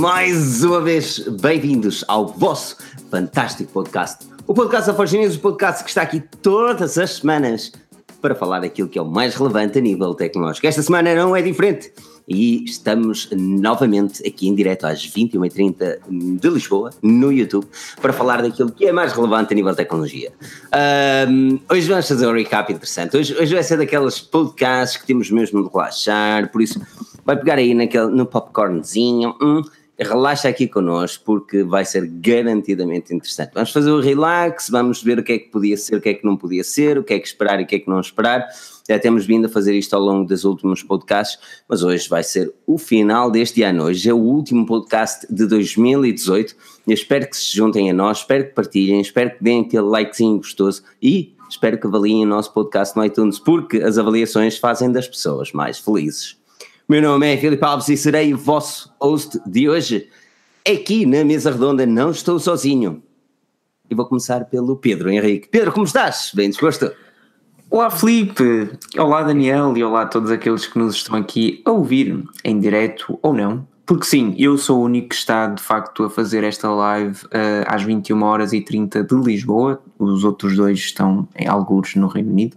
mais uma vez bem-vindos ao vosso fantástico podcast. O podcast da Forge News, o podcast que está aqui todas as semanas para falar daquilo que é o mais relevante a nível tecnológico. Esta semana não é diferente e estamos novamente aqui em direto às 21h30 de Lisboa, no YouTube, para falar daquilo que é mais relevante a nível tecnologia. Um, hoje vamos fazer um recap interessante. Hoje, hoje vai ser daquelas podcasts que temos mesmo de relaxar, por isso vai pegar aí naquele, no popcornzinho. Hum, relaxa aqui connosco porque vai ser garantidamente interessante. Vamos fazer o relax, vamos ver o que é que podia ser, o que é que não podia ser, o que é que esperar e o que é que não esperar. Já temos vindo a fazer isto ao longo dos últimos podcasts, mas hoje vai ser o final deste ano. Hoje é o último podcast de 2018. Eu espero que se juntem a nós, espero que partilhem, espero que deem aquele likezinho gostoso e espero que avaliem o nosso podcast no iTunes, porque as avaliações fazem das pessoas mais felizes. Meu nome é Filipe Alves e serei o vosso host de hoje. Aqui na mesa redonda não estou sozinho. E vou começar pelo Pedro Henrique. Pedro, como estás? Bem disposto? Olá Felipe, olá Daniel e olá a todos aqueles que nos estão aqui a ouvir em direto ou não. Porque sim, eu sou o único que está de facto a fazer esta live uh, às 21 horas e 30 de Lisboa. Os outros dois estão em algures no Reino Unido.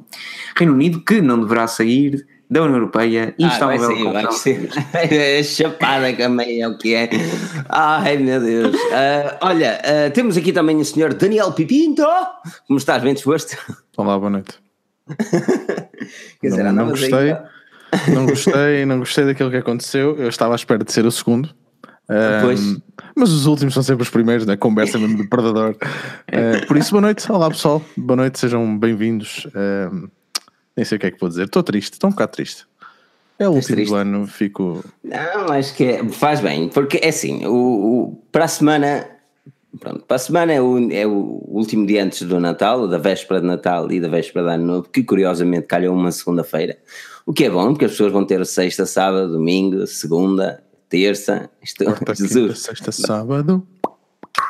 Reino Unido que não deverá sair da União Europeia e ah, está vai ser, vai ser. é chapada também é o que é. Ai meu Deus. Uh, olha, uh, temos aqui também o senhor Daniel Pipinto. Como estás? Bem disposto? Olá, boa noite. Quer dizer, não, não gostei, não gostei, não gostei daquilo que aconteceu. Eu estava à espera de ser o segundo. Um, mas os últimos são sempre os primeiros, né? Conversa mesmo de predador. Uh, por isso, boa noite. Olá pessoal, boa noite, sejam bem-vindos. Um, nem sei o que é que vou dizer. Estou triste, estou um bocado triste. É o último triste? do ano, fico. Não, acho que é, faz bem, porque é assim, o, o, para a semana. Pronto, para a semana é o, é o último dia antes do Natal, da véspera de Natal e da véspera de Ano Novo, que curiosamente calhou uma segunda-feira. O que é bom, porque as pessoas vão ter sexta, sábado, domingo, segunda, terça. Isto, Quarta, Jesus. Quinta, sexta, sábado.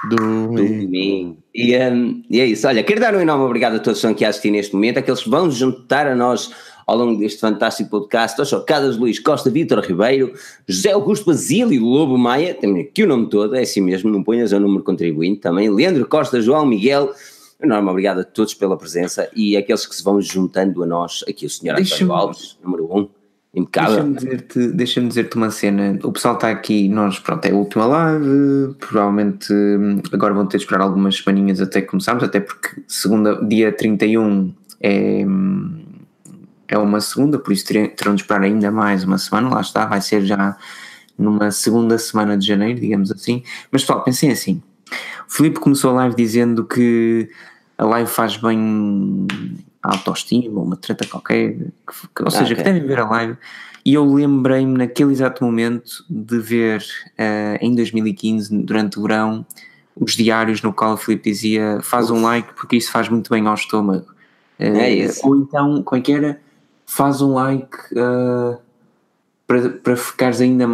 Domingo. E, um, e é isso. Olha, quero dar um enorme obrigado a todos que estão aqui a assistir neste momento, aqueles que vão juntar a nós ao longo deste fantástico podcast. Hoje Cadas Luís Costa, Vítor Ribeiro, José Augusto Basílio Lobo Maia, tem aqui o nome todo, é assim mesmo, não ponhas o número contribuinte também, Leandro Costa, João Miguel. Enorme obrigado a todos pela presença e aqueles que se vão juntando a nós, aqui o senhor António Alves, número 1. Um Impecável. Deixa-me dizer-te deixa dizer uma cena. O pessoal está aqui, nós, pronto, é a última live. Provavelmente hum, agora vão ter de esperar algumas semaninhas até começarmos, até porque segunda, dia 31 é, hum, é uma segunda, por isso terão de esperar ainda mais uma semana. Lá está, vai ser já numa segunda semana de janeiro, digamos assim. Mas pessoal, pensem assim: o Filipe começou a live dizendo que a live faz bem autoestima, uma treta qualquer, que, que, ou seja, okay. que devem ver a live. E eu lembrei-me naquele exato momento de ver uh, em 2015, durante o verão, os diários no qual o Filipe dizia faz um like porque isso faz muito bem ao estômago. Uh, é isso. Ou então, como é que era? Faz um like uh, para, para ficares ainda.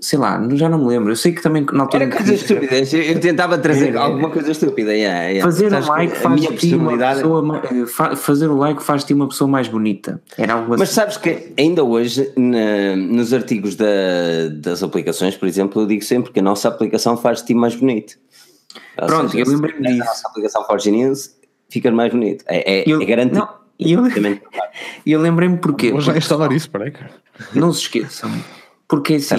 Sei lá, já não me lembro. Eu sei que também na altura. Era coisa estúpida. Eu tentava trazer alguma coisa estúpida. Yeah, yeah. Fazer Sabes um like faz-te uma pessoa. Eh, fazer o like faz-te uma pessoa mais bonita. Era algo assim. Mas sabes que ainda hoje, na, nos artigos da, das aplicações, por exemplo, eu digo sempre que a nossa aplicação faz-te mais bonito. Ou Pronto, seja, eu lembrei-me disso. A nossa aplicação News fica mais bonito. É, é, eu, é garantido. Não e eu, eu lembrei-me porquê. Vou já instalar isso, peraí. Não se esqueçam. Porque assim,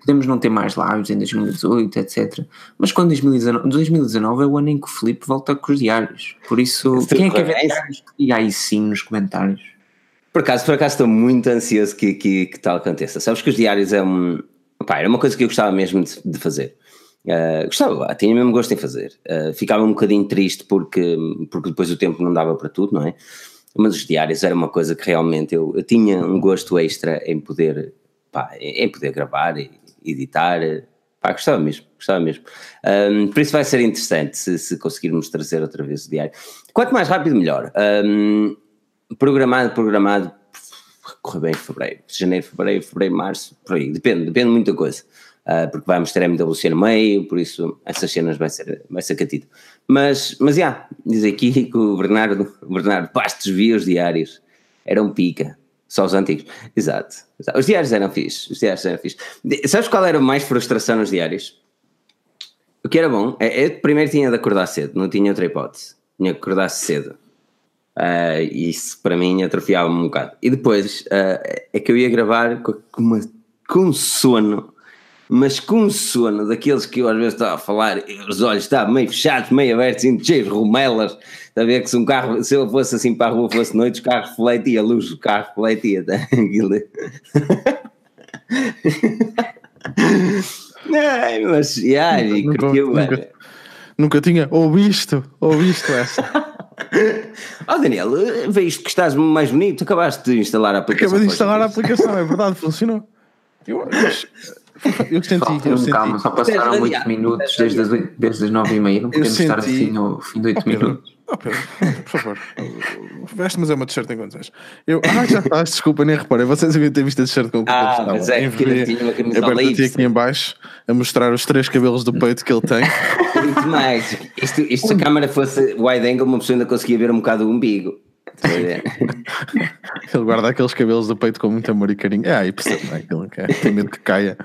podemos não ter mais lives em 2018, etc. Mas quando 2019, 2019 é o ano em que o Felipe volta com os diários. Por isso, quem é que é diários? E aí sim nos comentários. Por acaso, por acaso estou muito ansioso que, que, que tal aconteça. Sabes que os diários é um. Pá, era uma coisa que eu gostava mesmo de, de fazer. Uh, gostava, tinha mesmo gosto em fazer. Uh, ficava um bocadinho triste porque, porque depois o tempo não dava para tudo, não é? mas os diários era uma coisa que realmente eu, eu tinha um gosto extra em poder, pá, em poder gravar e editar, pá, gostava mesmo, gostava mesmo. Um, por isso vai ser interessante se, se, conseguirmos trazer outra vez o diário. Quanto mais rápido, melhor. Um, programado, programado, corre bem em fevereiro, janeiro, fevereiro, fevereiro, março, por aí, depende, depende de muita coisa uh, porque vamos ter MWC no meio, por isso essas cenas vai ser, vai ser catido. Mas, mas, já, diz aqui que o Bernardo, Bernardo Bastos via os diários, era um pica, Só os antigos. Exato. Exato. Os diários eram fixos. Os diários eram fixos. Sabes qual era mais frustração nos diários? O que era bom, é, eu primeiro tinha de acordar cedo, não tinha outra hipótese. Tinha que acordar cedo. Uh, isso para mim atrofiava-me um bocado. E depois uh, é que eu ia gravar com, uma, com sono, mas com sono, daqueles que eu às vezes estava a falar, os olhos estavam meio fechados, meio abertos, cheios de rumelas. Está a ver que se um carro, se eu fosse assim para a rua, fosse noite, os carros refletia, a luz do carro refletia. Tá? Ai, mas, yeah, nunca, curtiu, nunca, nunca tinha ouvido, ouvido essa. oh Daniel, vejo que estás mais bonito, acabaste de instalar a aplicação. Acabei de instalar a aplicação, é verdade, funcionou. Eu, eu, eu senti, Falta eu senti. Calma, só passaram 8 minutos desde as, desde as 9 e meia, não podemos estar assim no fim de 8 oh, minutos. Oh, Pedro, por favor, veste, mas é uma t-shirt em condições. Eu, ah, já estás, desculpa, nem reparei. Vocês deviam ter visto a t-shirt com o que ah, eu mas é, porque tinha uma camisola aqui em baixo a mostrar os três cabelos do peito que ele tem. Muito mais. Isto, isto se a câmera fosse wide angle, uma pessoa ainda conseguia ver um bocado o umbigo. ele guarda aqueles cabelos do peito com muito amor e carinho. É, aí percebe, é? Aquilo que é, tem medo que caia.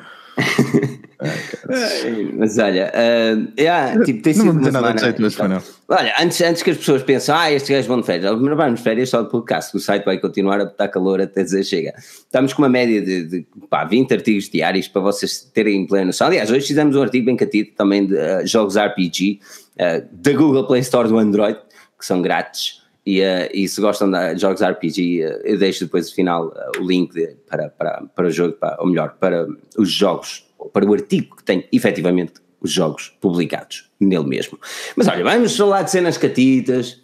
mas olha, uh, yeah, tipo, tem não sido uma nada jeito, mas não. Olha, antes, antes que as pessoas pensem, ah, estes gajos vão de férias, primeiro vamos de férias só de podcast, o site vai continuar a botar calor até dizer chega. Estamos com uma média de, de pá, 20 artigos diários para vocês terem plena noção. Aliás, hoje fizemos um artigo bem catido também de uh, jogos RPG uh, da Google Play Store do Android, que são grátis. E, uh, e, se gostam de jogos RPG, uh, eu deixo depois no final uh, o link de, para, para, para o jogo, para, ou melhor, para os jogos, para o artigo que tem efetivamente os jogos publicados nele mesmo. Mas olha, vamos falar de cenas catitas,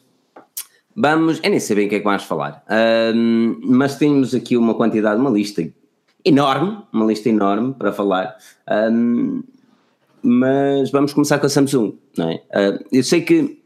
vamos, eu nem sei bem o que é que vamos falar, mas temos aqui uma quantidade, uma lista enorme, uma lista enorme para falar. Mas vamos começar com a Samsung, não é? eu sei que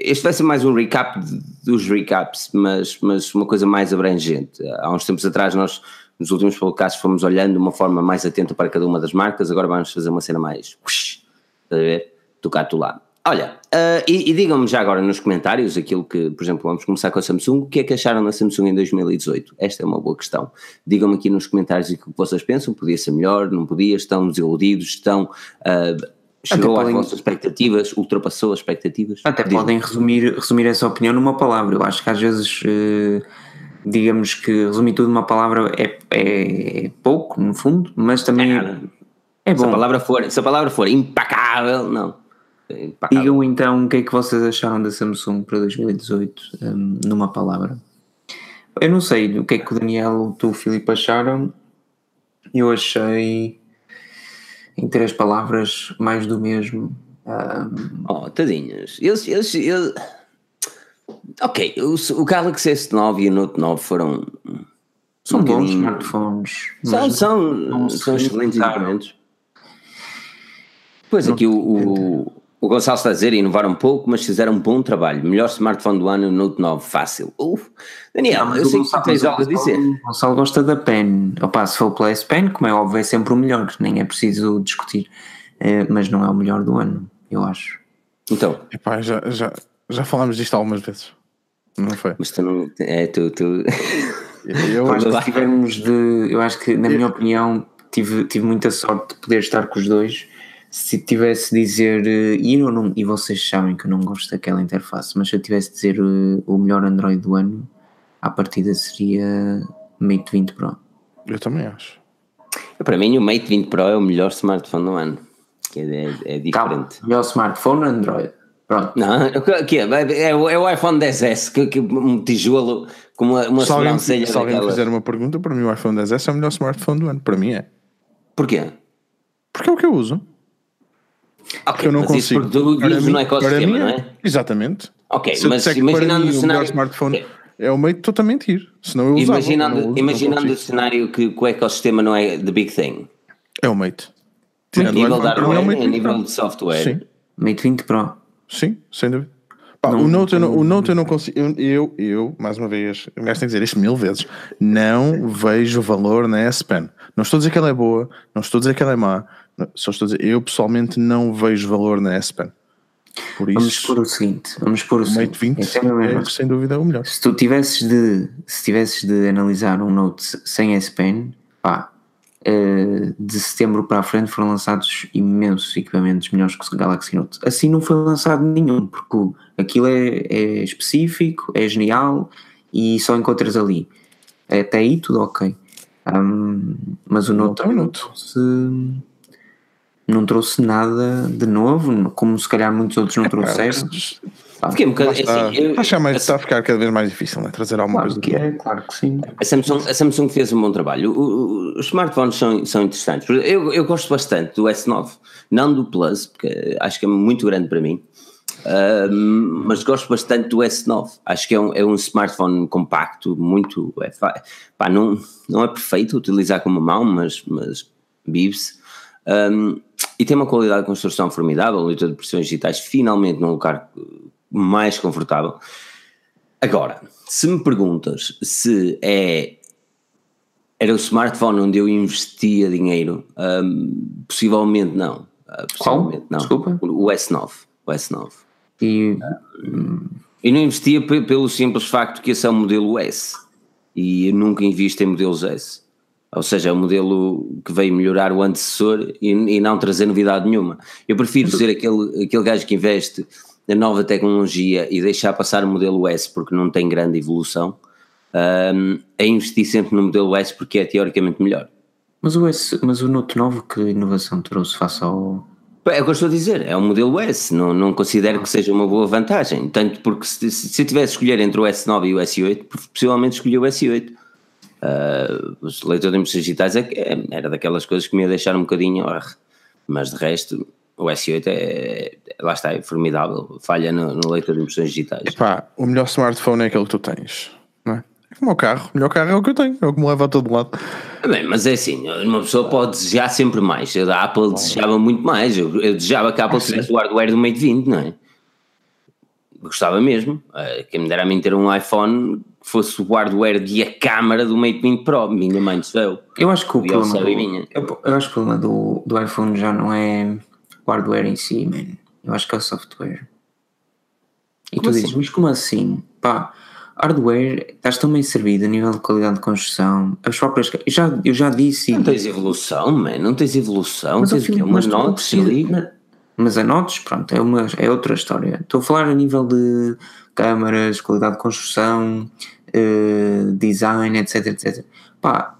este vai ser mais um recap dos recaps, mas, mas uma coisa mais abrangente. Há uns tempos atrás nós, nos últimos podcasts, fomos olhando de uma forma mais atenta para cada uma das marcas, agora vamos fazer uma cena mais, estás a ver, tocar tu lá. Olha, uh, e, e digam-me já agora nos comentários aquilo que, por exemplo, vamos começar com a Samsung, o que é que acharam da Samsung em 2018? Esta é uma boa questão. Digam-me aqui nos comentários o que vocês pensam, podia ser melhor, não podia, estão desiludidos, estão uh, Chegou às podem, vossas expectativas, ultrapassou as expectativas? Até podem resumir, resumir essa opinião numa palavra. Eu acho que às vezes, eh, digamos que resumir tudo numa palavra é, é pouco, no fundo, mas também é, é bom. Se a, palavra for, se a palavra for impacável, não. É impacável. Digam então o que é que vocês acharam da Samsung para 2018 um, numa palavra. Eu não sei o que é que o Daniel, tu, Filipe, acharam. Eu achei em três palavras, mais do mesmo. Um... Oh, tadinhos. Eles, eles, eles... Ok, o, o Galaxy S9 e o Note 9 foram. São um bons smartphones. São, são, são excelentes equipamentos. Pois aqui o, o, o Gonçalo está a dizer, inovaram um pouco, mas fizeram um bom trabalho. Melhor smartphone do ano, Note 9, fácil. Uf. Daniel, não, eu sei Gonçalo, que tens algo a dizer. O Gonçalo gosta da Pen. Opa, se for S Pen, como é óbvio, é sempre o melhor, nem é preciso discutir. É, mas não é o melhor do ano, eu acho. Então. Epá, já, já, já falámos disto algumas vezes. Não foi? Mas tu não. É, tu. tu... eu, acho que tivemos de. Eu acho que, na minha opinião, tive, tive muita sorte de poder estar com os dois se tivesse de dizer, eh, e, eu não, e vocês sabem que eu não gosto daquela interface, mas se eu tivesse de dizer eh, o melhor Android do ano, à partida seria Mate 20 Pro. Eu também acho. Para mim, o Mate 20 Pro é o melhor smartphone do ano. É, é, é diferente. Calma, melhor smartphone Android. Pronto. Não, que é, é, o, é o iPhone 10S, que, que um tijolo com uma, uma se alguém, se alguém fizer uma pergunta, para mim o iPhone 10S é o melhor smartphone do ano. Para mim é. Porquê? Porque é o que eu uso. Ok, eu não consigo. Isso tu vives no ecossistema, não é? Exatamente. Ok, Se mas imaginando o cenário. O smartphone okay. é o meio de totalmente mentir. Senão eu usava, imaginando uso, imaginando o cenário que, que, o ecossistema não é the big thing. É o Mate. A nível de hardware, é a nível de software. Sim. Mate 20 Pro. Sim, sem dúvida. Pá, não, o, Note, não, eu não, o Note eu não consigo. Eu, eu, eu mais uma vez, o gajo tem que dizer isto mil vezes. Não vejo valor na S Pen. Não estou a dizer que ela é boa, não estou a dizer que ela é má, só estou a dizer, eu pessoalmente não vejo valor na S Pen. Por isso, vamos pôr o seguinte: vamos pôr o, o Mate 20 é, é, sem dúvida o melhor. Se tu tivesses de, se tivesses de analisar um Note sem S Pen, pá, eh, de setembro para a frente foram lançados imensos equipamentos melhores que o Galaxy Note. Assim não foi lançado nenhum, porque aquilo é, é específico, é genial e só encontras ali. Até aí tudo ok. Um, mas o Note também não trouxe, não trouxe nada de novo, como se calhar muitos outros não é, trouxeram. Fiquei um bocado. Assim, eu, Acho mais, está a ficar cada vez mais difícil, né? Trazer alguma claro coisa que é, claro que sim. A Samsung, a Samsung fez um bom trabalho. O, o, os smartphones são, são interessantes. Eu, eu gosto bastante do S9, não do Plus, porque acho que é muito grande para mim. Uh, mas gosto bastante do S9. Acho que é um, é um smartphone compacto, muito. É, pá, não, não é perfeito utilizar com uma mão, mas, mas vive-se. Um, e tem uma qualidade de construção formidável, leitor de pressões digitais finalmente num lugar mais confortável. Agora, se me perguntas se é era o smartphone onde eu investia dinheiro, um, possivelmente não. Uh, possivelmente Qual? não. Desculpa? O S9. O S9. E, um, e não investia pelo simples facto que esse é o modelo S. E eu nunca invisto em modelos S. Ou seja, é um modelo que veio melhorar o antecessor e, e não trazer novidade nenhuma. Eu prefiro ser aquele, aquele gajo que investe a nova tecnologia e deixar passar o modelo S porque não tem grande evolução, um, a investir sempre no modelo S porque é teoricamente melhor. Mas o, S, mas o Note 9 que inovação trouxe face ao. É o que eu estou a dizer, é o modelo S, não, não considero que seja uma boa vantagem, tanto porque se, se, tivesse escolher entre o S9 e o S8, possivelmente escolhi o S8. Uh, os leitores de impressões digitais é, é, era daquelas coisas que me ia deixar um bocadinho, mas de resto o S8 é, lá está, é formidável, falha no, no leitor de impressões digitais. Epá, o melhor smartphone é aquele que tu tens, não é? É como o carro, o melhor carro é o que eu tenho, é o que me leva a todo lado. Bem, mas é assim, uma pessoa pode desejar sempre mais. Eu da Apple desejava muito mais. Eu, eu desejava que a Apple tivesse o hardware do Mate 20, não é? Gostava mesmo. Quem me dera a mim ter um iPhone fosse o hardware e a câmara do Mate 20 Pro. Minha mãe do céu. Eu acho que o problema, do, eu, eu acho que o problema do, do iPhone já não é o hardware em si, man. Eu acho que é o software. E como tu assim? dizes, mas como assim? Pá, hardware, estás tão bem servido a nível de qualidade de construção, as próprias. Eu já, eu já disse. Não tens evolução, man, não tens evolução, mas, tens filho, umas notas ali. Mas a notas, pronto, é, uma, é outra história. Estou a falar a nível de câmaras, qualidade de construção, uh, design, etc, etc. Pá,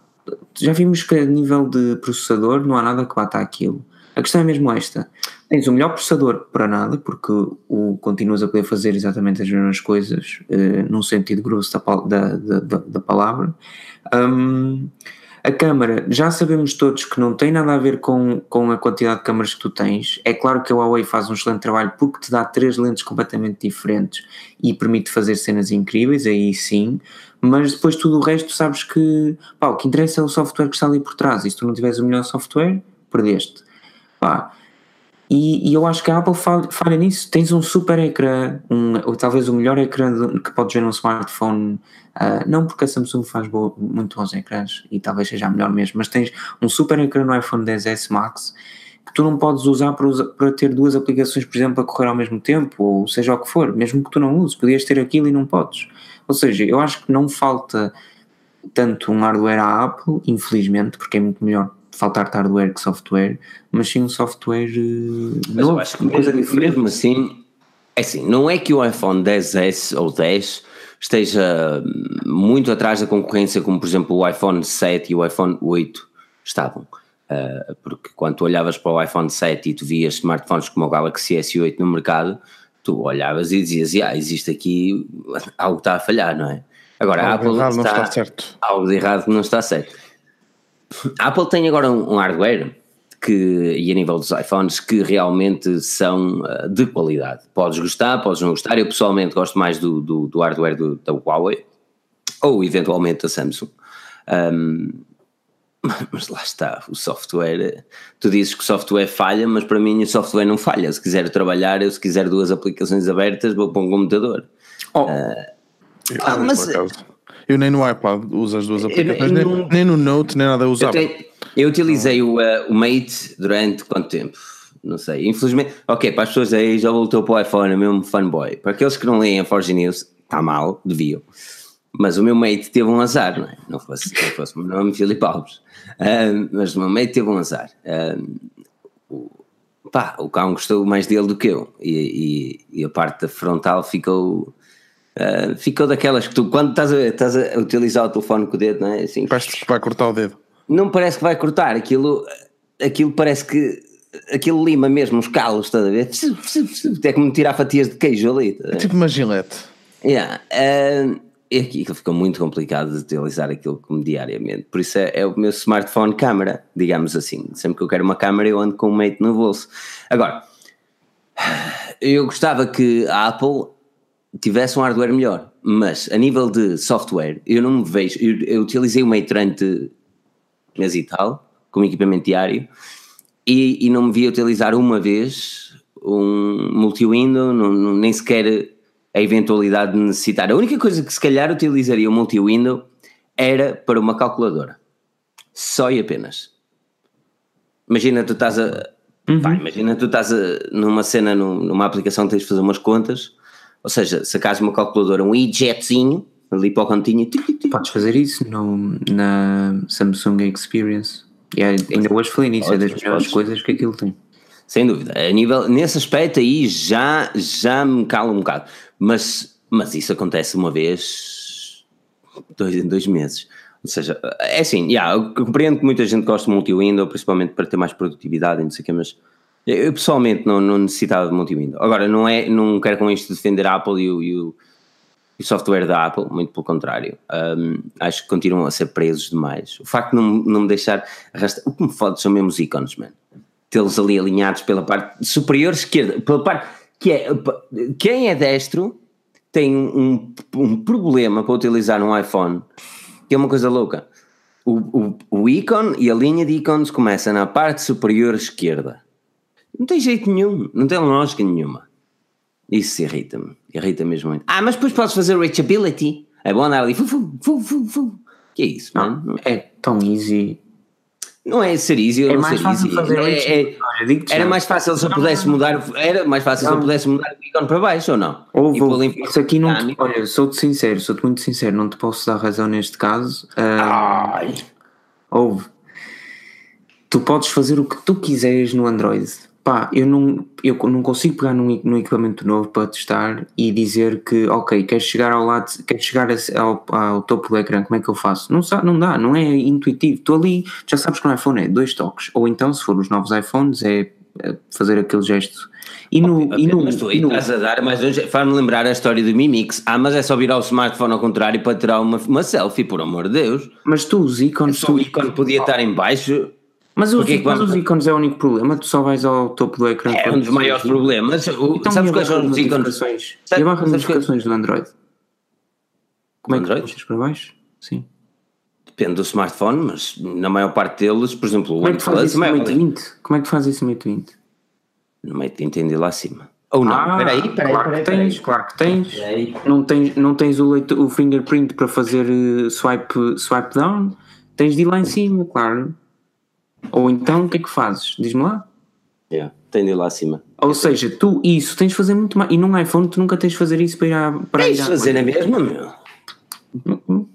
já vimos que a nível de processador não há nada que bata aquilo. A questão é mesmo esta: tens o melhor processador para nada, porque o, continuas a poder fazer exatamente as mesmas coisas, uh, num sentido grosso da, da, da, da palavra. Um, a câmara, já sabemos todos que não tem nada a ver com, com a quantidade de câmaras que tu tens. É claro que a Huawei faz um excelente trabalho porque te dá três lentes completamente diferentes e permite fazer cenas incríveis, aí sim. Mas depois tudo o resto sabes que pá, o que interessa é o software que está ali por trás. E se tu não tiveres o melhor software, perdeste. Pá. E, e, eu acho que a Apple falha, falha nisso. Tens um super ecrã, um, ou talvez o melhor ecrã que podes ver num smartphone. Uh, não porque a Samsung faz boa, muito bons ecrãs e talvez seja a melhor mesmo, mas tens um super ecrã no iPhone 10S Max que tu não podes usar para, usar para ter duas aplicações, por exemplo, a correr ao mesmo tempo, ou seja o que for, mesmo que tu não uses, podias ter aquilo e não podes. Ou seja, eu acho que não falta tanto um hardware à Apple, infelizmente, porque é muito melhor faltar hardware que software, mas sim um software uh, mas novo, eu acho que mesmo, mesmo assim, é assim, não é que o iPhone 10S ou 10 esteja muito atrás da concorrência, como por exemplo o iPhone 7 e o iPhone 8 estavam. Uh, porque quando tu olhavas para o iPhone 7 e tu vias smartphones como o Galaxy S8 no mercado, tu olhavas e dizias, ah, existe aqui algo que está a falhar, não é? Agora, algo a Apple está, está certo. algo de errado que não está certo. A Apple tem agora um, um hardware que, e a nível dos iPhones que realmente são uh, de qualidade. Podes gostar, podes não gostar. Eu pessoalmente gosto mais do, do, do hardware do, da Huawei ou eventualmente da Samsung. Um, mas lá está, o software. Tu dizes que o software falha, mas para mim o software não falha. Se quiser trabalhar, eu se quiser duas aplicações abertas, vou para um computador. Oh. Uh, ah, mas, eu nem no iPad uso as duas aplicações, nem, nem, no Note, nem nada usava. Eu, eu utilizei o, uh, o Mate durante quanto tempo? Não sei. Infelizmente, ok, para as pessoas aí já voltou para o iPhone, é mesmo fanboy. Para aqueles que não leem a Forge News, está mal, deviam. Mas o meu mate teve um azar, não é? Não fosse, não fosse o meu nome Filipe Alves. Uh, mas o meu mate teve um azar. Uh, o, pá, o cão gostou mais dele do que eu. E, e, e a parte frontal ficou. Uh, ficou daquelas que tu, quando estás a, estás a utilizar o telefone com o dedo, não é? Assim, parece que vai cortar o dedo. Não parece que vai cortar, aquilo, aquilo parece que aquilo lima mesmo os calos, estás a ver? É como tirar fatias de queijo ali. É tipo uma gilete. Yeah. Uh, e aquilo ficou muito complicado de utilizar aquilo como diariamente. Por isso é, é, o meu smartphone câmera, digamos assim. Sempre que eu quero uma câmera, eu ando com um mate no bolso. Agora, eu gostava que a Apple tivesse um hardware melhor, mas a nível de software, eu não me vejo. Eu, eu utilizei o Mate durante mês e tal, como equipamento diário, e, e não me via utilizar uma vez um multi-window, nem sequer a eventualidade de necessitar. A única coisa que se calhar utilizaria o multi-window era para uma calculadora. Só e apenas. Imagina tu estás a. Uhum. Pá, imagina tu estás a, numa cena, numa aplicação, tens de fazer umas contas, ou seja, sacas uma calculadora, um e-jetzinho, ali para o cantinho. Podes fazer isso no, na Samsung Experience. E ainda hoje falei nisso, é das melhores coisas que aquilo tem. Sem dúvida. A nível, nesse aspecto aí já, já me cala um bocado. Mas, mas isso acontece uma vez dois, em dois meses. Ou seja, é assim, yeah, eu compreendo que muita gente gosta de multi-window, principalmente para ter mais produtividade e não sei o quê, mas eu pessoalmente não, não necessitava de multi-window. Agora, não, é, não quero com isto defender a Apple e o, e o, e o software da Apple, muito pelo contrário. Um, acho que continuam a ser presos demais. O facto de não, não me deixar arrastar. O que me fode são mesmo os ícones, man. Tê-los ali alinhados pela parte superior esquerda, pela parte que é quem é destro tem um, um problema para utilizar um iPhone, que é uma coisa louca. O, o, o ícone e a linha de ícones começa na parte superior esquerda. Não tem jeito nenhum, não tem lógica nenhuma. Isso irrita-me, irrita mesmo muito. Ah, mas depois podes fazer reachability. É bom andar ali, fu, fu, fu, fu. Que é isso, mano? É tão easy não é ser easy é mais fácil easy. Fazer é, é, era mais fácil se eu pudesse mudar, era mais fácil não. se eu pudesse mudar o ícone para baixo ou não? Ou vou, isso aqui não te, olha, sou-te sincero, sou-te muito sincero, não te posso dar razão neste caso. Uh, Ouve, tu podes fazer o que tu quiseres no Android pá, eu não, eu não consigo pegar num, num equipamento novo para testar e dizer que, ok, queres chegar ao lado, queres chegar ao, ao topo do ecrã, como é que eu faço? Não, não dá, não é intuitivo. Tu ali, já sabes que no iPhone é dois toques, ou então, se for os novos iPhones, é, é fazer aquele gesto. E no, oh, e no, mas tu aí estás a dar, mas faz-me lembrar a história do Mimix. Ah, mas é só virar o smartphone ao contrário para tirar uma, uma selfie, por amor de Deus. Mas tu, os ícones. tu, o ícone podia estar em baixo mas, os, é mas os ícones é o único problema, tu só vais ao topo do ecrã. É um dos maiores problemas. O, então, sabes quais são os ícones? E a barra de notificações do Android? Como é que Android? puxas para baixo? Sim. Depende do smartphone, mas na maior parte deles, por exemplo, o Como é que faz isso no Mate 20? Como é que faz isso no Mate 20? No Mate 20 tem de lá acima. Ou não? Ah, peraí, peraí, claro peraí, que tens, peraí. claro que tens. Não tens, não tens o, leito, o fingerprint para fazer eh, swipe, swipe down, tens de ir lá em cima, claro. Ou então o que é que fazes? Diz-me lá. Yeah, tem de ir lá acima. Ou seja, tu isso tens de fazer muito mais. E num iPhone tu nunca tens de fazer isso para ir à. Para tens de fazer na mesma, meu. Uhum.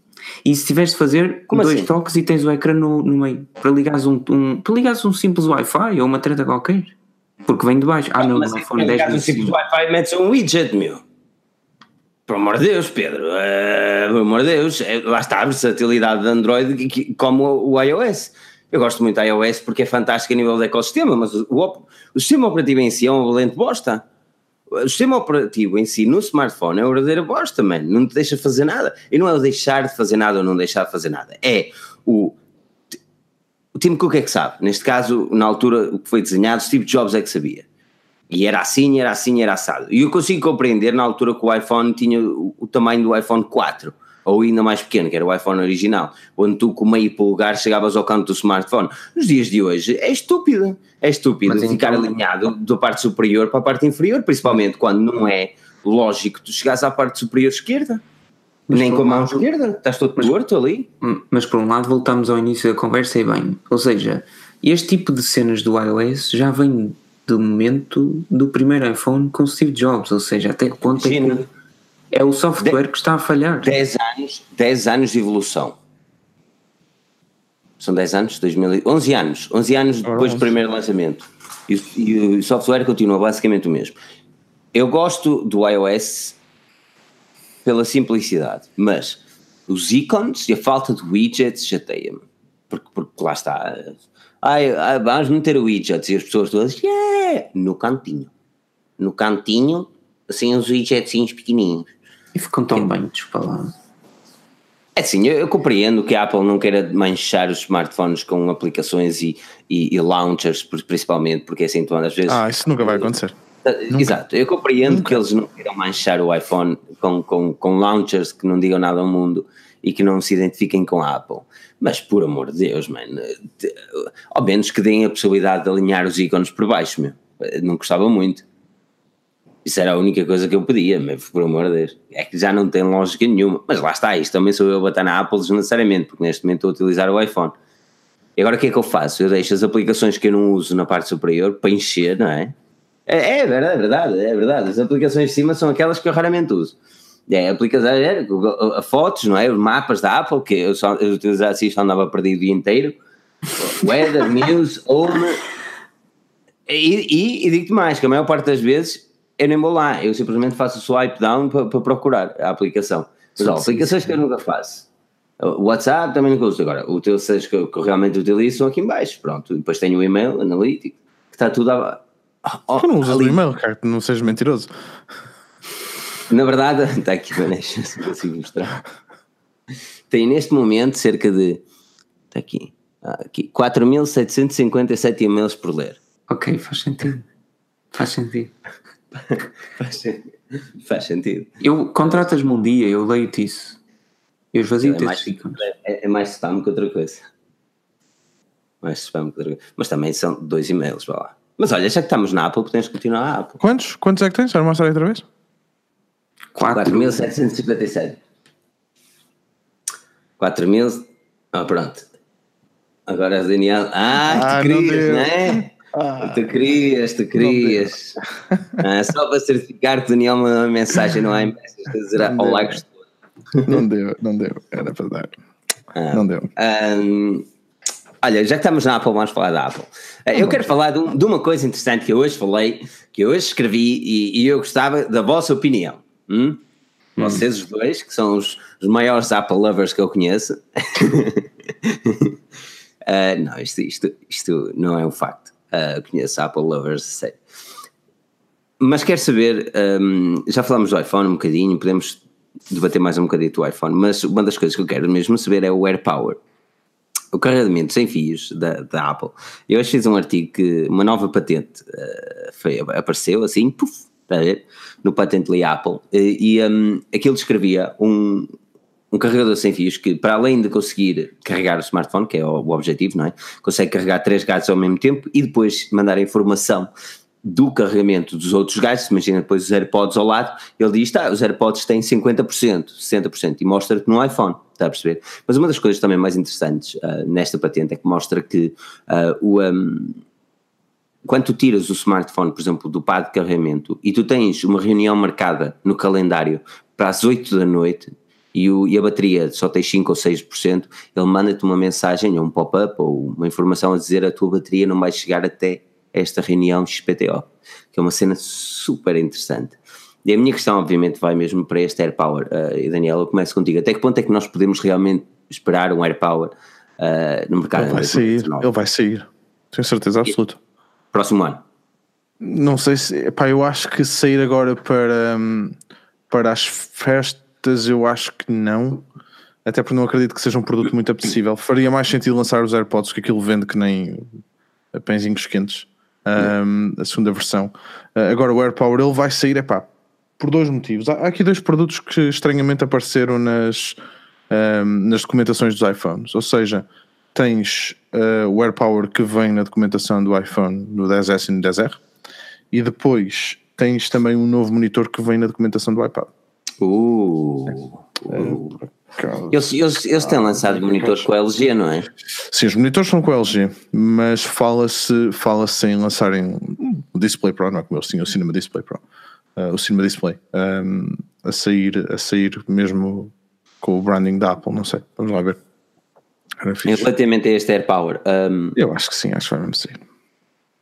E se tiveres de fazer Como dois assim? toques e tens o ecrã no, no meio para ligares um, um, para ligares um simples Wi-Fi ou uma treta qualquer. Porque vem de baixo. Ah, não, no iPhone 10 um simples Wi-Fi metes um widget, meu. Por amor de Deus, Pedro. Uh, por amor de Deus. É, lá está a versatilidade de Android como o iOS. Eu gosto muito da iOS porque é fantástico a nível do ecossistema, mas o, o, o sistema operativo em si é uma valente bosta. O sistema operativo em si no smartphone é uma verdadeira bosta, mano. Não te deixa fazer nada. E não é o deixar de fazer nada ou não deixar de fazer nada. É o. O Tim Cook é que sabe. Neste caso, na altura, o que foi desenhado, Steve Jobs é que sabia. E era assim, era assim, era assado. E eu consigo compreender na altura que o iPhone tinha o, o tamanho do iPhone 4 ou ainda mais pequeno, que era o iPhone original, onde tu com meio polegar chegavas ao canto do smartphone. Nos dias de hoje é estúpido, é estúpido Mas ficar então... alinhado da parte superior para a parte inferior, principalmente quando não é lógico tu chegares à parte superior esquerda. Mas Nem com a mão esquerda, estás todo mas, torto ali. Hum, mas por um lado voltamos ao início da conversa e bem, ou seja, este tipo de cenas do iOS já vem do momento do primeiro iPhone com Steve Jobs, ou seja, até que ponto é que é o software de, que está a falhar. 10 anos, 10 anos de evolução. São 10 anos, 2000, 11 anos, 11 anos depois do primeiro lançamento. E, e o software continua basicamente o mesmo. Eu gosto do iOS pela simplicidade, mas os ícones e a falta de widgets chateia-me. Porque, porque lá está. Ai, ai, vamos meter widgets e as pessoas todas, yeah! No cantinho. No cantinho, assim, os widgetzinhos pequenininhos. E ficam tão bem, desculpa É sim, eu, eu, compreendo que a Apple não queira manchar os smartphones com aplicações e, e, e launchers, principalmente, porque é assim, tu às vezes. Ah, isso nunca vai acontecer. Nunca. Exato, eu compreendo Nunca. que eles não queiram manchar o iPhone com, com, com launchers que não digam nada ao mundo e que não se identifiquem com a Apple. Mas por amor de Deus, mano, ao menos que deem a possibilidade de alinhar os ícones por baixo, meu. Não gostava muito. Isso era a única coisa que eu pedia, mas por amor de Deus. É que já não tem lógica nenhuma. Mas lá está, isto também sou eu a bater na Apple desnecessariamente, porque neste momento estou a utilizar o iPhone. E agora o que é que eu faço? Eu deixo as aplicações que eu não uso na parte superior para encher, não é? É, é verdade, é verdade, é verdade. As aplicações de cima são aquelas que eu raramente uso. É, aplicações, é, Google, fotos, não é? Mapas da Apple, que eu, só, eu utilizava assim, só andava perdido o dia inteiro. Weather, News, Home. E, e, e digo-te mais, que a maior parte das vezes eu nem vou lá, eu simplesmente faço o swipe down para, para procurar a aplicação. Mas ó, aplicações que eu nunca faço. O WhatsApp também nunca uso. Agora, o teu seja que eu, que eu realmente utilizo são aqui em baixo. Pronto, depois tenho o e-mail analítico, que está tudo a, Oh, tu não usas ali. o e-mail, cara, não sejas mentiroso. Na verdade, está aqui, deixa se consigo mostrar. Tem neste momento cerca de. Está aqui. Ah, aqui 4.757 e-mails por ler. Ok, faz sentido. Faz sentido. faz, sentido. Eu contratas-me um dia, eu leio-te isso. Eu esvazio é, mais, é, é mais spam que outra coisa. Mais spam que outra coisa. Mas também são dois e-mails, vá lá. Mas olha, já que estamos na Apple, podemos continuar a Apple. Quantos? Quantos é que tens? Já mostrar outra vez? 4.757. 4.000. Ah, pronto. Agora, Daniel. Ah, ah tu querias, não, não é? Ah, tu querias, tu querias. Ah, só para certificar que Daniel mandou uma mensagem no iMessage a dizer olá, gostou. Não deu, não deu. Era para dar. Ah, não deu. Um, Olha, já que estamos na Apple, vamos falar da Apple. Eh, eu quero falar de, um, de, uma coisa interessante que eu hoje falei, que eu hoje escrevi e, e eu gostava da vossa opinião. Hum? Hum. Vocês os dois, que são os, os maiores Apple lovers que eu conheço. uh, não, isto, isto, isto não é um facto. Uh, conheço Apple lovers, sei. Mas quero saber, um, já falamos do iPhone um bocadinho, podemos debater mais um bocadinho do iPhone, mas uma das coisas que eu quero mesmo saber é o AirPower o carregamento sem fios da, da Apple. Eu hoje fiz um artigo que uma nova patente uh, foi, apareceu assim, puf, a? No Patently Apple, e, e um, aquilo descrevia um, um carregador sem fios que, para além de conseguir carregar o smartphone, que é o, o objetivo, não é? Consegue carregar três gadgets ao mesmo tempo e depois mandar a informação do carregamento dos outros gadgets, imagina depois os AirPods ao lado, ele diz, tá, os AirPods têm 50%, 60% e mostra-te no iPhone, está a perceber? Mas uma das coisas também mais interessantes uh, nesta patente é que mostra que uh, o, um, quando tu tiras o smartphone, por exemplo, do pad de carregamento e tu tens uma reunião marcada no calendário para as 8 da noite e, o, e a bateria só tem 5 ou 6%, ele manda-te uma mensagem ou um pop-up ou uma informação a dizer a tua bateria não vai chegar até esta reunião XPTO, que é uma cena super interessante. E a minha questão, obviamente, vai mesmo para este Air Power. Uh, e Daniel, eu começo contigo. Até que ponto é que nós podemos realmente esperar um Air Power uh, no mercado? Ele vai sair, ele vai sair, tenho certeza absoluta. Próximo ano? Não sei se, pá, eu acho que sair agora para, um, para as festas, eu acho que não. Até porque não acredito que seja um produto muito apetecível. Faria mais sentido lançar os AirPods, que aquilo vende que nem pãezinhos quentes um, a segunda versão. Uh, agora o AirPower ele vai sair, é pá, por dois motivos. Há, há, aqui dois produtos que estranhamente apareceram nas, um, nas documentações dos iPhones. Ou seja, tens uh, o AirPower que vem na documentação do iPhone no 10S e no 10R, e depois tens também um novo monitor que vem na documentação do iPad. Uh, uh. Eles, eles, eles têm lançado monitores com a LG, não é? Sim, os monitores são com a LG, mas fala-se fala em lançarem o Display Pro, não é como eles tinham o Cinema Display Pro, uh, o Cinema Display, um, a, sair, a sair mesmo com o branding da Apple, não sei, vamos lá ver. Relativamente a este AirPower. Um... Eu acho que sim, acho que vai mesmo sair.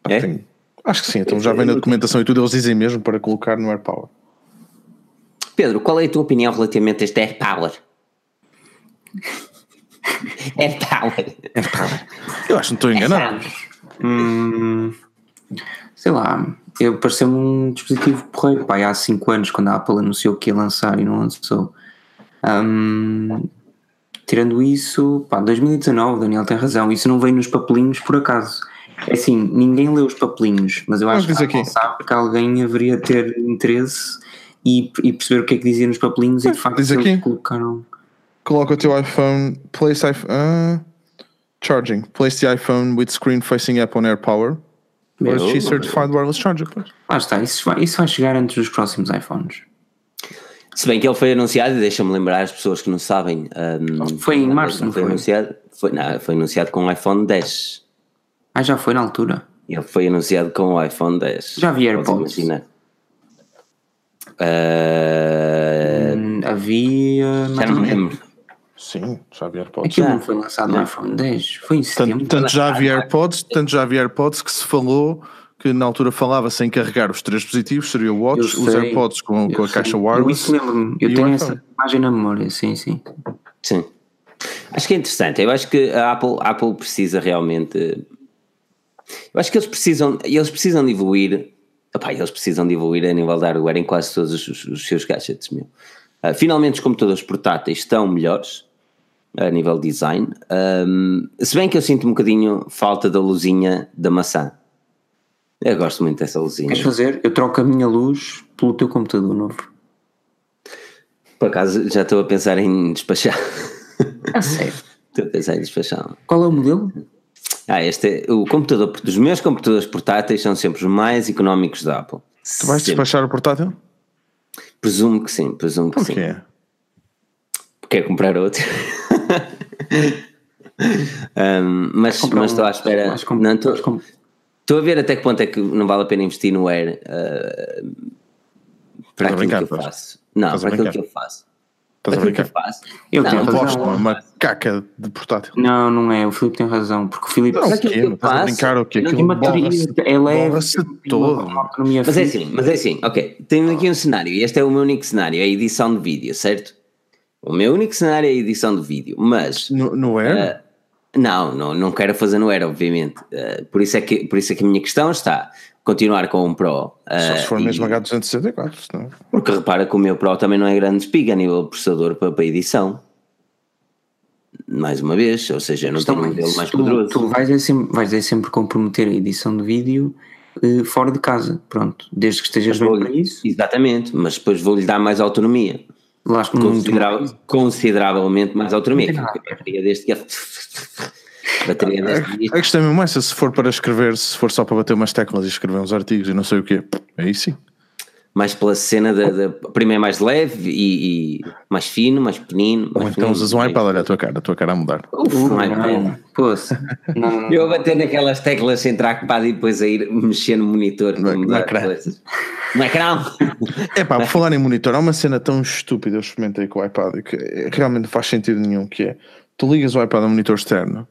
É? Tenho, acho que sim, então já vem na documentação e tudo, eles dizem mesmo para colocar no AirPower. Pedro, qual é a tua opinião relativamente a este AirPower? AirPower. AirPower. Eu acho que não estou enganado. Hum, sei lá, eu pareceu-me um dispositivo porreiro. Pai, há 5 anos, quando a Apple anunciou que ia lançar e não lançou. Um, tirando isso, pá, 2019, Daniel tem razão. Isso não vem nos papelinhos por acaso. É assim, ninguém lê os papelinhos, mas eu acho que sabe que alguém haveria ter interesse e, e, perceber o que é que dizia nos papelinhos e de facto diz aqui. colocaram. Coloca o teu iPhone, place iPhone, uh, charging, place the iPhone with screen facing up on AirPower. Meu, or G certified wireless charger. Ah está, isso vai, isso vai chegar antes dos próximos iPhones. Se bem que ele foi anunciado, e deixa-me lembrar as pessoas que não sabem. Um, foi em março, não foi? foi? Anunciado, foi, não, foi anunciado com o iPhone 10. Ah, já foi na altura? Ele foi anunciado com o iPhone 10. Já havia AirPods? Uh, havia. Já não lembro. Sim, já havia AirPods. Aquilo não foi lançado no iPhone 10. Foi em setembro. Tanto, tanto já havia AirPods, tanto já havia AirPods que se falou que na altura falava sem carregar os três dispositivos, seria o Watch, os AirPods com, com a caixa wireless. Eu lembro-me, eu tenho essa imagem na memória, sim, sim. Sim. Acho que é interessante. Eu acho que a Apple, a Apple precisa realmente. Eu acho que eles precisam, eles precisam de evoluir. Epá, eles precisam de evoluir a nível de hardware em quase todos os, os, os seus gadgets. Meu. Uh, finalmente, os computadores portáteis estão melhores a nível design. Um, se bem que eu sinto um bocadinho falta da luzinha da maçã. Eu gosto muito dessa luzinha. Queres fazer? Eu troco a minha luz pelo teu computador novo. Por acaso já estou a pensar em despachar. Ah, sério? estou a pensar em despachar. Qual é o modelo? Ah, este é, o computador dos meus computadores portáteis são sempre os mais económicos da Apple. Tu vais sempre. despachar o portátil? Presumo que sim, presumo que Por sim. Porquê? Porque é comprar outro. um, mas, mas estou à espera. Não, estou, Estou a ver até que ponto é que não vale a pena investir no Air uh, para aquilo que eu faço. Não, para aquilo que eu faço. Estás a brincar? Que eu não, tenho razão. uma caca de portátil. Não, não é. O Filipe tem razão. Porque o Filipe. Não, o quê? Estás a brincar o quê? Aquilo bateria é leve. todo. Mas é assim, mas é assim. Ok, tenho aqui um cenário. E este é o meu único cenário. É a edição de vídeo, certo? O meu único cenário é a edição de vídeo. Mas. No, no Air? Uh, não, não, não quero fazer no Air, obviamente. Uh, por, isso é que, por isso é que a minha questão está continuar com um Pro. Uh, Só se for mesmo H264, não? Porque repara que o meu Pro também não é grande espiga a nível de processador para, para edição. Mais uma vez, ou seja, não tenho um modelo mais tu, poderoso. Tu vais é sempre, vais é sempre comprometer a edição de vídeo uh, fora de casa, pronto, desde que estejas bem para isso. Exatamente, mas depois vou-lhe dar mais autonomia. Considerável, consideravelmente mais autonomia. Bateria deste que é bateria. A, a questão é mesmo essa: se for para escrever, se for só para bater umas teclas e escrever uns artigos e não sei o quê, aí sim. Mais pela cena da. da primeiro mais leve e, e, mais fino, mais pequenino. Mais Ou então usas um iPad, olha a tua cara, a tua cara a mudar. Uf, um iPad. Poxa. Eu a bater naquelas teclas sem trackpad e depois a ir mexer no monitor para mudar coisas. No ecrã. É pá, por falar em monitor, há uma cena tão estúpida eu experimentei com o iPad que realmente não faz sentido nenhum, que é tu ligas o iPad a monitor externo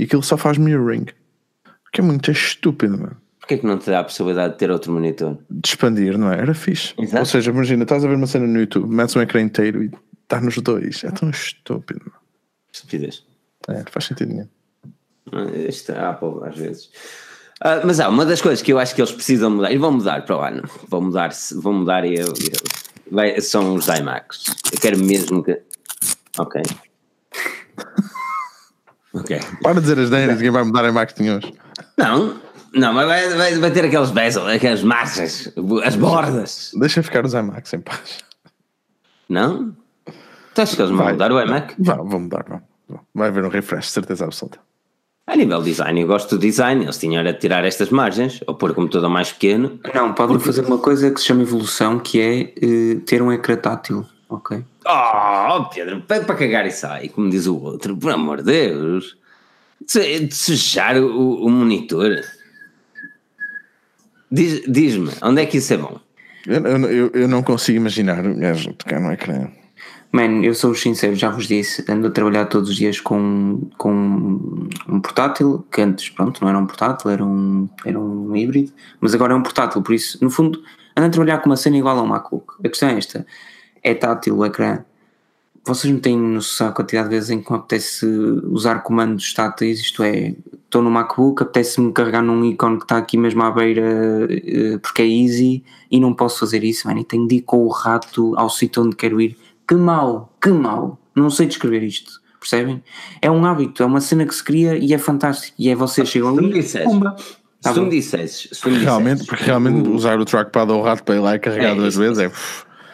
e aquilo só faz mirroring. Que é muito estúpido, mano. Porquê que não te dá a possibilidade de ter outro monitor? De expandir, não é? Era fixe. Exato. Ou seja, imagina, estás a ver uma cena no YouTube, metes um ecrã inteiro e está nos dois. É tão estúpido. Mano. Estupidez. É, não faz sentido nenhum. Isto é Apple, às vezes. Uh, mas há uma das coisas que eu acho que eles precisam mudar, e vão mudar para o ano, vão mudar, vão mudar e eu, eu vai, são os iMacs. Eu quero mesmo que. Ok. Ok. Para de dizer as neiras, ninguém vai mudar iMacs hoje. Não, não, mas vai, vai, vai ter aqueles bezel, aquelas marchas, as bordas. Deixa ficar os iMacs em paz. Não? Tu achas que eles vão vai, mudar o iMac? Vão, vão mudar, vão. Vai haver um refresh, certeza absoluta. A nível design, eu gosto do design, eles tinham era de tirar estas margens, ou pôr o computador mais pequeno. Não, podem porque... fazer uma coisa que se chama evolução, que é uh, ter um ecrã tátil. Ok. Oh, Pedro, para, para cagar e sai, como diz o outro, por amor de Deus. Desejar o, o monitor. Diz, diz-me, onde é que isso é bom? Eu, eu, eu não consigo imaginar o gajo tocar no ecrã. Man, eu sou sincero, já vos disse, ando a trabalhar todos os dias com, com um portátil, que antes, pronto, não era um portátil, era um, era um híbrido, mas agora é um portátil, por isso, no fundo, ando a trabalhar com uma cena igual ao MacBook. A questão é esta, é tátil o ecrã. Vocês não têm noção a quantidade de vezes em que me apetece usar comandos táteis, isto é, estou no MacBook, apetece-me carregar num ícone que está aqui mesmo à beira eh, porque é easy e não posso fazer isso, man, e tenho de ir com o rato ao sítio onde quero ir que mal, que mal. Não sei descrever isto, percebem? É um hábito, é uma cena que se cria e é fantástico. E é vocês chegam ali. Disseste, tá se tu me dissesses, se tu me realmente, porque realmente o, usar o trackpad ou o rato para ir lá e carregar é, duas vezes é.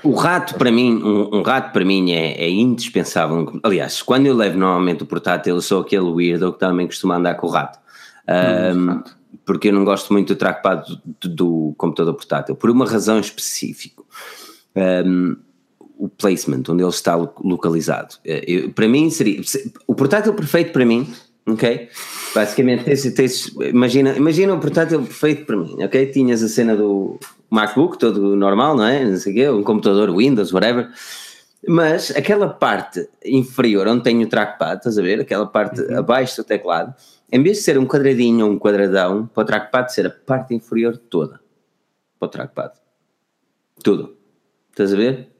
O rato para mim, um, um rato para mim é, é, indispensável. Aliás, quando eu levo normalmente o portátil, eu sou aquele weirdo que também costuma andar com o rato. Um, porque eu não gosto muito do trackpad do, do, computador portátil, por uma razão específica. Um, o placement, onde ele está localizado. Eh, eu, para mim seria o portátil perfeito para mim, ok? Basicamente, tens, tens, imagina, imagina o portátil perfeito para mim, ok? Tinhas a cena do MacBook, todo normal, não é? Não sei o quê, um computador Windows, whatever. Mas aquela parte inferior onde tem o trackpad, estás a ver? Aquela parte uhum. abaixo do teclado, em vez de ser um quadradinho ou um quadradão, para o trackpad ser a parte inferior toda. Para o trackpad. Tudo. Estás a ver?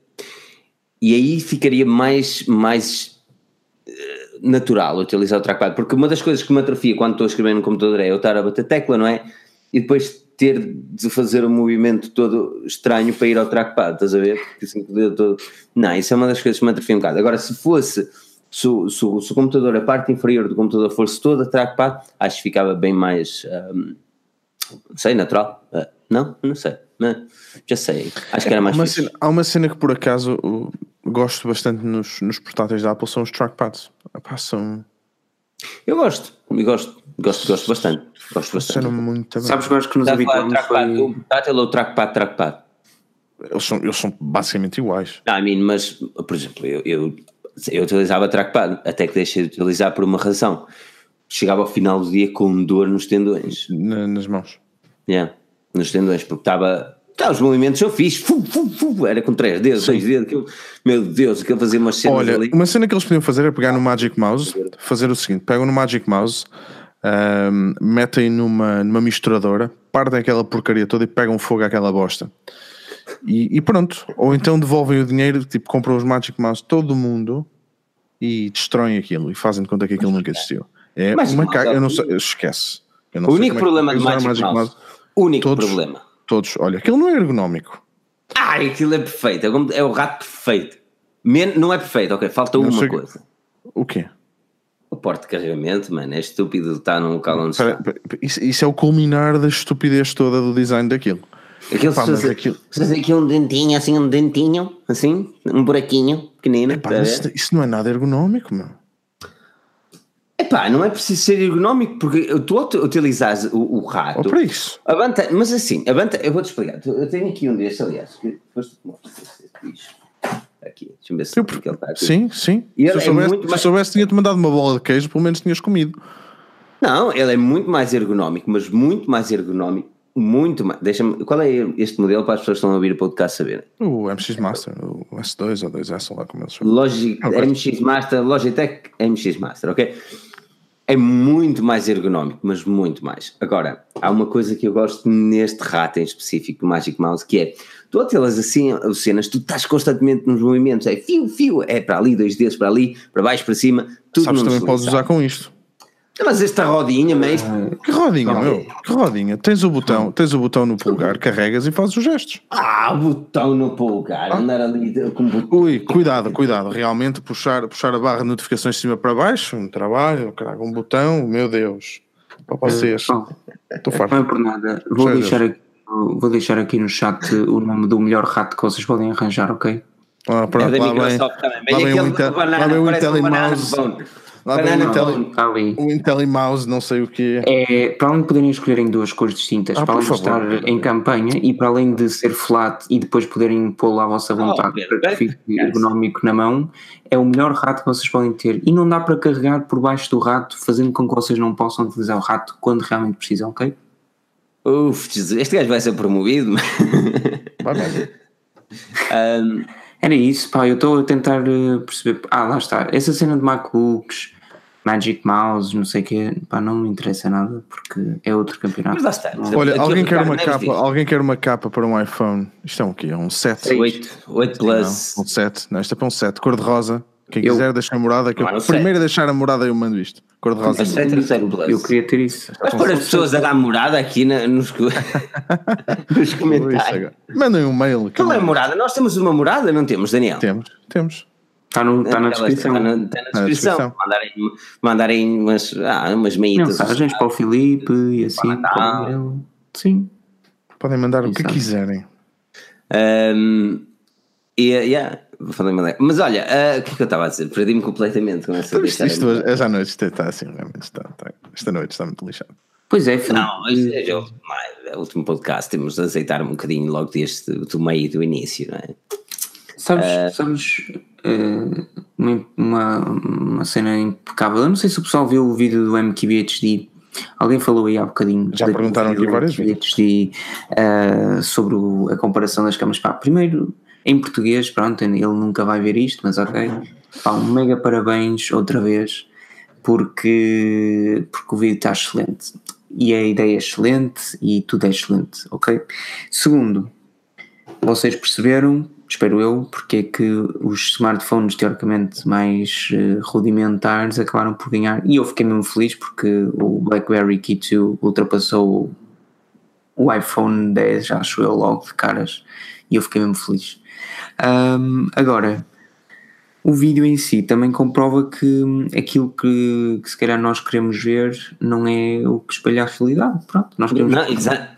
e aí ficaria mais, mais natural utilizar o trackpad, porque uma das coisas que me atrofia quando estou a escrever no computador é eu estar a bater tecla, não é? E depois ter de fazer um movimento todo estranho para ir ao trackpad, estás a ver? Porque assim, todo... Não, isso é uma das coisas que me atrofia um bocado. Agora, se fosse, se, se, se o computador, a parte inferior do computador fosse toda trackpad, acho que ficava bem mais, um, não sei, natural. Uh, não? Não sei. Não, já sei. Acho que era mais uma cena, Há uma cena que por acaso gosto bastante nos, nos portáteis da Apple são os trackpads. Passam. Eu gosto, eu gosto, gosto, gosto bastante. Gosto bastante. Muito bem. Sabes acho que nos habituamos trackpad foi... portátil ou trackpad, trackpad? Eles são, eles são basicamente iguais. Não, I mean, mas, por exemplo, eu, eu, eu utilizava trackpad até que deixei de utilizar por uma razão. Chegava ao final do dia com dor nos tendões. Na, nas mãos. Yeah nos tendões, porque estava. Tá, os movimentos eu fiz, fu, fu, fu, era com três dedos, seis dedos, aquilo, meu Deus, aquilo fazia umas cenas Olha, ali. uma cena que eles podiam fazer é pegar no Magic Mouse, fazer o seguinte: pegam no Magic Mouse, um, metem numa, numa misturadora, partem aquela porcaria toda e pegam fogo àquela bosta. E, e, pronto, ou então devolvem o dinheiro, tipo, compram os Magic Mouse todo mundo e destroem aquilo e fazem de conta que aquilo nunca existiu. É Mas, uma caga, eu não sei, esquece. o único problema é do Magic, Magic Mouse, Mouse Único todos, problema. Todos, olha, aquilo não é ergonómico. Ah, aquilo é perfeito, é, é o rato perfeito. Men não é perfeito, ok, falta não uma coisa. O quê? O porte de carregamento, mano, é estúpido estar num local onde Pera, está. Isso, isso, é o culminar da estupidez toda do design daquilo. Aquilo Pá, se aquilo... aqui um dentinho, assim, um dentinho, assim, um buraquinho pequenino. Epá, isso, isso, não é nada ergonómico, meu. Epá, não é preciso ser ergonómico, porque tu utilizas o, o rato. Ou para isso. A mas assim, a eu vou-te explicar. Eu tenho aqui um destes, aliás, que depois tu mostras este bicho. Aqui, deixa-me ver se eu, ele está aqui. Sim, sim. Se eu é soubesse, é mais... soubesse tinha-te mandado uma bola de queijo, pelo menos tinhas comido. Não, ele é muito mais ergonómico, mas muito mais ergonómico. Muito mais. Deixa-me. Qual é este modelo para as pessoas que estão a ouvir o podcast saberem? O MX Master, o S2 ou 2S, lá como eles chamam. Logic, MX Master, Logitech MX Master, ok? É muito mais ergonómico, mas muito mais. Agora, há uma coisa que eu gosto neste rato em específico do Magic Mouse, que é, tu aquelas assim, cenas, tu estás constantemente nos movimentos, é fio, fio, é para ali, dois dedos para ali, para baixo, para cima, tudo Sabes também podes usar com isto. Mas esta rodinha, mas... Que rodinha, meu? Que rodinha? Tens o botão, tens o botão no polegar, carregas e fazes os gestos. Ah, o botão no polegar, ah. andar ali com o botão. Ui, cuidado, cuidado. Realmente puxar, puxar a barra de notificações de cima para baixo, um trabalho, caraca, um botão, meu Deus. Para vocês. Estou farto. Não é por nada. Vou deixar, aqui, vou deixar aqui no chat o nome do melhor rato que vocês podem arranjar, ok? Ah, pronto, é lá, vem, lá, vem, lá Intel, lá Intel mouse. Lá vem o Intel, ali. o IntelliMouse, não sei o que é. Para além de poderem escolher em duas cores distintas, ah, para além de estar em campanha e para além de ser flat e depois poderem pô-lo à vossa vontade oh, para que fique ergonómico na mão, é o melhor rato que vocês podem ter. E não dá para carregar por baixo do rato, fazendo com que vocês não possam utilizar o rato quando realmente precisam, ok? Uf, este gajo vai ser promovido. Vai, vai. um, era isso, pá, eu estou a tentar eh, perceber. Ah, lá está. Essa cena de MacBooks, Magic Mouse, não sei o quê, pá, não me interessa nada porque é outro campeonato. Mas lá está. Olha, alguém quer uma capa, alguém quer uma capa para um iPhone. Isto é um quê? Um 7? 8, 8 Plus. Não, um 7. Não, isto é para um 7, cor de rosa. Quem eu, quiser deixar a morada, que eu, eu primeiro deixar a morada eu mando isto. Cor de rosa. Eu queria ter isso. Mas para as pessoas a dar morada aqui na, nos, nos comentários. Mandem um mail. Qual é a morada? Nós temos uma morada, não temos, Daniel? Temos, temos. Está, no, está na descrição. Está na, está na descrição. descrição. Mandarem, mandarem umas, ah, umas meitas. Mensagens para o Filipe e assim. Para Sim. Podem mandar o que quiserem. Um, e, yeah, mas olha, uh, o que é que eu estava a dizer? Perdi-me completamente com essa isto, isto hoje, esta noite está assim, realmente está, está, esta noite está muito lixado. Pois é, não, mas é, é, o último podcast, temos de aceitar um bocadinho logo deste do meio e do início, não é? Sabes, uh, sabes uh, uma, uma cena impecável. Eu não sei se o pessoal viu o vídeo do MQBHD. Alguém falou aí há bocadinho. Já perguntaram aqui várias vezes. Uh, sobre o, a comparação das câmaras. Pá, primeiro, em português, pronto, ele nunca vai ver isto, mas ok. Pá, um mega parabéns outra vez, porque, porque o vídeo está excelente. E a ideia é excelente e tudo é excelente, ok? Segundo, vocês perceberam, espero eu, porque é que os smartphones teoricamente mais uh, rudimentares acabaram por ganhar. E eu fiquei mesmo feliz porque o BlackBerry Key 2 ultrapassou o iPhone 10, acho eu, logo de caras. E eu fiquei mesmo feliz. Um, agora, o vídeo em si também comprova que aquilo que, que se calhar nós queremos ver não é o que espelha a realidade. Pronto, nós queremos. Não,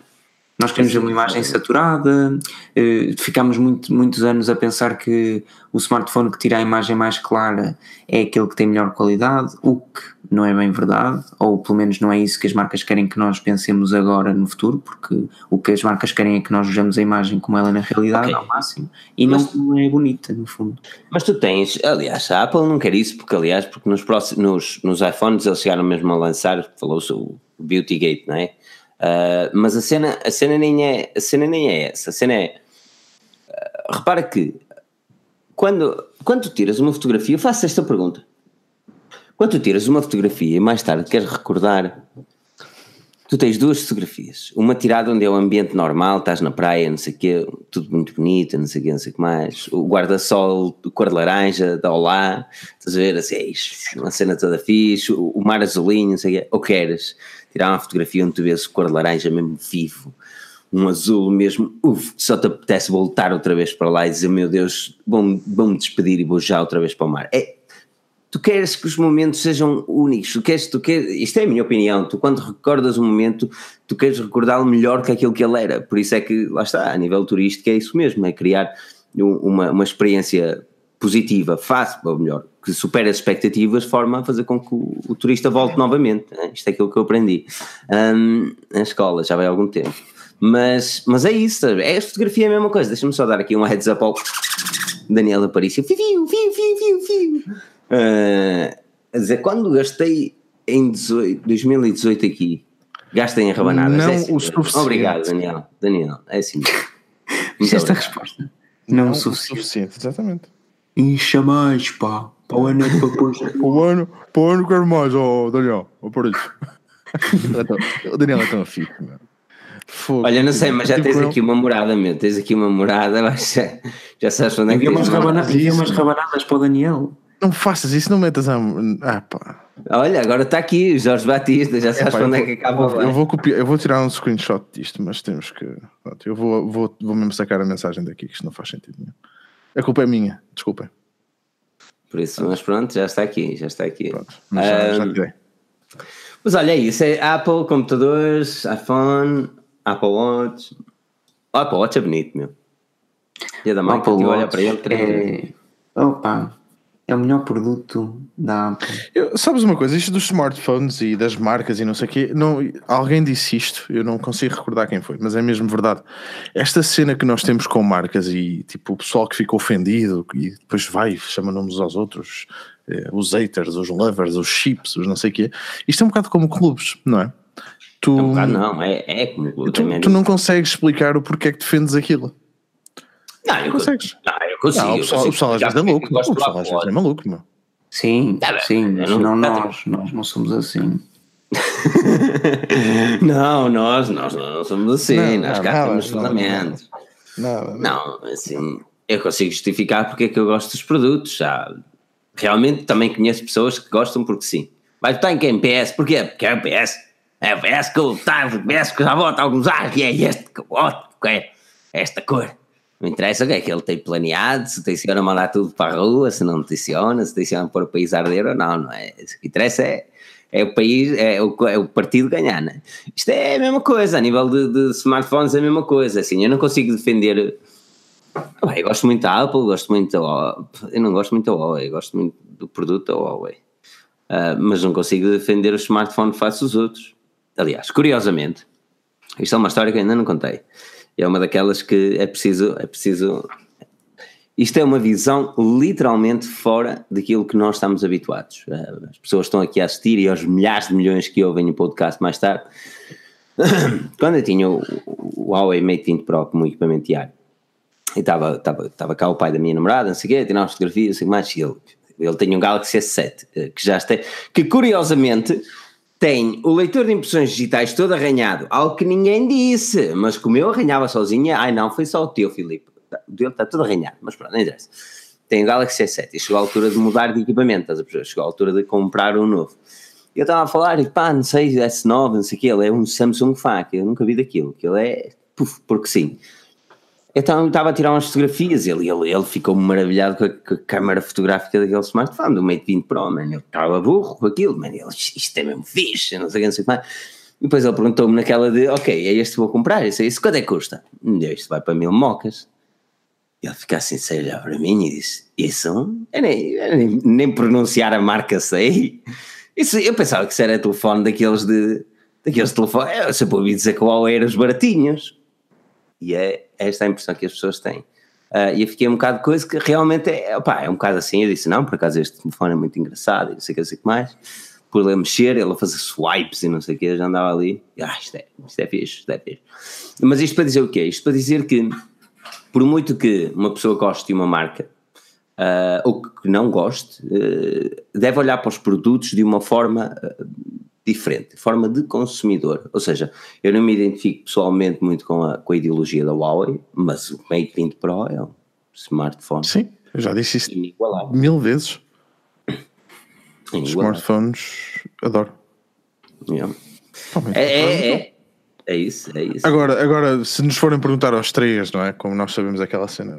nós queremos uma imagem saturada, eh, ficamos muito, muitos anos a pensar que o smartphone que tira a imagem mais clara é aquele que tem melhor qualidade, o que não é bem verdade, ou pelo menos não é isso que as marcas querem que nós pensemos agora no futuro, porque o que as marcas querem é que nós vejamos a imagem como ela é na realidade okay. ao máximo, e mas, não é bonita no fundo. Mas tu tens, aliás, a Apple não quer isso, porque aliás, porque nos, próximos, nos, nos iPhones eles chegaram mesmo a lançar, falou-se o Beauty Gate, não é? Uh, mas a cena, a cena nem é, a cena nem é essa. A cena é, uh, repara que quando, quando tu tiras uma fotografia, eu faço esta pergunta. Quando tu tiras uma fotografia e mais tarde queres recordar, tu tens duas fotografias. Uma tirada onde é o ambiente normal, estás na praia, não sei o quê, tudo muito bonito, não sei o quê, não sei o que mais. O guarda-sol de cor de laranja, da Olá, estás a ver, assim, é uma cena toda fixe, o mar azulinho, não sei o quê. Ou queres tirar uma fotografia onde tu vês cor de laranja mesmo vivo, um azul mesmo, uf, só te apetece voltar outra vez para lá e dizer, meu Deus, vou-me vou despedir e vou já outra vez para o mar. É, tu queres que os momentos sejam únicos, tu queres, tu queres, isto é a minha opinião, tu quando recordas um momento, tu queres recordá-lo melhor que aquilo que ele era, por isso é que, lá está, a nível turístico é isso mesmo, é criar uma, uma experiência positiva, fácil, ou melhor, que supera as expectativas, de forma a fazer com que o, o turista volte novamente. Né? Isto é aquilo que eu aprendi um, na escola, já vai há algum tempo. Mas, mas é isso, é a fotografia é a mesma coisa. Deixa-me só dar aqui um heads up ao Daniel Aparício. Fiu, fiu, fiu, fiu, fiu. Uh, a dizer, quando gastei em 18, 2018 aqui, gastem em rabanadas. Não é assim, o suficiente. Obrigado, Daniel. Daniel, é assim. Muito esta resposta. Não, não o suficiente. suficiente. Exatamente. Incha mais, pá. Para o ano é para depois. para o ano, para o ano quero mais, ó oh, Daniel. Oh, por isso. o Daniel é tão fixe, mano. Fogo. Olha, não sei, mas já tens aqui uma morada, meu. Tens aqui uma morada, mas já, já sabes onde é que Havia umas, rabana umas rabanadas para o Daniel. Não faças isso, não metas a. Ah, pá. Olha, agora está aqui, Jorge Batista, já sabes é, pá, onde é que acaba eu vou, eu vou copiar, eu vou tirar um screenshot disto, mas temos que. Pronto, eu vou, vou, vou mesmo sacar a mensagem daqui, que isto não faz sentido nenhum. A culpa é minha, desculpem. Por isso, mas pronto, já está aqui, já está aqui. Pronto, mas, já, já mas olha, é isso, é Apple, computadores, iPhone, Apple Watch. O Apple Watch é bonito, meu. Dia da marca, Apple Watch olha para ele. É... Opa, É o melhor produto da Apple. Eu, sabes uma coisa? Isto dos smartphones e das marcas e não sei o quê, não, alguém disse isto, eu não consigo recordar quem foi, mas é mesmo verdade. Esta cena que nós temos com marcas e tipo o pessoal que fica ofendido e depois vai, chama nomes aos outros, eh, os haters, os lovers, os chips, os não sei o quê. Isto é um bocado como clubes, não é? Tu, é um bocado não, é, é como. Tu, tu não consegues explicar o porquê é que defendes aquilo. Não, eu consegues. Não, consigo. Não, o pessoal, o pessoal às vezes é maluco. O pessoal às vezes é maluco, meu. Sim, tá sim, mas não, nós, nós não somos assim. não, nós, nós não somos assim, não, nós cá temos fundamentos. Não, não, assim, eu consigo justificar porque é que eu gosto dos produtos, já. Realmente também conheço pessoas que gostam porque sim. Mas tu tem quem PS, porquê? Porque é o PS. É o PS que eu tá, PS que já volta alguns anos e é este que eu que é esta cor. Não interessa o que é que ele tem planeado, se tenciona mandar tudo para a rua, se não tenciona, se tenciona pôr o país a arder ou não, não é? O que interessa é, é o país, é o, é o partido ganhar, né? Isto é a mesma coisa, a nível de, de smartphones é a mesma coisa, assim, eu não consigo defender... eu gosto muito da Apple, gosto muito da Huawei, eu não gosto muito da Huawei, gosto muito do produto da Huawei, uh, mas não consigo defender o smartphone face aos outros. Aliás, curiosamente, isto é uma história que ainda não contei, é uma daquelas que é preciso, é preciso. Isto é uma visão literalmente fora daquilo que nós estamos habituados. Eh, as pessoas estão aqui a assistir e aos milhares de milhões que ouvem o podcast mais tarde. Quando eu tinha o, Huawei Mate 20 Pro como equipamento diário, e estava, estava, estava cá o pai da minha namorada, não sei o quê, tirava fotografias, assim mais, e ele, ele tem um Galaxy S7, eh, que já está, que curiosamente tem o leitor de impressões digitais todo arranhado, algo que ninguém disse, mas como eu arranhava sozinha, ai não, foi só o teu, Filipe. O dele está todo arranhado, mas pronto, não interessa. Tem o Galaxy S7 e chegou a altura de mudar de equipamento, estás a perceber? Chegou a altura de comprar um novo. Eu estava a falar, e pá, não sei, S9, não sei o que, ele é um Samsung FAC, eu nunca vi daquilo, que ele é, puf, porque sim. Então estava a tirar umas fotografias ele, ele, ele ficou maravilhado com a, com a, câmara fotográfica daquele smartphone, do Mate 20 Pro, mano. Ele estava burro com aquilo, mano. Ele, isto é mesmo fixe, não sei o que, não sei o que mais. E depois ele perguntou-me naquela de, ok, é este que vou comprar, isso, isso quanto é que custa? Isto vai para mil mocas. Ele fica assim, sei olhar para mim e disse, isso? Eu nem, eu nem, nem, pronunciar a marca sei. Isso, eu pensava que isso era telefone daqueles de, daqueles telefones, eu sempre ouvi dizer que o era os baratinhos. E é esta a impressão que as pessoas têm. Uh, e eu fiquei um bocado de coisa que realmente é, é um bocado assim. Eu disse: não, por acaso este telefone é muito engraçado, e não sei o que, que mais. Por ele mexer, ele a fazer swipes e não sei o que, já andava ali. Ah, isto é, isto é fixe, isto é fixe. Mas isto para dizer o quê? Isto para dizer que, por muito que uma pessoa goste de uma marca, uh, ou que não goste, uh, deve olhar para os produtos de uma forma diferente, forma de consumidor. Ou seja, eu não me identifico pessoalmente muito com a, com a ideologia da Huawei, mas o Mate 20 Pro é um smartphone. Sim, eu já disse isso mil vezes. Smartphones, adoro. Yeah. é, é, é, é, isso, é isso. Agora, agora, se nos forem perguntar aos três, não é? Como nós sabemos aquela cena,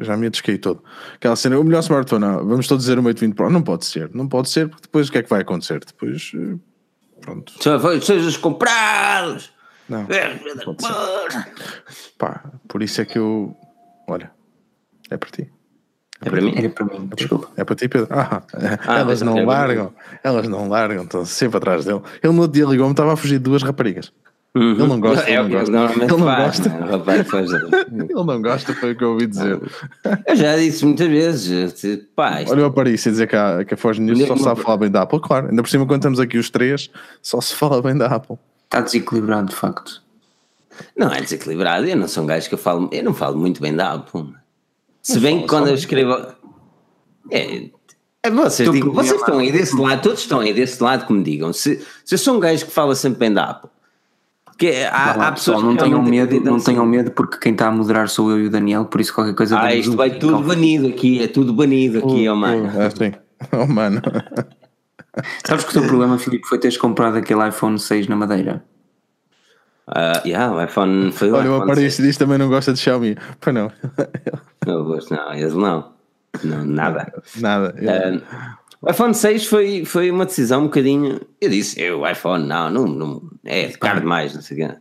já me descaí todo. Aquela cena, o melhor smartphone, não, vamos todos dizer o Mate 20 Pro. Não pode ser, não pode ser, porque depois o que é que vai acontecer? Depois eh, Pronto. Sejas comprados. Não. Pá, por isso é que eu. Olha, é para ti. É, é para mim? Era para mim, desculpa. É para ti, Pedro. Ah, ah elas não largam, elas não largam, estão sempre atrás dele. Ele no dia ligou-me, estava a fugir de duas raparigas. Uhum. Ele não gosta. É ele não gosta. Ele não gosta. Né? ele não gosta, foi o que eu ouvi dizer. Eu já disse muitas vezes. Pá, isto... Olha, eu parei a dizer que a, que a Foz News só sabe falar bem da Apple. Claro, ainda por cima, quando estamos aqui os três, só se fala bem da Apple. Está desequilibrado, de facto. Não é desequilibrado. Eu não sou um gajo que eu falo. Eu não falo muito bem da Apple. Se bem que quando eu escrevo. É, é, vocês, digo, vocês estão aí desse lado, todos estão aí desse lado que me digam. Se, se eu sou um gajo que fala sempre bem da Apple há, lá, há pessoas não tenham medo, não tenham medo porque quem está a moderar sou eu e o Daniel, por isso qualquer coisa. Ah, isto vai tudo banido aqui, é tudo banido aqui, oh, mano. É sim, oh mano. Sabes que o teu problema, Filipe, foi teres comprado aquele iPhone 6 na Madeira? Uh, yeah, o iPhone foi Olha, o Aparício diz também não gosta de Xiaomi. Pois não. Não gosto, não, eles não. Não, nada. Nada. Uh, o iPhone 6 foi, foi uma decisão um bocadinho. Eu disse, eu, iPhone, não, não, não é caro demais, não sei o quê.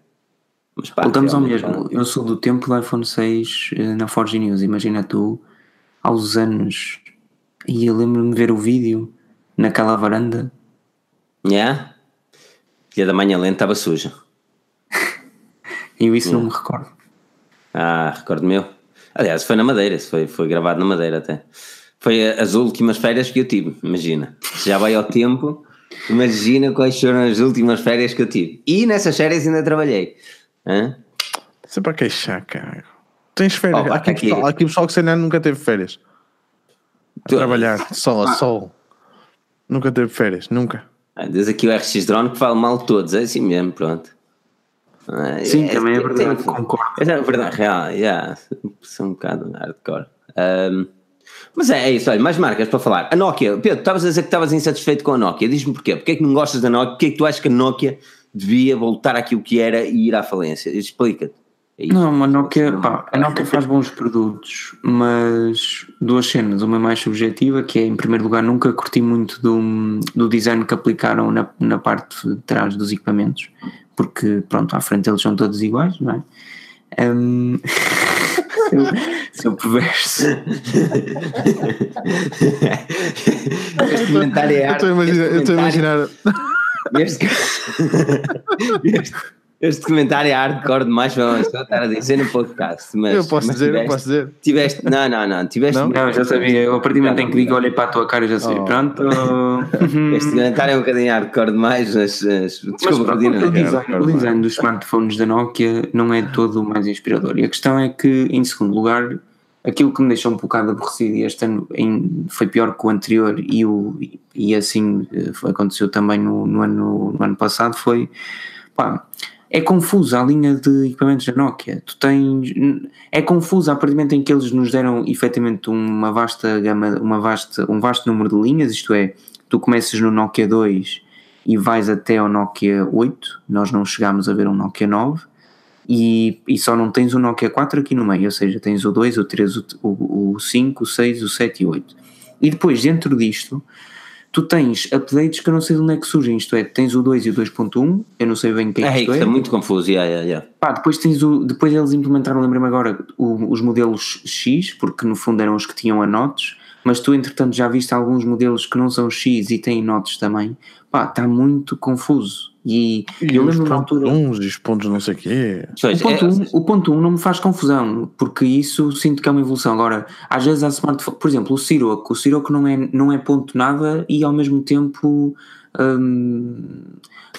Mas pá, Voltamos ao mesmo. Eu sou do tempo do iPhone 6 eh, na Forge News. Imagina tu, aos anos E eu lembro-me de ver o vídeo naquela varanda. Yeah? Dia da manhã lenta estava suja. eu isso yeah. não me recordo. Ah, recordo meu. Aliás, foi na Madeira, foi, foi gravado na Madeira até. Foi as últimas férias que eu tive, imagina. Já vai ao tempo, imagina quais foram as últimas férias que eu tive. E nessas férias ainda trabalhei. Hã? Isso é para queixar, cara. Tens férias. Oh, aqui, aqui, pessoal, aqui pessoal que nunca teve férias. A tu... trabalhar, sol a ah. sol. Nunca teve férias, nunca. Ah, diz aqui o RX Drone que fala mal de todos, é assim mesmo, pronto. Ah, Sim, é, também é, é verdade, tem, concordo. É verdade, real, yeah, sou um bocado hardcore. Um, mas é, é, isso, olha, mais marcas para falar. A Nokia, Pedro, estavas a dizer que estavas insatisfeito com a Nokia, diz-me porquê, porque é que não gostas da Nokia, porque é que tu achas que a Nokia devia voltar àquilo que era e ir à falência? Explica-te. É não, a Nokia, pá, a Nokia faz bons produtos, mas duas cenas. Uma mais subjetiva, que é, em primeiro lugar, nunca curti muito do, do design que aplicaram na, na parte de trás dos equipamentos, porque, pronto, à frente eles são todos iguais, não é? Um, seu, perverso. este comentário é arte. Eu estou a imaginar. Este, este, comentário é hardcore demais para estar a dizer no podcast. Mas, eu posso mas dizer, tiveste, eu posso dizer. Tiveste, não, não, não. Tiveste, não, não já sabia. Eu, a partir do momento em que digo, olhei para a tua cara, já sei. Oh. Pronto. este comentário é um bocadinho hardcore demais. Mas, mas, desculpa, mas, pronto, o, design, o design dos smartphones da Nokia não é todo o mais inspirador. E a questão é que, em segundo lugar, aquilo que me deixou um bocado aborrecido e este ano em, foi pior que o anterior e, o, e assim eh, aconteceu também no, no, ano, no ano passado foi pá, é confusa a linha de equipamentos da Nokia. Tu tens. É confusa a partir do momento em que eles nos deram efetivamente uma vasta gama, uma vasta, um vasto número de linhas, isto é, tu começas no Nokia 2 e vais até ao Nokia 8, nós não chegámos a ver um Nokia 9, e, e só não tens o Nokia 4 aqui no meio, ou seja, tens o 2, o 3, o, o, o 5, o 6, o 7 e o 8. E depois, dentro disto, tu tens updates que eu não sei de onde é que surgem, isto é, tens o 2 e o 2.1, eu não sei bem o que é, é isto é. é muito confuso, yeah, yeah, yeah. Pá, depois tens o, depois eles implementaram, lembro-me agora, o, os modelos X, porque no fundo eram os que tinham anotes, mas tu entretanto já viste alguns modelos que não são X e têm notes também, pá, está muito confuso. E, e eu lembro na altura. Uns e os pontos não sei o quê. O ponto, é, um, o ponto 1 um não me faz confusão, porque isso sinto que é uma evolução. Agora, às vezes há smartphone, por exemplo, o Siroco, o Siroco não é, não é ponto nada e ao mesmo tempo hum,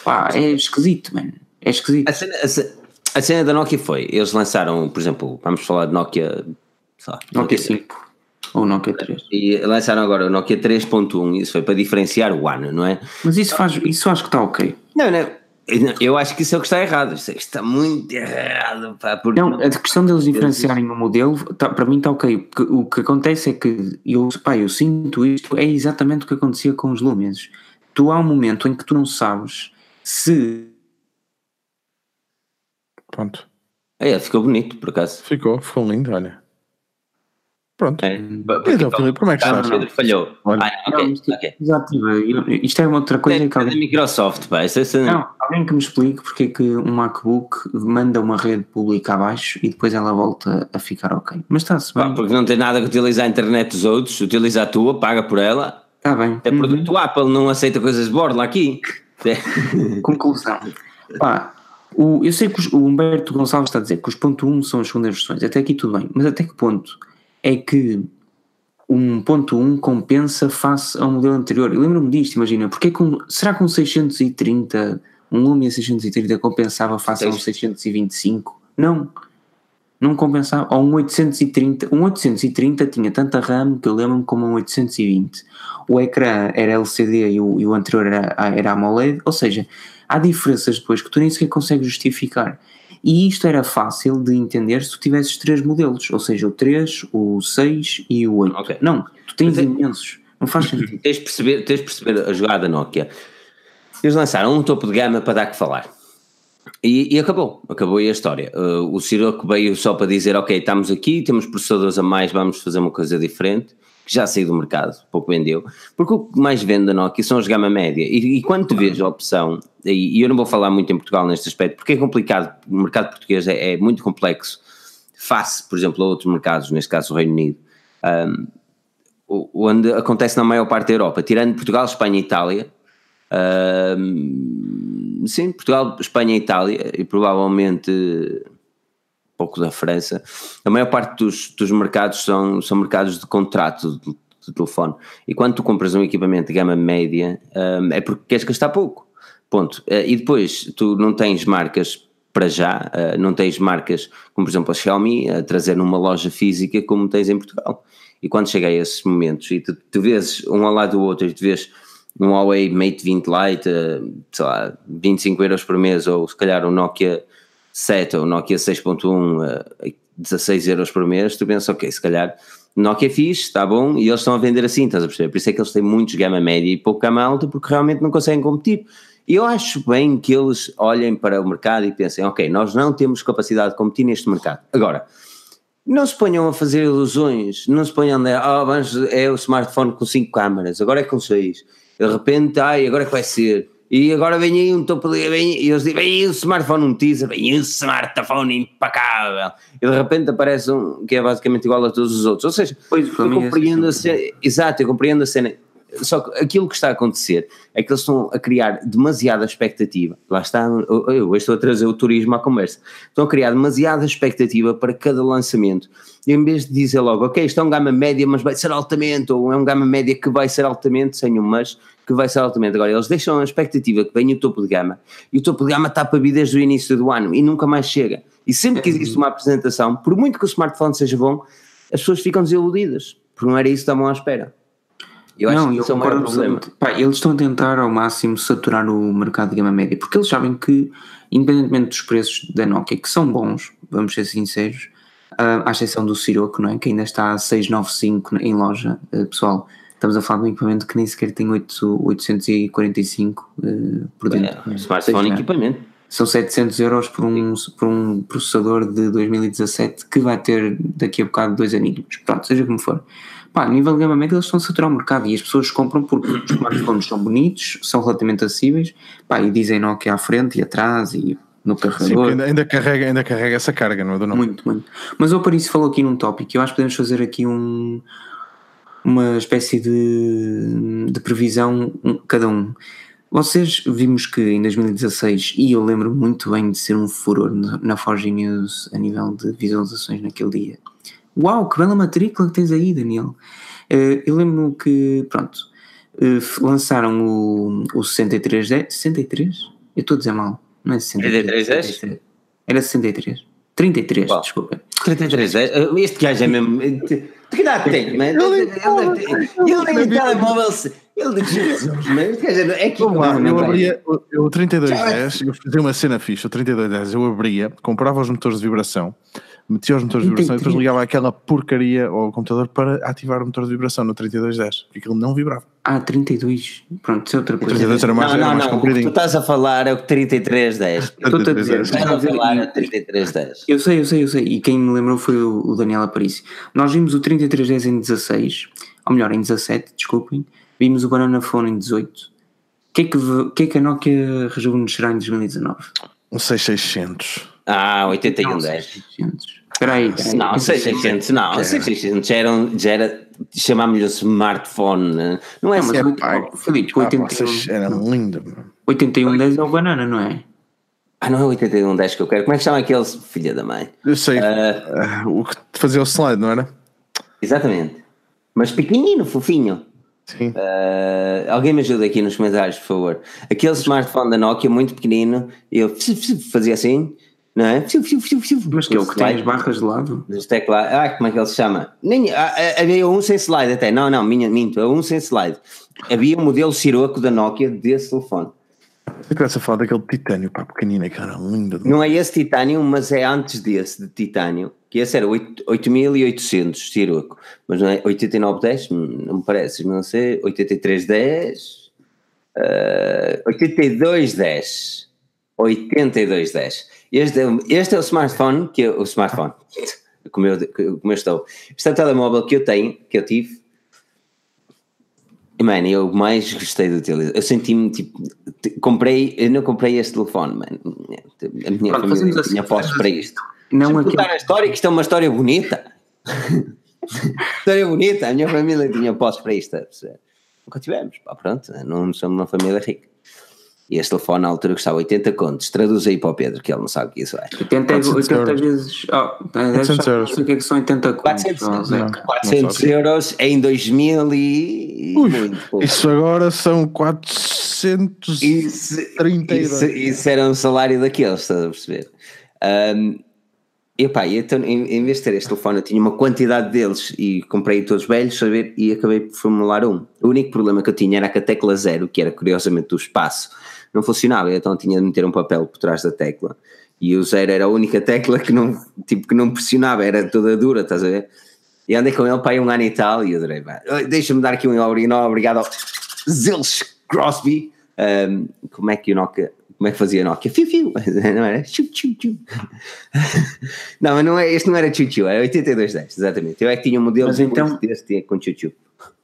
pá, é esquisito, mano. É esquisito. A cena, a, a cena, da Nokia foi, eles lançaram, por exemplo, vamos falar de Nokia. Nokia 5. Ou Nokia 3. E lançaram agora o Nokia 3.1, isso foi para diferenciar o One, não é? Mas isso faz, isso acho que está ok. Não, não. Eu acho que isso é o que está errado. Isso está muito errado. Pá, porque... Não, a questão deles diferenciarem o modelo, tá, para mim está ok. O que acontece é que eu, pá, eu sinto isto, é exatamente o que acontecia com os Lumens. Tu há um momento em que tu não sabes se. Pronto. É, ficou bonito, por acaso. Ficou, ficou lindo, olha. Pronto. É, então, Filipe, como é que está? Pedro falhou. Olha, ah, okay, não, okay. Isto é uma outra coisa é, que alguém... Microsoft, pá. Isso é não, alguém que me explique porque é que um MacBook manda uma rede pública abaixo e depois ela volta a ficar ok. Mas está-se bem. porque não tem nada que utilizar a internet dos outros, utiliza a tua, paga por ela. Está bem. É produto uhum. Apple, não aceita coisas de borla aqui. Conclusão. Pá, o, eu sei que o Humberto Gonçalves está a dizer que os ponto 1 são as segundas versões, até aqui tudo bem, mas até que ponto é que um ponto 1 compensa face ao modelo anterior. Eu lembro-me disto, imagina, porque com, será que um 630, um Lumia 630 compensava face a um 625? Não, não compensava. Ou um 830, um 830 tinha tanta RAM que eu lembro-me como um 820. O ecrã era LCD e o, e o anterior era, era AMOLED, ou seja, há diferenças depois que tu nem sequer consegues justificar. E isto era fácil de entender se tu tivesses três modelos, ou seja, o 3, o 6 e o 8. Okay. Não, tu tens é, imensos. Não faz sentido. Tens de perceber, tens de perceber a jogada Nokia. Eles lançaram um topo de gama para dar que falar. E, e, acabou, acabou aí a história. Uh, o Siroco veio só para dizer: Ok, estamos aqui, temos processadores a mais, vamos fazer uma coisa diferente que já saiu do mercado, pouco vendeu, porque o que mais vende da Nokia são os gama média, e, e quando tu vês a opção, e, e, eu não vou falar muito em Portugal neste aspecto, porque é complicado, o mercado português é, é muito complexo, face, por exemplo, a outros mercados, neste caso o Reino Unido, um, onde acontece na maior parte da Europa, tirando Portugal, Espanha e Itália. Uh, sim, Portugal, Espanha e Itália, e provavelmente pouco da França. A maior parte dos, dos mercados são, são mercados de contrato de, de telefone. E quando tu compras um equipamento de gama média, um, é porque queres gastar pouco. Ponto. Uh, e depois tu não tens marcas para já, uh, não tens marcas como por exemplo a Xiaomi a trazer numa loja física como tens em Portugal. E quando chega a esses momentos e tu, tu vês um ao lado do outro e tu vês um Huawei Mate 20 Lite, uh, sei lá, 25 euros por mês ou se calhar um Nokia 7 ou Nokia 6.1 a 16 euros por mês, tu pensas, ok, se calhar Nokia é fixe, está bom, e eles estão a vender assim, estás a perceber? Por isso é que eles têm muitos gama média e pouco gama alta, porque realmente não conseguem competir. E eu acho bem que eles olhem para o mercado e pensem, ok, nós não temos capacidade de competir neste mercado. Agora, não se ponham a fazer ilusões, não se ponham a, oh, é o smartphone com 5 câmaras, agora é com 6. De repente, ai, agora é que vai ser e agora vem aí um topo de. Vem, e eles dizem, vem aí o smartphone, um teaser, vem aí o smartphone impecável. E de repente aparece um que é basicamente igual a todos os outros. Ou seja, pois, eu é compreendo a cena. Exato, eu compreendo a cena. Só que aquilo que está a acontecer é que eles estão a criar demasiada expectativa. Lá está, eu estou a trazer o turismo à conversa. Estão a criar demasiada expectativa para cada lançamento. E em vez de dizer logo, ok, isto é um gama média, mas vai ser altamente, ou é um gama média que vai ser altamente, sem um mas, que vai ser altamente. Agora, eles deixam a expectativa que venha o topo de gama e o topo de gama está para vir desde o início do ano e nunca mais chega. E sempre que existe uma apresentação, por muito que o smartphone seja bom, as pessoas ficam desiludidas, porque não era isso que estavam à espera. Eu não, acho que isso é o maior problema. Pá, eles estão a tentar ao máximo saturar o mercado de gama média, porque eles sabem que, independentemente dos preços da Nokia, que são bons, vamos ser sinceros, uh, à exceção do Sirocco, não é? que ainda está a 695 em loja, uh, pessoal, Estamos a falar de um equipamento que nem sequer tem 8, 845 uh, por dentro. É, smartphone seja, equipamento. São 700 euros por um, por um processador de 2017 que vai ter daqui a bocado dois aninhos. Pronto, seja como for. Pá, a nível de gama média eles estão a saturar o mercado e as pessoas compram porque os smartphones são bonitos, são relativamente acessíveis, pá, e dizem Nokia à frente e atrás e no carregador. Sim, ainda, ainda, carrega, ainda carrega essa carga, não é? Do muito, muito. Mas o Paris falou aqui num tópico, eu acho que podemos fazer aqui um, uma espécie de, de previsão cada um. Vocês vimos que em 2016, e eu lembro muito bem de ser um furor na Forge News a nível de visualizações naquele dia. Uau, que bela matrícula que tens aí, Daniel. Eh, eu lembro que, pronto, eh, lançaram o, o 6310. 63? Eu estou a dizer mal, não é 63? 63? Era 63. 33, Uau. desculpa. 33, este gajo é mesmo. Que idade tem? Ele tem telemóvel. Ele Jesus, mas é que eu abria o 3210, eu fazia uma cena fixe, o 3210 eu abria, comprava os motores de vibração, metia os motores de vibração e depois ligava aquela porcaria ao computador para ativar o motor de vibração no 3210, porque ele não vibrava. Ah, 32. Pronto, isso é outra coisa. 32 era mais, não, não, não. O que tu estás a falar é o 3310. Estou-te a dizer. Estás a falar é o 3310. Eu sei, eu sei, eu sei. E quem me lembrou foi o, Daniel Aparício. Nós vimos o 3310 em 16, ou melhor, em 17, desculpem. Vimos o Banana Phone em 18. O que é que, que, é que a Nokia rejuvenescerá em 2019? Um 6600. Ah, 8110. 600. Espera aí. Não, 600, não, 600 já era, já era chamámos-lhe smartphone, né? não é? Mas, é, pai, Felipe, ah, 81, era lindo. 8110 é o banana, não é? Ah, não é 8110 que eu quero. Como é que chama aquele filha da mãe? Eu sei. Uh, o que fazia o slide, não era? Exatamente. Mas pequenino, fofinho. Sim. Uh, alguém me ajuda aqui nos comentários, por favor. Aquele smartphone da Nokia muito pequenino, eu fazia assim não é? Mas que é o que tem as barras de lado? Dos teclados. Ah, como é que ele se chama? Nem, ah, ah, havia um sem slide até. Não, não, minha, minto. Um sem slide. Havia um modelo Siroco da Nokia desse telefone. Eu começo a falar daquele titânio, pá, pequenino, cara, lindo. Não é esse titânio, mas é antes desse, de titânio, que esse era 8800 Siroco, mas não é 8910, não me parece, não sei, 8310, uh, 8210, 8210. Este, este é o smartphone que eu, o smartphone, como eu, como eu estou. Este é o telemóvel que eu tenho, que eu tive. E, mano, eu mais gostei de utilizar. Eu senti-me tipo. Comprei, eu não comprei este telefone, mano. A minha Pronto, família assim, tinha postos para isto. Não aqui. contar a história, que isto é uma história bonita. História bonita, a minha família tinha postos para isto. Nunca tivemos, pá, pronto, não somos uma família rica. E este telefone na altura custava 80 contos. Traduz aí para o Pedro, que ele não sabe o que isso é. 80, 80 vezes. Oh, 800 euros. O que é que são 80 contos? 400, não, 400 euros em 2000 e. Ui, isso agora são 430 isso, euros. Isso, isso era um salário daqueles, estás a perceber? Um, e pá, então, em, em, vez de ter este telefone, eu tinha uma quantidade deles e comprei todos velhos, saber, e acabei por formular um. O único problema que eu tinha era que a tecla zero, que era curiosamente do espaço, não funcionava, então tinha de meter um papel por trás da tecla. E o zero era a única tecla que não, tipo, que não pressionava, era toda dura, estás a ver? E andei com ele para aí um ano e tal, e eu adorei, deixa-me dar aqui um obrigado ao Zilch Crosby. Um, como é que o Nokia, como é que fazia Nokia? Fiu, fiu, não era? Chiu, chiu, chiu. não, mas não é, este não era chiu, chiu, era 8210, exatamente. Eu é que tinha um modelo mas então, deste com chiu, chiu.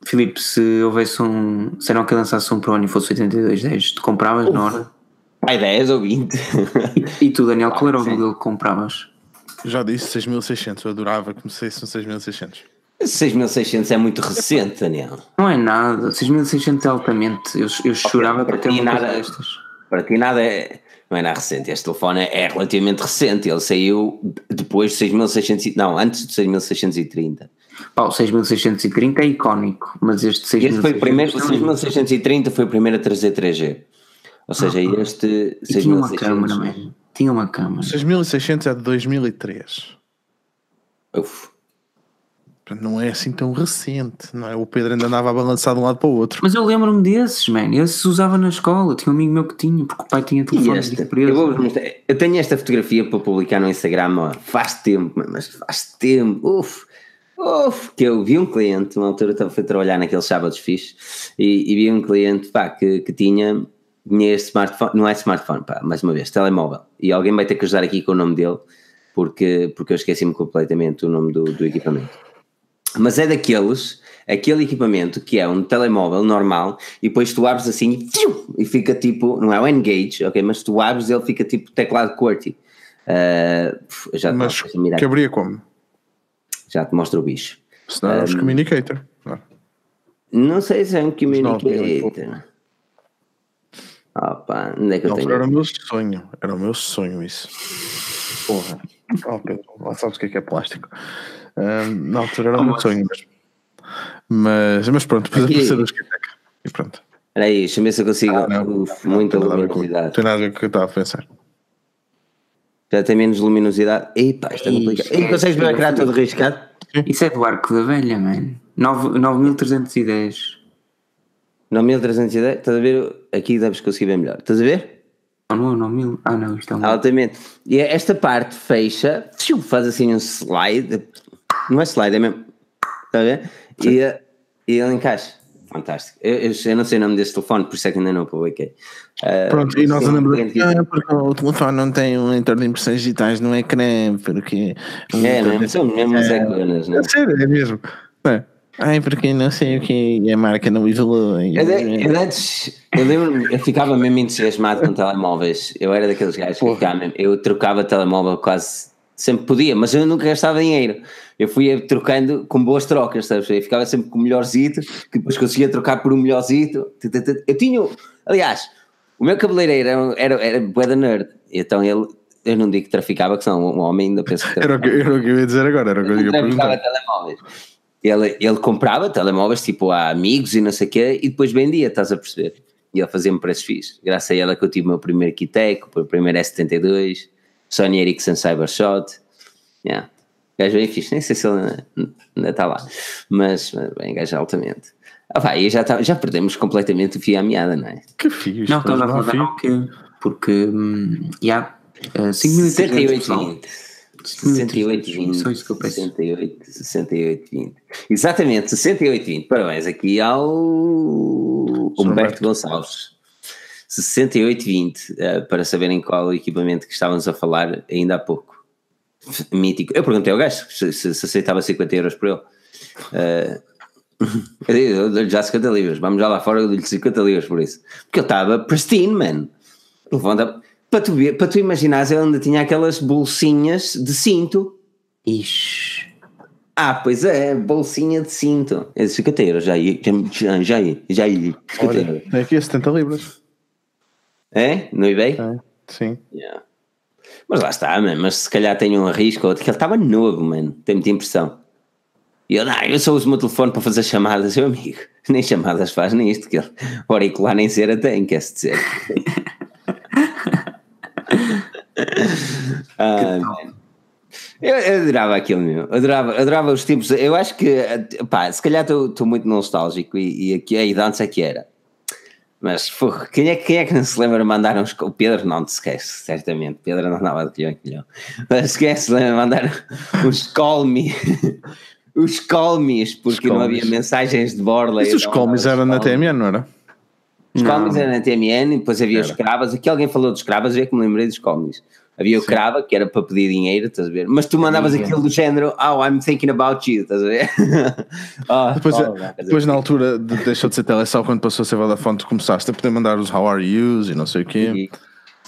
Filipe, se houvesse um. Se não que lançasse um Pro e fosse 8210, tu compravas Uf. na hora? Ai, 10 ou 20. e, tu, Daniel, qual era o modelo que compravas? Já disse 6600, eu adorava que começasse no 6600. 6600 é muito recente, Daniel. Não é nada, 6600 é altamente. Eu, eu chorava okay, para ter uma nada, destas. Para ti nada é. Não é nada recente. Este telefone é relativamente recente. Ele saiu depois de 6600. Não, antes de 6630. Pá, o 6630 é icónico, mas este 6630. Este foi o primeiro, o 6630 foi o primeiro a trazer 3G. Ou seja, ah, este. E tinha uma câmera, mesmo. Tinha uma câmera. 6600 é de 2003. Uf. Não é assim tão recente, não é? O Pedro ainda andava a balançar de um lado para o outro. Mas eu lembro-me desses, man. Esses usava na escola. Tinha um amigo meu que tinha, porque o pai tinha telefone de empresa. Eu, eu, tenho esta fotografia para publicar no Instagram ó, faz tempo, mas faz tempo. Uf. Uf, que eu vi um cliente, uma altura estava a trabalhar naqueles sábados fixos e, e, vi um cliente pá, que, que tinha, tinha este smartphone, não é smartphone, pá, mais uma vez, telemóvel. E alguém vai ter que ajudar aqui com o nome dele, porque, porque eu esqueci-me completamente o nome do, do equipamento. Mas é daqueles, aquele equipamento que é um telemóvel normal e depois tu abres assim e fica tipo, não é o Engage, ok, mas tu abres ele fica tipo teclado QWERTY. Uh, já mas que abria como? já te mostra o bicho. Se não, é um, os communicator. Não. não sei se é um communicator. Opa, onde é que eu não, tenho? Era o meu sonho, era o meu sonho isso. Porra. Oh, Pedro, lá sabes o que é que é plástico. Um, na altura era o meu sonho mesmo. Mas, mas pronto, depois apareceu o Skitec e pronto. Espera aí, deixa-me ver se eu consigo. Ah, não, Uf, não, muita luminosidade. Não tem nada a ver com o que eu estava a pensar. Já tem menos luminosidade. Epa, isto é complicado. E consegues ver o ecrã todo riscado? Isso é do arco da velha, mano. 9310. 9310? Estás a ver? Aqui deves conseguir ver melhor. Estás a ver? Ah, não, 9000. Ah, não, isto é um. Altamente. E esta parte fecha, faz assim um slide. Não é slide, é mesmo. Está a ver? E, e ele encaixa. Fantástico. Eu, eu, eu, não sei o nome desse telefone, por isso é que ainda não publiquei. Uh, Pronto, e nós andamos a ah, porque o telefone não tem um leitor de impressões digitais no ecrã, porque. É, não é? São mesmo é, Zeconas, não é? É sério, é mesmo. É. Ai, porque não sei o que a marca não isolou. Eu, eu, antes, eu lembro eu ficava mesmo entusiasmado com telemóveis. Eu era daqueles gajos que ficava mesmo, eu trocava telemóvel quase sempre podia, mas eu nunca gastava dinheiro. Eu fui trocando com boas trocas, sabes? Eu ficava sempre com o melhorzito, que depois conseguia trocar por um melhorzito. Eu tinha, aliás, o meu cabeleireiro era, era, era bué da nerd, então ele, eu não digo que traficava, que são um homem ainda pensa que era o que, era o que eu ia dizer agora, era o que eu ia perguntar. telemóveis. Ele, ele comprava telemóveis tipo a amigos e não sei o quê, e depois vendia, estás a perceber? E ele fazia-me preços fixos. Graças a ela que eu tive o meu primeiro Kitec, o meu primeiro S72, Sony Ericsson Cybershot. Yeah. Gajo bem fixe, nem sei se ele ainda está lá, mas bem, gajo altamente. Ah, vai, já, tá, já perdemos completamente o fio à meada, não é? Que fixe. Não, estás a falar porque, porque, hum, já, yeah, uh, 5.820. 6820. 68, 68, 20. Exatamente, 68, 20. Parabéns aqui ao Humberto Gonçalves. 6820, uh, para saberem qual o equipamento que estávamos a falar ainda há pouco. Mítico. Eu perguntei ao gajo se, se, se aceitava 50 euros por ele. Uh, eu dou-lhe já 50 livros, vamos já lá fora, eu dou-lhe 50 livros por isso. Porque eu estava pristine, man. Para tu, ver, para tu imaginares, ele ainda tinha aquelas bolsinhas de cinto. Ixi. Ah, pois é, bolsinha de cinto. É 50 euros, já ia, já, já ia, já ia. Olha, tem aqui a 70 libras. É? No eBay? É, sim. Yeah. Mas lá está, man. mas se calhar tem um risco, que ele estava novo, mano, tem muita impressão. E eu, não, eu só uso o meu telefone para fazer chamadas, meu amigo, nem chamadas faz nisto, que ele, o auricular nem cera tem, quer-se dizer. ah, eu, eu, adorava aquilo, meu. Adorava, adorava os tipos. Eu acho que, pá, se calhar estou muito nostálgico e, e aqui a idade é que era. Mas, quem é, quem é que não se lembra de mandar uns. O Pedro não te esquece, certamente. Pedro não andava de quilhão em quilhão. Mas esquece, lembra de mandar uns call me. os call me's, porque não havia mensagens de borla. Isso os call me's eram na TMN, não era? Os call me's eram na TMN, e depois havia era. os cravas. Aqui alguém falou dos cravas, eu é que me lembrei dos call Havia o Sim. crava, que era para pedir dinheiro, estás a ver? Mas tu mandavas Sim. aquilo do género, oh, I'm thinking about you, estás a ver? oh, depois, oh, depois na altura de, deixou de ser telesal, quando passou a ser Vodafone, tu começaste a poder mandar os How are yous e não sei o quê. E,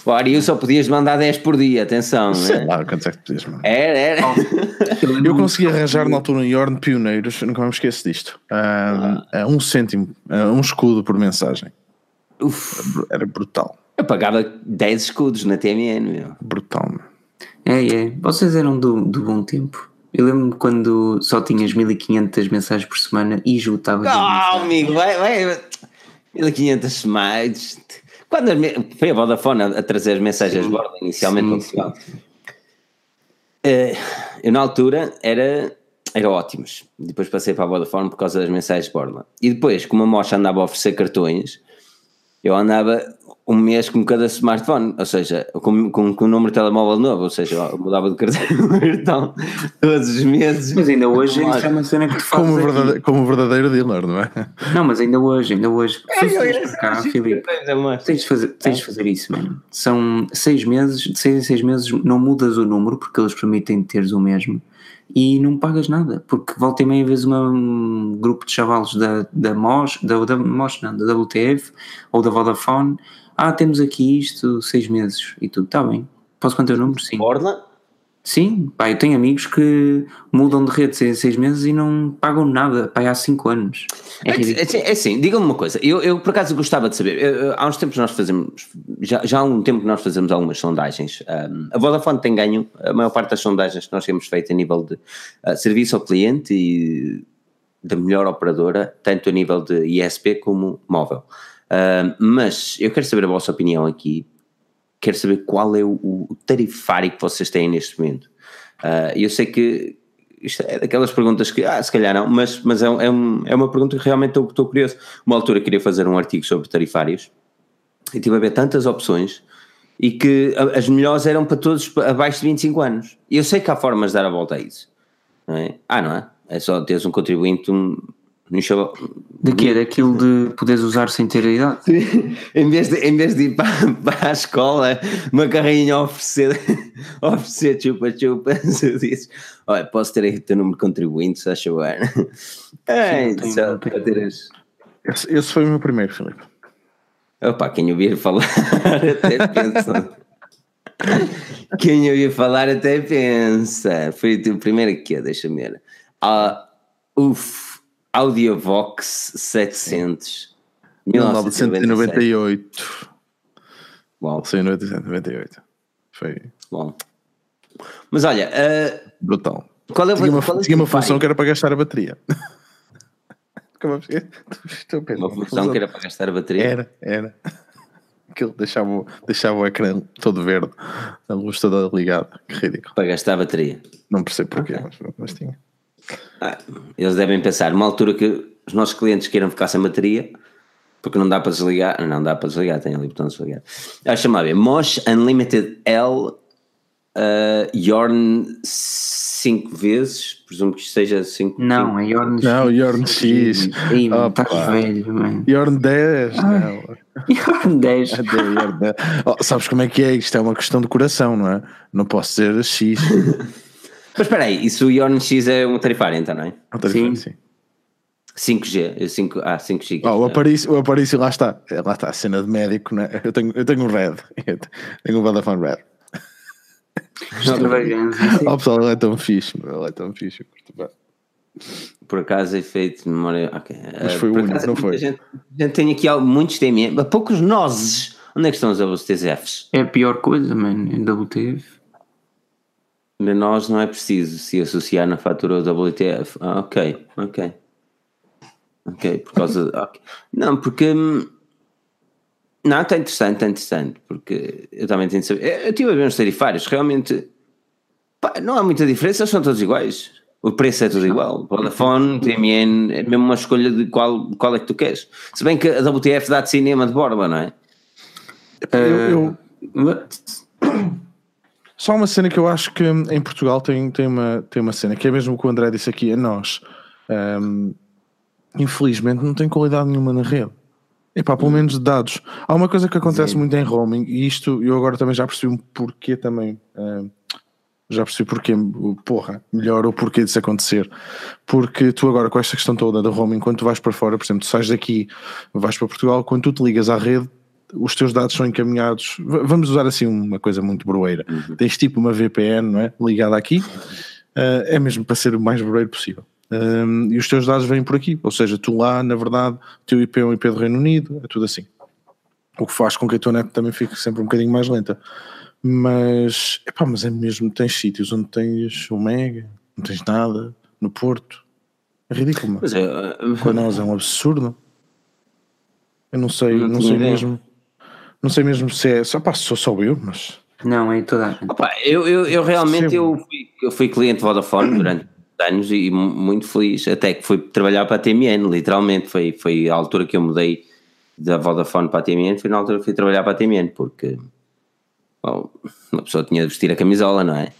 o Are you só podias mandar 10 por dia, atenção. Sei né? lá, quantos é que podias mandar? Era, era. Eu consegui arranjar na altura em Yorn Pioneiros, nunca me esqueço disto, ah. um cêntimo, um escudo por mensagem. Uf. Era brutal. Eu pagava 10 escudos na TMN, meu. Brutal, meu. É, é. Vocês eram do, do bom tempo. Eu lembro-me quando só tinhas 1500 mensagens por semana e juntava. Oh, amigo, vai, vai. 1500 smiles. Quando foi a Vodafone a, trazer as mensagens de bordo inicialmente sim, Portugal. Uh, eu na altura era, era ótimos. Depois passei para a Vodafone por causa das mensagens de bordo. E depois, como a Mocha andava a oferecer cartões, eu andava um mês com cada smartphone, ou seja, com, com, com um número de telemóvel novo, ou seja, eu mudava de cartão todos os meses. Mas ainda hoje isso é uma cena que tu fazes como, verdadeiro, como verdadeiro dealer, não é? Não, mas ainda hoje, ainda hoje. É, eu, eu, cá, Filipe, tens de fazer, tens de fazer isso, mano. São seis meses, de seis em seis meses não mudas o número porque eles permitem teres o mesmo e não pagas nada, porque volta e meia vezes uma, um grupo de chavalos da, da MOS, da, da MOS não, da WTF ou da Vodafone ah, temos aqui isto seis meses e tudo, está bem. Posso manter o número? Sim. Borla? Sim, pá, eu tenho amigos que mudam de rede seis, seis meses e não pagam nada, pá, há cinco anos. É, é, assim, é assim, diga-me uma coisa, eu, eu por acaso gostava de saber, eu, há uns tempos nós fazemos, já, já há um tempo que nós fazemos algumas sondagens, um, a Vodafone tem ganho a maior parte das sondagens que nós temos feito a nível de uh, serviço ao cliente e da melhor operadora, tanto a nível de ISP como móvel. Uh, mas eu quero saber a vossa opinião aqui. Quero saber qual é o, o tarifário que vocês têm neste momento. Uh, eu sei que isto é daquelas perguntas que, ah, se calhar não, mas, mas é, é, um, é uma pergunta que realmente estou, estou curioso. Uma altura queria fazer um artigo sobre tarifários e estive a ver tantas opções e que as melhores eram para todos abaixo de 25 anos. E eu sei que há formas de dar a volta a isso. Não é? Ah, não é? É só teres um contribuinte um, chaval. De quê? Daquilo de poderes usar sem ter a idade? Sim. em, vez de, em vez de ir para, para a escola, uma carrinha a oferecer, oferecer chupa-chupa, tu dizes: Olha, posso ter aí o teu número de contribuinte, se achou bem. É, só para ter. Esse, esse foi o meu primeiro, Filipe. Opa, quem ouvir falar até pensa. quem ouvir falar até pensa. Foi o teu primeiro aqui, deixa-me ver. Ah, uff Audiovox 700. 1998. Bom. Saiu em 1998. Foi. Bom. Mas olha. Uh, Brutal. Qual é, tinha uma, qual é tinha uma função que era para gastar a bateria. uma função que era para gastar a bateria? Era, era. Aquilo deixava, deixava o ecrã todo verde, a luz toda ligada. Que ridículo. Para gastar a bateria. Não percebo porquê, okay. mas, mas tinha. Ah, eles devem pensar, uma altura que os nossos clientes queiram ficar sem bateria, porque não dá para desligar, não dá para desligar, tem ali o botão de desligar. Ah, chama Mosh Unlimited L uh, Yorn 5 vezes, presumo que seja 5 Não, é Yorn Não, Yorn X. Ih, oh, estás velho, mano. Yorn 10. Ah, Yorn 10. oh, sabes como é que é? Isto é uma questão de coração, não é? Não posso ser X. Mas espera aí, isso o Ion X é um tarifário então, não é? Um tarifário, sim. sim. 5G, 5, ah, 5G. Oh, o, Aparício, o Aparício lá está, lá está, a cena de médico, né? eu, tenho, eu tenho um Red, eu tenho um Vodafone Red. Oh, pessoal, ele é tão fixe, ele é tão fixe, eu curto bem. Por acaso, efeito de memória. Ok. Mas foi uh, o único, acaso, não foi? A gente, a gente tem aqui muitos TME, poucos nozes. Onde é que estão os WTFs? É a pior coisa, mano, em WTF. De nós não é preciso se associar na fatura do WTF. Ah, ok, ok. Ok, por causa. De, okay. Não, porque. Hum, não, está interessante, está interessante. Porque eu também tenho de saber. Eu estive a ver os tarifários, realmente. Pá, não há muita diferença, eles são todos iguais. O preço é tudo igual. Vodafone, TMN, é mesmo uma escolha de qual, qual é que tu queres. Se bem que a WTF dá de cinema de borba, não é? Eu, eu, só uma cena que eu acho que em Portugal tem, tem, uma, tem uma cena que é mesmo o que o André disse aqui a nós. Um, infelizmente não tem qualidade nenhuma na rede. Epá, pelo menos de dados. Há uma coisa que acontece Sim. muito em roaming, e isto eu agora também já percebi um porquê também. Um, já percebi porquê, porra, melhor o porquê disso acontecer. Porque tu agora, com esta questão toda da roaming, quando tu vais para fora, por exemplo, tu sais daqui, vais para Portugal, quando tu te ligas à rede, os teus dados são encaminhados. Vamos usar assim uma coisa muito broeira. Uhum. Tens tipo uma VPN, não é? Ligada aqui, uh, é mesmo para ser o mais broeiro possível. Um, e os teus dados vêm por aqui, ou seja, tu lá, na verdade, o teu IP é um IP do Reino Unido, é tudo assim. O que faz com que a tua net também fique sempre um bocadinho mais lenta. Mas, epá, mas é mesmo, tens sítios onde tens o Mega, não tens nada, no Porto. É ridículo, mas é, uh, para nós é um absurdo. Eu não sei, não, não sei ideia. mesmo. Não sei mesmo se é. Só, pá, sou só eu, mas. Não, é toda a gente. Opa, eu, eu, eu realmente eu fui, eu fui cliente Vodafone durante anos e muito feliz, até que fui trabalhar para a TMN, literalmente. Foi, foi a altura que eu mudei da Vodafone para a TMN, foi na altura que fui trabalhar para a TMN, porque bom, uma pessoa tinha de vestir a camisola, não é?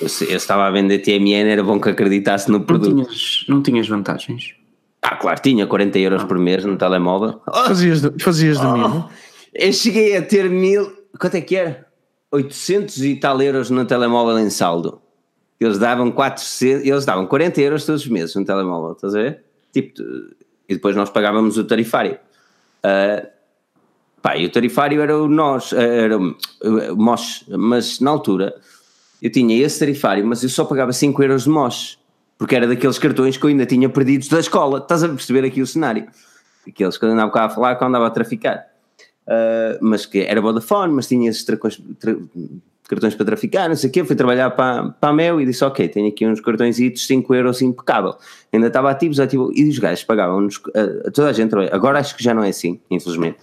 Eu, eu estava a vender TMN, era bom que acreditasse no produto. Não tinhas, não tinhas vantagens? Ah, claro, tinha 40 euros por mês no telemóvel. Fazias de, fazias de oh, mim? Eu cheguei a ter mil. Quanto é que era? 800 e tal euros no telemóvel em saldo. Eles davam 400, eles davam 40 euros todos os meses no telemóvel, estás a ver? Tipo, e depois nós pagávamos o tarifário. Uh, pá, e o tarifário era o nós, era o MOS, mas na altura eu tinha esse tarifário, mas eu só pagava 5 euros de MOS, porque era daqueles cartões que eu ainda tinha perdidos da escola. Estás a perceber aqui o cenário? Aqueles que eu andava cá a falar quando andava a traficar uh, mas que era Vodafone, mas tinha esses tra, cartões para traficar, não sei o quê, fui trabalhar para, para a Mel e disse, ok, tenho aqui uns cartões de 5 euros impecável, ainda estava ativo, ativo, e os gajos pagavam-nos, uh, toda a gente, agora acho que já não é assim, infelizmente,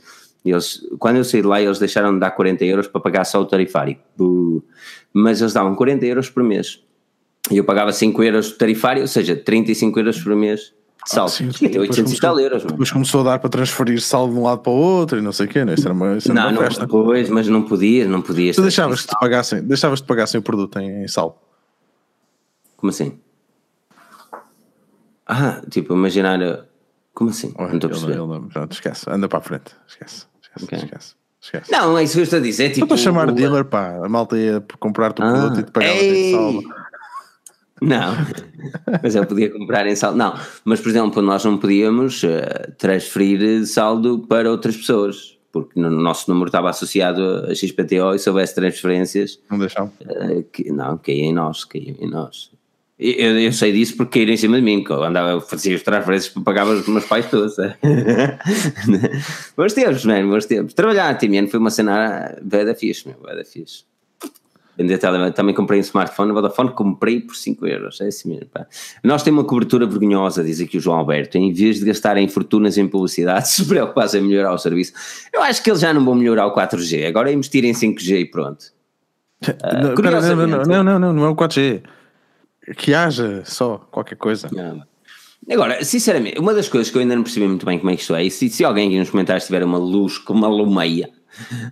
eles, quando eu saí de lá eles deixaram de dar 40 euros para pagar só o tarifário, mas eles davam 40 euros por mês, e eu pagava 5 euros de tarifário, ou seja, 35 euros por mês saldo. Ah, sim, sim, 800 e tal euros. Depois começou a dar para transferir saldo de um lado para o outro e não sei o quê, né? Isso era uma, isso era não, uma não, festa. Pois, mas não podias, não podias. Tu deixavas que te pagassem, deixavas te pagassem o produto em, em saldo. Como assim? Ah, tipo, imaginar. Como assim? não estou a perceber. Ele, ele, pronto, esquece, anda para a frente. Esquece, esquece, okay. esquece. Esquece. Não, é isso que eu estou a dizer. Tipo, estou a chamar o dealer, pá. A malta ia comprar-te o ah, produto e te pagar em saldo. Não, mas eu podia comprar em saldo. Não, mas por exemplo, nós não podíamos uh, transferir saldo para outras pessoas, porque no nosso número estava associado a XPTO e se houvesse transferências. Não deixavam? Uh, que, não, caía em nós, caía em nós. Eu, eu, sei disso porque caíram em cima de mim, que eu andava, fazia as transferências para pagar os meus pais todos. bons tempos, mano, bons tempos. Trabalhar na TMN foi uma cena bem da fixe, meu, bem da fixe. Vender telemóvel. Também comprei um smartphone, o Vodafone comprei por 5 euros. É assim mesmo. Pá. Nós temos uma cobertura vergonhosa, diz aqui o João Alberto. Em vez de gastarem fortunas em publicidade, se preocupassem em melhorar o serviço. Eu acho que eles já não vão melhorar o 4G. Agora é investir em 5G e pronto. Uh, não, não, não, não, não, não, não é o 4G. Que haja só qualquer coisa. Não. Agora, sinceramente, uma das coisas que eu ainda não percebi muito bem como é que isto é, e se, se alguém aqui nos comentários tiver uma luz como uma lumeia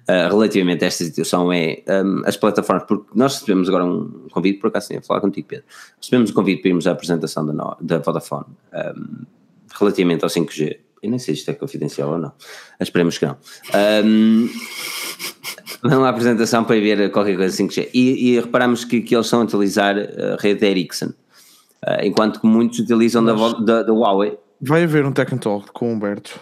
uh, relativamente a esta situação é um, as plataformas, porque nós recebemos agora um convite, por acaso tinha falar contigo, Pedro, recebemos um convite para irmos à apresentação da, da Vodafone um, relativamente ao 5G. Eu nem sei se isto é confidencial ou não, esperemos que não. Um, à apresentação para ver qualquer coisa 5G e, e reparamos que, que eles estão a utilizar a rede Ericsson, uh, enquanto que muitos utilizam da, da, da Huawei. Vai haver um Tech Talk com o Humberto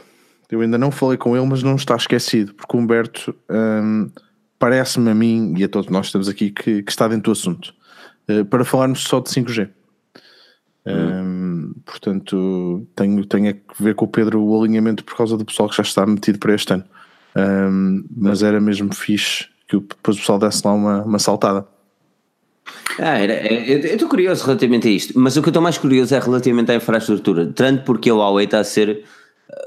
eu ainda não falei com ele, mas não está esquecido, porque o Humberto um, parece-me a mim e a todos nós que estamos aqui que, que está dentro do assunto, uh, para falarmos só de 5G. Um, portanto tenho, tenho a ver com o Pedro o alinhamento por causa do pessoal que já está metido para este ano. Um, mas era mesmo fixe que depois o pessoal desse lá uma, uma saltada. Ah, era, é, eu estou curioso relativamente a isto, mas o que eu estou mais curioso é relativamente à infraestrutura, tanto porque a Huawei está a ser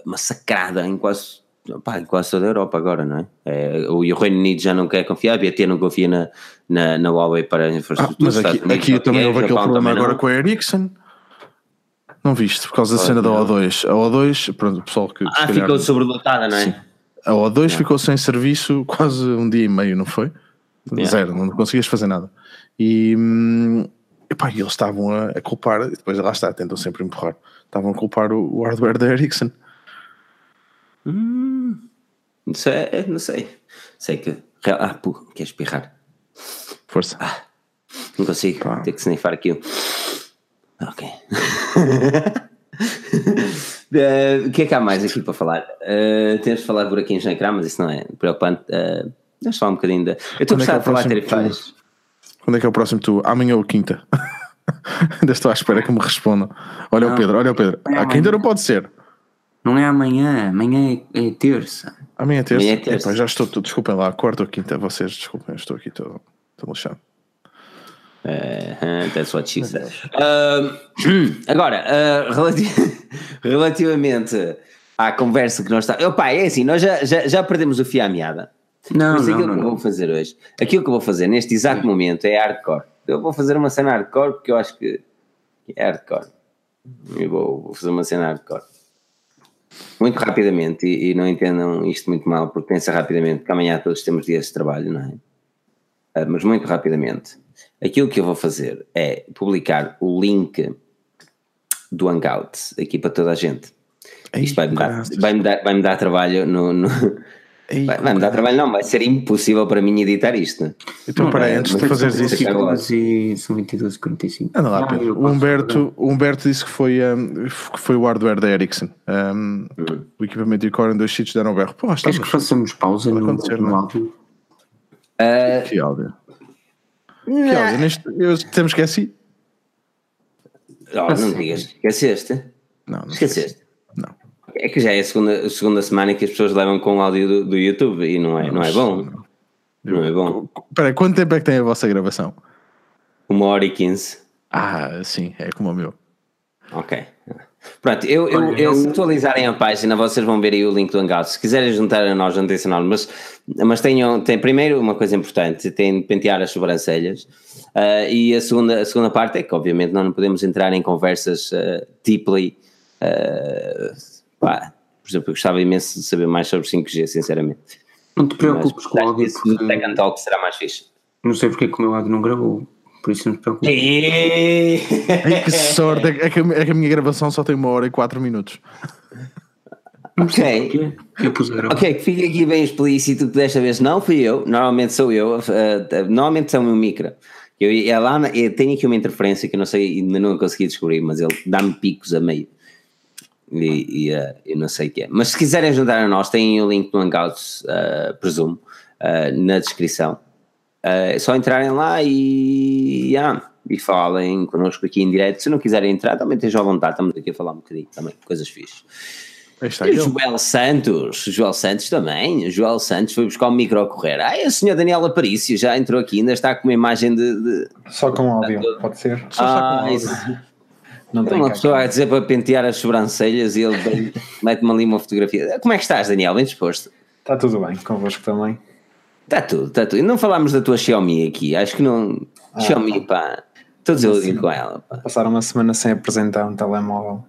massacrada em quase, pá, em quase toda a Europa agora, não é? é o, o Reino Unido já não quer confiar, a BT não confia na, na, na Huawei para a infraestrutura. Ah, mas aqui, Unidos, aqui também houve aquele problema agora com a Ericsson. Não viste, por causa da cena da O2. A O2, pronto, o pessoal que. Ah, ficou sobredotada, não é? Sim. A O2 ficou sem serviço quase um dia e meio, não foi? Yeah. Zero, não conseguias fazer nada. E, hum, epá, eles estavam a, a, culpar, depois lá está, tentam sempre empurrar, estavam a culpar o, o hardware da Ericsson. Hum, não sei, não sei. Sei que. Ah, pô, quer espirrar. Força. Ah, não consigo, Pá. ter que snifar aquilo. Ok. Uh, o que é que há mais aqui para falar? Uh, temos de falar por aqui em Jancrá, mas isso não é preocupante. Uh, deixa falar um bocadinho da. Eu estou a gostar é de falar tarifais. Quando é que é o próximo tu? Amanhã ou quinta? Ainda estou à espera que me respondam. Olha não, o Pedro, olha o Pedro. É a quinta não pode ser. Não é amanhã, amanhã é, é terça. Amanhã é terça? Amanhã é terça. Epa, já estou, desculpem lá, quarta ou quinta, vocês, desculpem, estou aqui todo, todo lixado. Uh, that's what she said. Uh, agora, uh, relati relativamente à conversa que nós está. Opa, é assim, nós já, já, já perdemos o fio à meada. Não, Mas não, aquilo não, que eu vou fazer hoje, aquilo que eu vou fazer neste exato momento é hardcore. Eu vou fazer uma cena hardcore porque eu acho que é hardcore. Eu vou, vou fazer uma cena hardcore. Muito rapidamente, e, e, não entendam isto muito mal, porque pensa rapidamente, porque amanhã todos temos dias de trabalho, não é? mas muito rapidamente Aquilo que eu vou fazer é publicar o link do Hangout aqui para toda a gente. Isto vai-me dar, vai -me dar, vai -me dar trabalho no. no Ei, vai, me dar trabalho, não, vai ser impossível para mim editar isto. Então, para é, antes de fazeres isso. E são 22 45 Anda lá, Pedro. O Humberto, o Humberto disse que foi, um, que foi o hardware da Ericsson. Um, hum. O equipamento de core em dois sítios deram berro. Pô, Queres que façamos pausa no, no áudio? Uh, que áudio? Não. neste, eu temos esqueci. Oh, não digas, esqueceste? Não, não esqueceste. É que já é a segunda, a segunda semana que as pessoas levam com o áudio do, do YouTube e não é, não, é bom. Não. não é bom. Espera, quanto tempo é que tem a vossa gravação? Uma hora e quinze. Ah, sim, é como o meu. Ok. Pronto, eu, eu, eu, se atualizarem a página, vocês vão ver aí o link do Hangout. Se quiserem juntar a nós, não tem sinal, mas, mas tenham, tem primeiro uma coisa importante: tem de pentear as sobrancelhas. Uh, e a segunda, a segunda parte é que, obviamente, nós não podemos entrar em conversas uh, deeply. Uh, pá, por exemplo, eu gostava imenso de saber mais sobre 5G, sinceramente. Não te preocupes com o áudio. Porque... Tech Talk será mais fixe. Não sei porque é que o meu áudio não gravou. Por isso não te preocupes. E... que sorte, é que, é que a minha gravação só tem uma hora e quatro minutos. Ok. Ok, que fique aqui bem explícito que desta vez não fui eu, normalmente sou eu, uh, normalmente são o meu micro. Eu, é lá, eu tenho aqui uma interferência que eu não sei, ainda não consegui descobrir, mas ele dá-me picos a meio. E, e uh, eu não sei o que é. Mas se quiserem ajudar a nós, tem o link no Hangouts, uh, presumo, na descrição. É só entrarem lá e, yeah, e falem connosco aqui em direto. Se não quiserem entrar, também estejam à vontade. Estamos aqui a falar um bocadinho também, coisas fixas. E o Joel Santos, Joel Santos também, Joel Santos foi buscar o micro a correr. Ah, a senhora Daniela Aparício já entrou aqui, ainda está com uma imagem de. de só com áudio, pode ser? Só, ah, só com áudio. Não tem uma pessoa a dizer para pentear as sobrancelhas e ele mete-me ali uma fotografia. Como é que estás, Daniel? Bem disposto? Está tudo bem, convosco também. Está tudo, está tudo. E não falámos da tua Xiaomi aqui, acho que não. Ah, Xiaomi, pá. Estou desiludido com ela. Pá. Passar uma semana sem apresentar um telemóvel.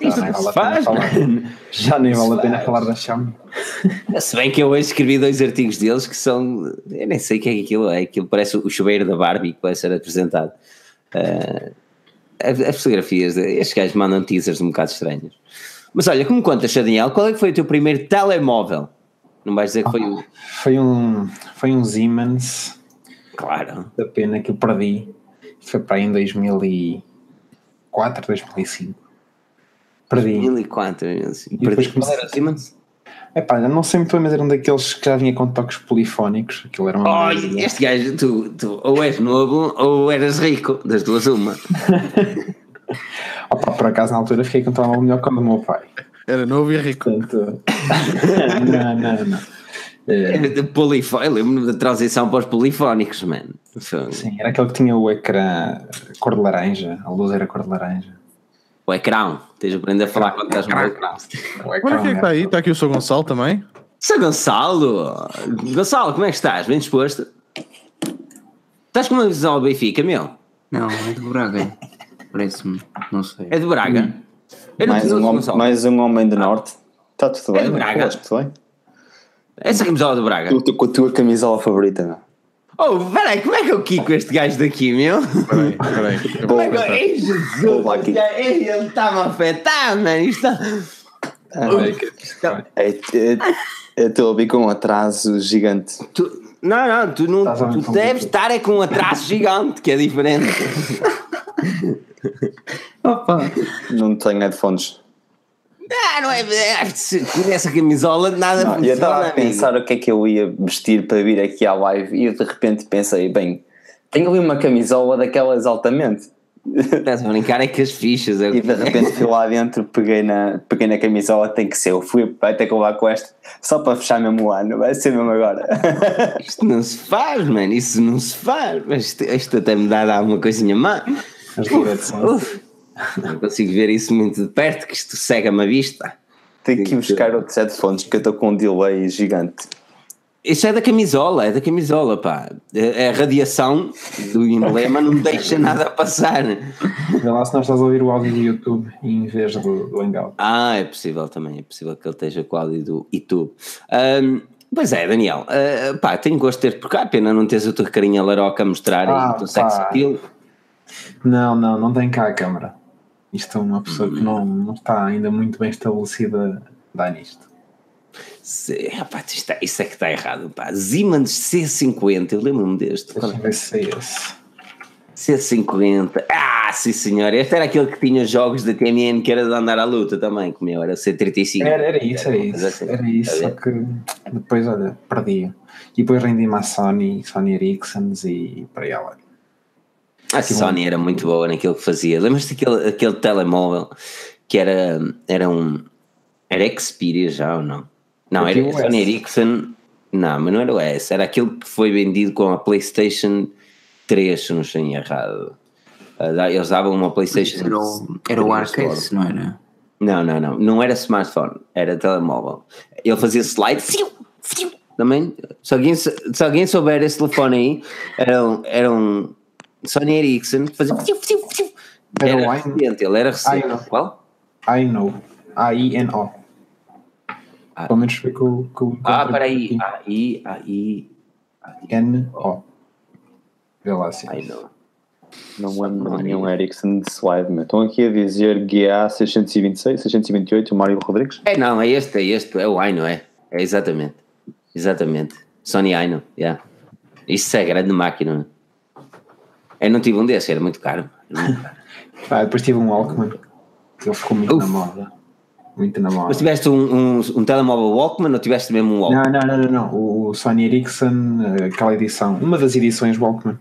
Já nem vale faz, falar. Já nem vale a pena falar da Xiaomi. Se bem que eu hoje escrevi dois artigos deles que são. Eu nem sei o que é aquilo é. Aquilo parece o chuveiro da Barbie que vai ser apresentado. Uh, as fotografias, estes gajos mandam teasers um bocado estranhos. Mas olha, como contas, Daniel, qual é que foi o teu primeiro telemóvel? Não vais dizer que foi o. Foi um, foi um Siemens. Claro. Da pena que eu perdi. Foi para aí em 2004, 2005. Perdi. 2004, 2005. Perdi. Qual era o Siemens? É pá, não sei muito bem, mas era um daqueles que já vinha com toques polifónicos. Aquilo era uma. Oh, este gajo, tu, tu ou és novo ou eras rico, das duas uma. Opa, por acaso na altura fiquei com um telemóvel melhor que o do meu pai. Era novo e rico. Portanto, não, não, não. É. Polifó... Lembro-me da transição para os polifónicos, mano. Sim, era aquele que tinha o ecrã cor de laranja, a luz era cor de laranja. O ecrã, tens de aprender a falar quando estás no ecrã. Olha quem é que está aí, está aqui o seu Gonçalo também. Sou Gonçalo! Gonçalo, como é que estás? Bem disposto? Estás com uma visão ao Benfica, meu? Não, é de Braga. Parece-me, não sei. É de Braga? Hum. Mais, um homem, mais um homem do Norte. Está tudo É bem? de Braga? Tudo bem? Essa camisola do Braga. Tu, tu, com a tua camisola favorita, não? Oh, peraí, como é que eu quico este gajo daqui, meu? Espera aí, espera aí. Eu Como vou é que eu... tentar. Ei, ele está-me a afetar, mano. Isto está... É, é, eu estou a ouvir com um atraso gigante. Tu- Não, não, tu, não, Estás a tu deves estar é com um atraso gigante, que é diferente. Opa! Não tenho headphones. Ah, não é. é, Se tivesse a camisola, nada Não, eu estava a funciona, amigo. pensar o que é que eu ia vestir para vir aqui à live e eu de repente pensei, bem, tenho ali uma camisola daquelas altamente. Estás a brincar é que as fichas. É... E de repente fui lá dentro, peguei na, peguei na camisola, tem que ser. Eu fui, vai ter que levar com esta, só para fechar mesmo o ano, vai ser mesmo agora. Isto não se faz, mano. Isso não se faz. Isto, isto até me dá a dar uma coisinha má. As direções. Uf, não consigo ver isso muito de perto, que isto cega-me a vista. Tenho que ir buscar outros headphones, que eu estou com um delay gigante. Isso é da camisola, é da camisola, pá. A a radiação do emblema não deixa nada passar. Vê lá se não estás a ouvir o áudio do YouTube em vez do, do Hangout. Ah, é possível também, é possível que ele esteja com o áudio do YouTube. Ahm, pois é, Daniel, ah, pá, tenho gosto de ter por cá, pena não teres a tua carinha laroca a mostrar Ah, aí o teu sex pá. appeal. Não, não, não tem cá a câmara. Isto é uma pessoa que não, não está ainda muito bem estabelecida dar nisto. Se, pá, isto é- isso é que está errado, pá. Siemens C50, eu lembro-me deste. Deixa ver se é esse. C50, ah, sim senhor, este era aquele que tinha jogos da TMN que era de andar à luta também, como eu, era o C35. Era, era isso, era coisa isso. assim. Era isso, Está só que depois, olha, perdia. E depois rendi-me à Sony, Sony Ericsson e para além. A Sony era muito boa naquilo que fazia. Lembras-te daquele aquele telemóvel que era, era um. Era Xperia já ou não? Não, era Sony. Ericsson. Não, mas não era o S, era aquele que foi vendido com a PlayStation 3, se não estou errado. Ah, Eles davam uma PlayStation. Era o, era o 3 Arcade, não era? Não, não, não. Não era smartphone, era telemóvel. Ele fazia slide. fiu, fiu, Também. Se alguém, se se alguém souber esse telefone aí, era um, era um Sony Ericsson que fazia. Era Era o i- recente, ele era recente. Não. Qual? I know. A-I-N-O. Ah. Pelo menos foi que eu que eu Ah, peraí. Aí, aí. N-O. Vê lá assim. Ai não. Não me lembro de nenhum Ericsson de slide, meu. Estão aqui a dizer GA 626, 628, o Mário Rodrigues. É, não, é este, é este, é o Aino, é. É exatamente. Exatamente. Sony Aino, yeah. Isso é grande máquina. Eu não tive um desse, era muito caro. Era muito caro. Ah, depois tive um Walkman. Que ele ficou muito Uf. na moda. Muito na moda. Mas tiveste um, um, um telemóvel Walkman ou tiveste mesmo um Walkman? Não, não, não, não, não. O Sony Ericsson, eh, aquela edição, uma das edições Walkman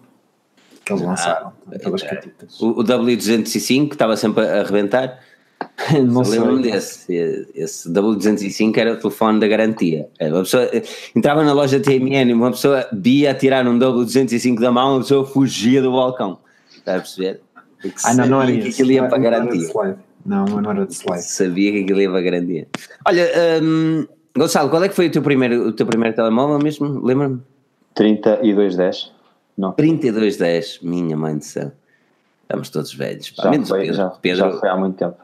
que eles lançaram. Aquelas catitas. O, o W205 que estava sempre a arrebentar. Não Eu Lembro-me desse. Esse W205 era o telefone da garantia. É, Uma pessoa entrava na loja TMN e uma pessoa via tirar um W205 da mão, a pessoa fugia do balcão. Está a perceber? Porque Ah, não, não era sabia que aquilo ia para de garantia. Não, não era de slide. Sabia que aquilo ia para garantia. Olha, hum, Gonçalo, qual é que foi o teu primeiro, o teu primeiro telemóvel mesmo? Lembra-me? 3210. Não. 3210, minha mãe do céu. Estamos todos velhos. Pá. Já foi, Pedro. já, Pedro, já foi há muito tempo.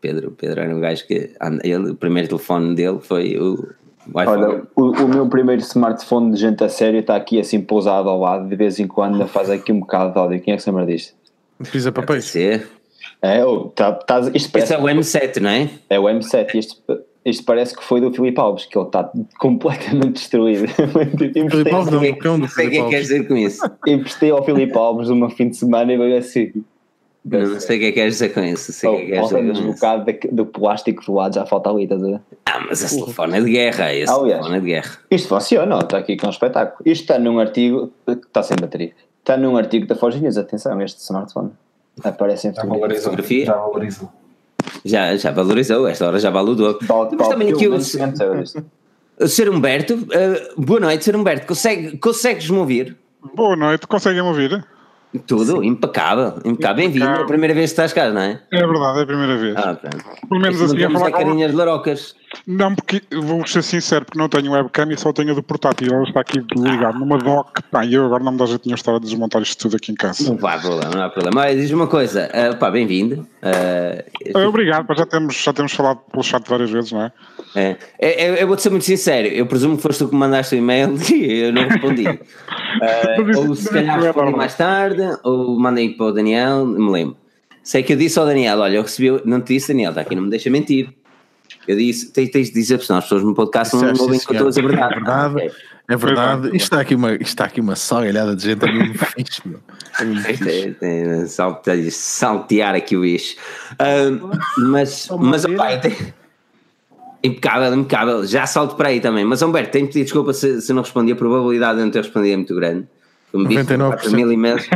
Pedro, Pedro era um gajo que ele, o primeiro telefone dele foi o. Olha, o, o meu primeiro smartphone de gente a sério está aqui assim pousado ao lado, de vez em quando ainda faz aqui um bocado de áudio. Quem é que se lembra disto? Pisa papéis. É, oh, tá, tá, isto Esse parece, é o M7, não é? é o M7 isto, isto parece que foi do Filipe Alves, que ele está completamente destruído. Filipe Alves não, o cão do Não sei o que Filipe é que queres Alves. dizer com isso. emprestei ao Filipe Alves uma fim de semana e veio assim. Não, não sei o que é que queres dizer com isso. Sei o que é que queres dizer com um isso. bocado do plástico do lado, já falta ali, estás a ver? Ah, mas esse telefone é de guerra. Esse aliás. telefone é de guerra. Isto funciona, está aqui com um espetáculo. Isto está num artigo, está sem bateria, está num artigo da Forge News, atenção, este smartphone. Já valorizou, fotografia. Já valorizou. Já, já valorizou, esta hora já vale o dobro. Temos também aqui o, o Ser Humberto. Uh, boa noite, Ser Humberto. Consegue, consegues-me ouvir? Boa noite, conseguem-me ouvir? Tudo, impecável, impecável. Bem-vindo, é a primeira vez que estás cá, não é? É verdade, é a primeira vez. Ah, pronto. Pelo menos assim a falar com... carinhas de larocas. Não, porque vou ser sincero, porque não tenho webcam e só tenho a do portátil. Ela está aqui ligado numa dock. Pá, e eu agora não me dá jeito nenhum estar a desmontar isto tudo aqui em casa. Não há problema, não há problema. Mas diz uma coisa, uh, pá, bem-vindo. Uh, obrigado, pá, já temos, já temos falado pelo chat várias vezes, não é? É, é, é eu vou-te ser muito sincero, eu presumo que foste tu que me mandaste o e-mail e eu não respondi. uh, ou se calhar respondi mais tarde, ou mandei para o Daniel, não me lembro. Sei que eu disse ao Daniel: Olha, eu recebi, não te disse, Daniel, está aqui, não me deixa mentir. Eu disse: Tens, tens de dizer, porque senão as pessoas no podcast não ouvem que eu estou a verdade. É verdade, okay. é verdade. Isto está aqui uma, está aqui uma salgalhada de gente a mim fixe, meu. É saltear, saltear aqui o bicho. Uh, mas, mas, opa, impecável, impecável. Já salto para aí também. Mas, Humberto, tenho de pedir desculpa se, se não respondi. A probabilidade de não ter respondido é muito grande. Como disse, 4 mil e-mails.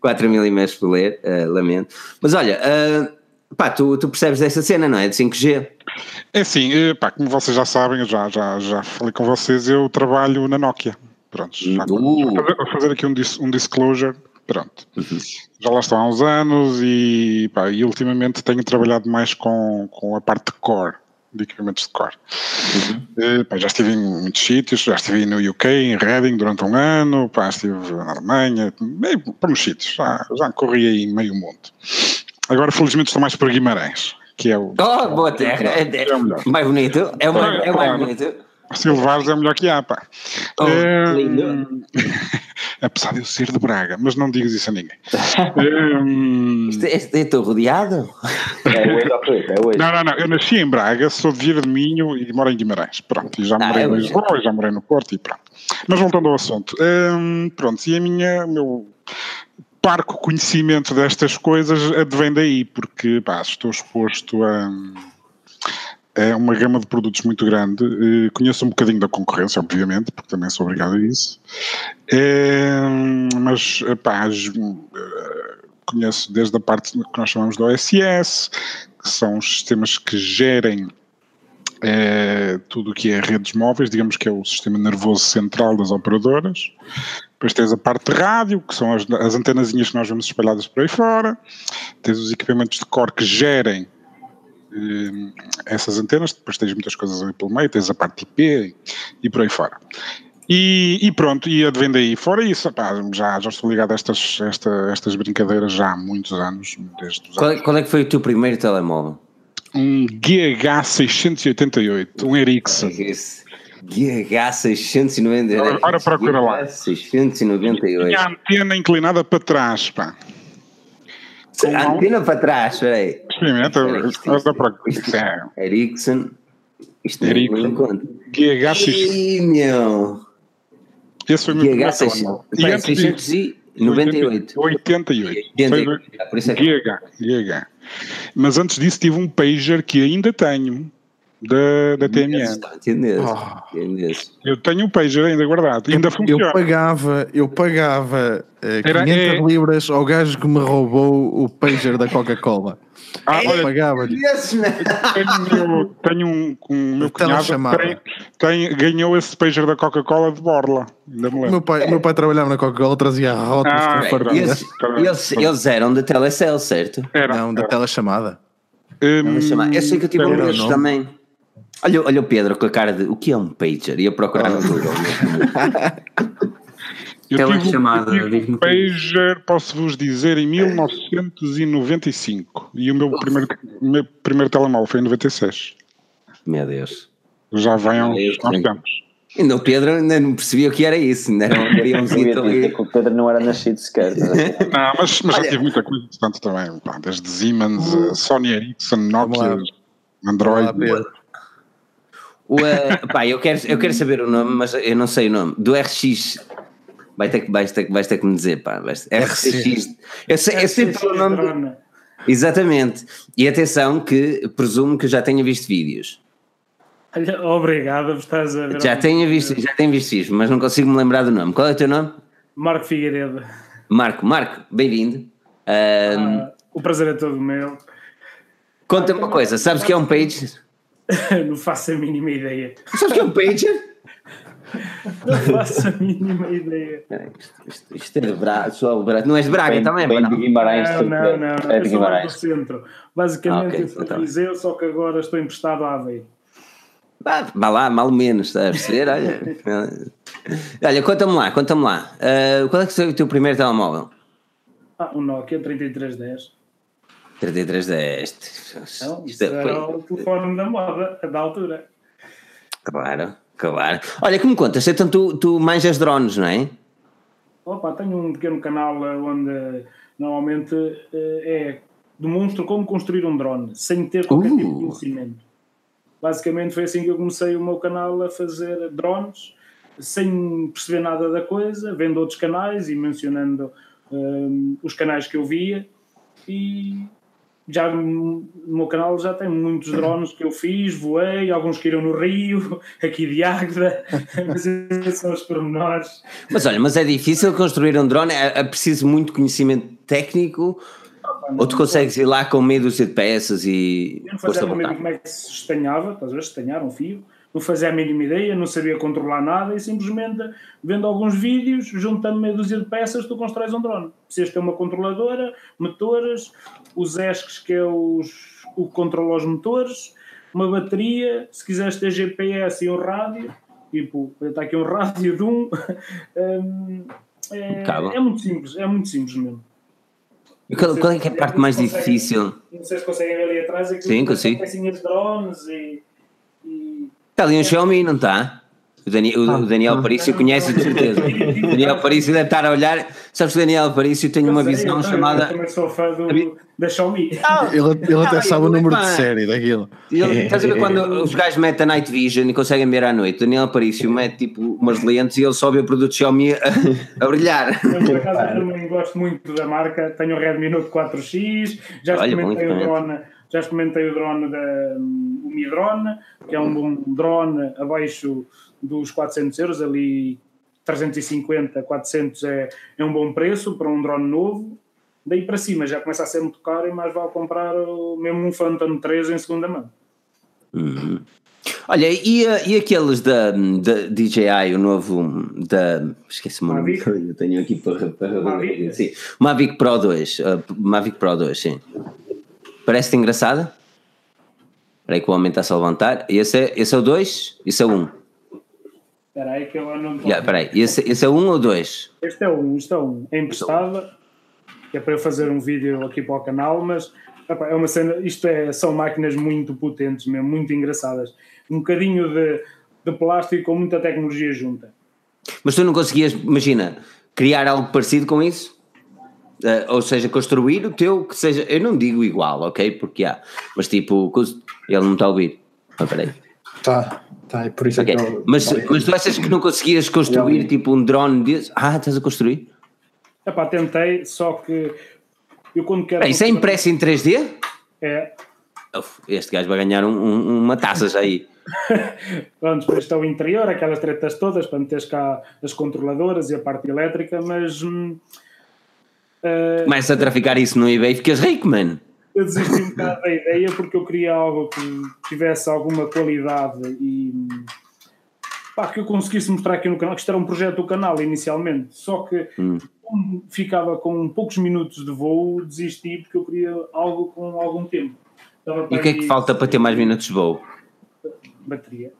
4 mil e-mails por ler, uh, lamento. Mas olha, uh, pá, tu, tu percebes dessa cena, não é? De 5G. É sim, eh, pá, como vocês já sabem, eu já, já, já falei com vocês, eu trabalho na Nokia. Pronto, já uh. vou fazer aqui um, dis, um disclosure. Pronto. Uhum. Já lá estou há uns anos e, pá, e ultimamente tenho trabalhado mais com, com a parte de core de equipamentos de core. Uhum. pá, já estive em muitos sítios, já estive no UK, em Reading durante um ano, pá, estive na Alemanha, bem, para uns sítios, já, já corri aí meio mundo. Agora, felizmente, estou mais para Guimarães, que é o. Oh, boa terra! É, é, é, o melhor. Mais bonito, é o, mais, é o mais bonito. Se levares é melhor que há, pá. Oh, é, lindo. apesar de eu ser de Braga, mas não digas isso a ninguém. um, Estou rodeado? É hoje ou é hoje. Não, não, não, eu nasci em Braga, sou de Vieira de Minho e moro em Guimarães, pronto, e já ah, morei é no Lisboa, já morei no Porto e pronto. Mas voltando ao assunto, um, pronto, e a minha, meu parco conhecimento destas coisas advém daí, porque pá, estou exposto a é uma gama de produtos muito grande. Eh, conheço um bocadinho da concorrência, obviamente, porque também sou obrigado a isso. É, mas, pá, eh, conheço desde a parte que nós chamamos do OSS, que são os sistemas que gerem é, tudo o que é redes móveis, digamos que é o sistema nervoso central das operadoras. Depois tens a parte de rádio, que são as, as antenazinhas que nós vemos espalhadas por aí fora. Tens os equipamentos de core que gerem eh, essas antenas, depois tens muitas coisas ali pelo meio, tens a parte IP e por aí fora. E, e pronto, e advém daí. Fora isso, pá, já, já estou ligado a estas, esta, estas brincadeiras já há muitos anos. Desde qual, qual, é que foi o teu primeiro telemóvel? Um GH688, um Ericsson. GH698. Ora, ora procura lá. 698. Tinha a antena inclinada para trás, pá. A antena para trás, peraí. Experimenta, olha para Ericsson. Isto é Ericsson. GH6. meu. Esse foi o meu. E antes disso, 98. 88. 88. Por isso é GH, GH. Mas antes disso tive um pager que ainda tenho da, da TMN. Oh. Eu tenho um pager ainda guardado, ainda funciona. Eu pagava, eu pagava uh, 500 é... libras ao gajo que me roubou o pager da Coca-Cola. Ah, olha, pagava tenho, tenho um, um meu cunhado tem, tem, ganhou esse pager da Coca-Cola de Borla. Meu pai, meu pai trabalhava na Coca-Cola, trazia rotas ah, com eles, eles, eles, eram da Telecel, certo? Era, Não, da telechamada. Um, eu sei que eu tive um desses também. Olha, olha o Pedro com a cara de o que é um pager? Ia procurar no Google. Eu tive, chamada, eu tive um pager, posso-vos dizer, em 1995. E o meu primeiro, meu primeiro telemóvel foi em 96. Meu Deus. Já vem há uns, uns tempos. Ainda o Pedro ainda não percebia o que era isso, ainda era um aviãozinho ali. que o Pedro não era nascido sequer. Não, mas, mas já tive muita coisa interessante também, pá, desde Siemens, uh, Sony Ericsson, Nokia, Android. Olá, o, uh, pá, eu quero, eu quero saber o nome, mas eu não sei o nome. Do RX. Vai ter que, vais ter, vais ter que me dizer, pá. RX. Eu sei, eu sei pelo nome. Exatamente. E atenção que presumo que já tenha visto vídeos. Obrigado, estás a ver. Já tenho visto, já tenho visto vídeos, mas não consigo me lembrar do nome. Qual é o teu nome? Marco Figueiredo. Marco, Marco, bem-vindo. Ah, o prazer é todo meu. Conta-me uma coisa, sabes que é um page? Não faço a mínima ideia. Sabes que é um pager? Não faço a mínima ideia. Isto, isto, isto é de Braga, sou Braga. Não és de Braga Bem, também, bem não? de Guimarães, Não, não, não. é Eu de sou lá do Guimarães. centro. Basicamente, Ah, ok, eu sou então. de Viseu, só que agora estou emprestado à Aveiro. Vá, vá lá, mal menos, estás a perceber? Olha, olha conta-me lá, conta-me lá. Ah, qual é que foi o teu primeiro telemóvel? Ah, um Nokia 3310. 3310. Não, Isto isso é- era foi- o telefone da moda, da altura. Claro, claro. Olha, que me contas, então tu, tu manjas drones, não é? Opa, tenho um pequeno canal eh, onde normalmente eh, é demonstro como construir um drone sem ter qualquer Uh. tipo de conhecimento. Basicamente foi assim que eu comecei o meu canal a fazer drones sem perceber nada da coisa, vendo outros canais e mencionando hum, os canais que eu via e já no meu canal já tem muitos drones que eu fiz, voei, alguns que iram no Rio, aqui de Águeda, mas esses são os pormenores. Mas olha, mas é difícil construir um drone, é, é preciso muito conhecimento técnico, ou tu consegues ir lá com dúzia de peças e Eu não fazia a mínima como é que se estanhava, a ver? Estanhar um fio. Não fazia a mínima ideia, não sabia controlar nada e simplesmente vendo alguns vídeos, juntando meia dúzia de peças, tu constróis um drone. Precisas ter uma controladora, motores, os ESCs, que é os, o que controla os motores, uma bateria, se quiseres ter GPS e um rádio, tipo, está aqui um rádio de um. hum, é, é muito simples, é muito simples mesmo. E Qual, qual é que é a parte mais difícil? Não sei se conseguem ver ali atrás Sim, que consigo. são pecinhas de drones e, e Está ali um Xiaomi, não está? O Daniel, o Daniel Parício conhece de certeza. O Daniel Parício deve estar a olhar. Sabes que o Daniel Parício tem uma visão eu também- chamada. Eu também sou fã do, da Xiaomi. Ele, ele até Ah, sabe o número de série daquilo. Ele, estás a ver quando os gajos metem a night vision e conseguem ver à noite? O Daniel Parício mete tipo umas lentes e ele só vê o produto Xiaomi a, a brilhar. Eu, por acaso, eu também gosto muito da marca. Tenho o Redmi Note 4X, já Olha, experimentei muito o drone, já experimentei o drone da o Mi Drone, que é um bom drone abaixo dos 400 euros, ali 350, 400 é, é um bom preço para um drone novo. Daí para cima já começa a ser muito caro e mais vale comprar o- mesmo um Phantom 3 em segunda mão. Uhum. Olha, e, e aqueles da, da DJI, o novo da. Esqueci-me o nome. Mavic? Eu tenho aqui para. para Mavic? sim. Mavic Pro 2. uh, Mavic Pro 2, sim. Parece-te engraçada? Espera aí que o homem está-se a levantar. Esse é, esse é o 2? Esse é o 1. Um. Espera aí que eu não Yeah, espera aí. Esse, esse é o 1 um ou 2? Este é um, este é um. É emprestada, que é para eu fazer um vídeo aqui para o canal, mas epá, é uma cena, isto é, são máquinas muito potentes mesmo, muito engraçadas. Um bocadinho de, de plástico com muita tecnologia junta. Mas tu não conseguias, imagina, criar algo parecido com isso? Eh, ou seja, construir o teu que seja. Eu não digo igual, ok? Porque há. Mas tipo, ele não está a ouvir. Ah, espera aí. Tá, tá, e por isso Ok, é que eu. mas, mas tu achas que não conseguias construir tipo um drone desse? Ah, estás a construir? Epá, tentei, só que eu quando quero. Isso é impresso em 3D? É, Uf, este gajo vai ganhar um- um- uma taça já aí. Pronto, depois está o interior, aquelas tretas todas, para meteres cá as controladoras e a parte elétrica, mas. hum, eh, Começa a traficar isso no eBay e ficas rico, mano. Eu desisti um bocado da ideia porque eu queria algo que tivesse alguma qualidade e pá, que eu conseguisse mostrar aqui no canal, que isto era um projeto do canal inicialmente, só que Hum. como ficava com poucos minutos de voo, desisti porque eu queria algo com algum tempo. Estava E o que é que falta para ter mais minutos de voo? Bateria.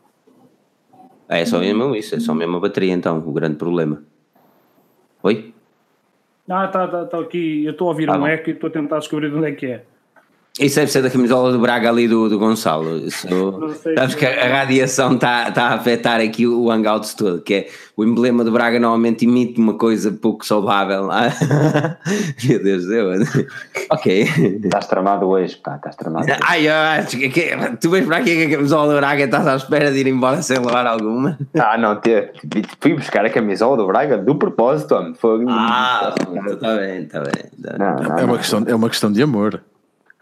Ah, é só mesmo isso, é só mesmo a bateria então, o grande problema. Oi? Ah, está tá, tá aqui, eu estou a ouvir Tá um bom. eco e estou a tentar descobrir de onde é que é. Isso deve ser da camisola do Braga ali do, do Gonçalo. Isso, Não sabes que a radiação está tá a afetar aqui o Hangouts todo, que é o emblema do Braga normalmente imita uma coisa pouco saudável. Ah, Meu Deus, eu. Ok. Estás tramado hoje, pá, estás tramado. Ai, que, que- tu vais para aqui com a camisola do Braga e estás à espera de ir embora sem levar alguma? Ah, não, te, fui buscar a camisola do Braga do propósito, homem. Foi... Ah, está bem, está bem. tá bem. não, não, É não. uma questão, é uma questão de amor.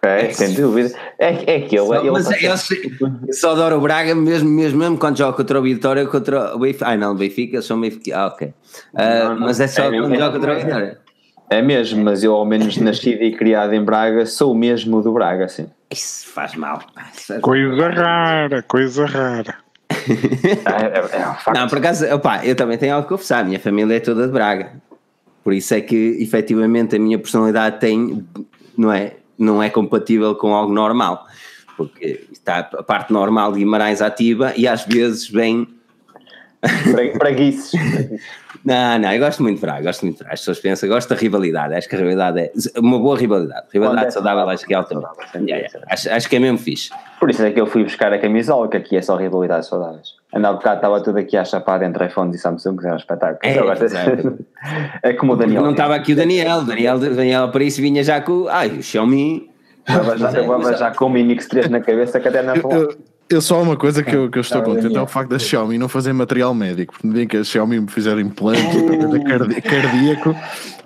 É, sem dúvida. É, é que ele, ele Mas consegue- eu, eu só adoro o Braga mesmo, mesmo, mesmo quando joga contra o Vitória contra o Benfica. Ai não, o Benfica, só o Benfica. Ah, ok. Ah, Não, não, mas é só é, quando é, joga contra o é. Vitória. É mesmo, mas eu, ao menos nascido e criado em Braga, sou o mesmo do Braga, sim. Isso faz mal. Coisa rara, coisa rara. é, é, é um facto. Não, por acaso, opa, eu também tenho algo a confessar. A minha família é toda de Braga. Por isso é que, efetivamente, a minha personalidade tem, não é, não é compatível com algo normal. Porque está a parte normal de Guimarães ativa e às vezes vem Braguices. Não, não, eu gosto muito de Braga, gosto muito de Braga. As pessoas pensam, gosto da rivalidade, acho que a rivalidade é uma boa rivalidade. Rivalidade saudável, acho que é alta. Acho, acho que é mesmo fixe. Por isso é que eu fui buscar a camisola, que aqui é só rivalidades saudáveis. Andava bocado, estava tudo aqui a chapar entre iPhones e Samsung, que era um espetáculo. É, é como o Daniel. Não estava aqui o Daniel, Daniel, Daniel para isso vinha já com ai, o Xiaomi. Eu já, já com o Mi Mix 3 na cabeça que até não falou. Eu só uma coisa que eu, que eu estou contente é o facto da Xiaomi não fazer material médico, porque nem que a Xiaomi me fizer implante cardíaco,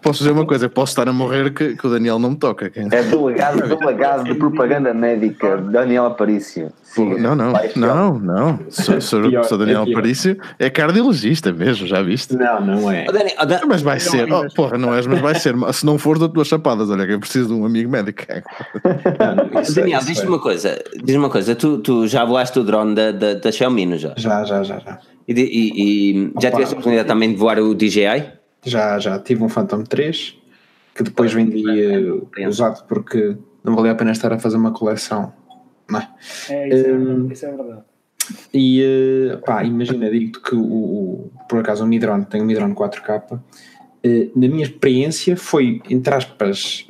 posso dizer uma coisa, posso estar a morrer que, que o Daniel não me toca. É delegado, delegado de propaganda médica, Daniel Aparício. Sim, não, não, não, não. Sou, sou, pior, sou Daniel é Aparício, é cardiologista mesmo, já viste? Não, não é. Daniel, mas vai ser, oh, porra, não és, mas vai ser. Se não for, dou-te duas chapadas. Olha, que eu preciso de um amigo médico. Não, Daniel, é, diz-me uma coisa, diz uma coisa, tu, tu já voaste o drone da, da, da Xiaomi, não já? Já, já, já. já. E, e, e já tiveste a oportunidade também de voar o DJI? Já, já. Tive um Phantom 3 que depois vendi uh, usado porque não valia a pena estar a fazer uma coleção não é? É, isso, um, é, isso é verdade. E uh, pá, imagina, digo-te que o, o, por acaso o Midron, tem um Midron 4K, uh, na minha experiência foi, entre aspas,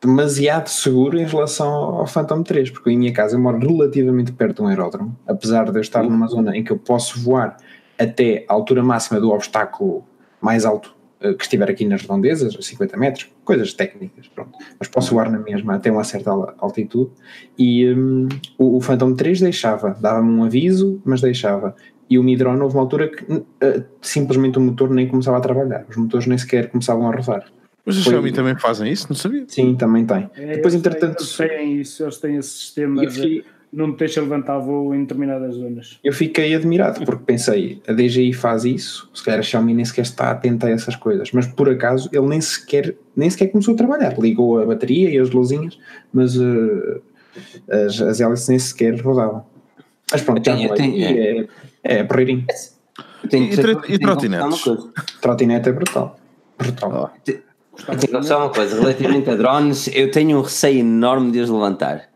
demasiado seguro em relação ao Phantom 3, porque em minha casa eu moro relativamente perto de um aeródromo, apesar de eu estar numa zona em que eu posso voar até a altura máxima do obstáculo mais alto eh, que estiver aqui nas redondezas, a 50 metros, coisas técnicas, pronto. Mas posso voar na mesma até uma certa altitude. E um, o, o Phantom 3 deixava, dava-me um aviso, mas deixava. E o Midron houve uma altura que uh, simplesmente o motor nem começava a trabalhar, os motores nem sequer começavam a rodar. Mas os Xiaomi também fazem isso, não sabia? Sim, também tem. É, Depois, entretanto. Eles têm isso, eles têm esse sistema. De não te deixa levantar voo em determinadas zonas. Eu fiquei admirado porque pensei, a DJI faz isso, se calhar a Xiaomi nem sequer está atenta a essas coisas, mas por acaso ele nem sequer, nem sequer começou a trabalhar, ligou a bateria e as luzinhas, mas uh, as, as hélices nem sequer rodavam. Mas pronto, tenho, já tenho, é, é, é porreirinho. E, e trotinetes? Trotinete é brutal. Brutal. Tenho só uma coisa, relativamente a drones, eu tenho um receio enorme de os levantar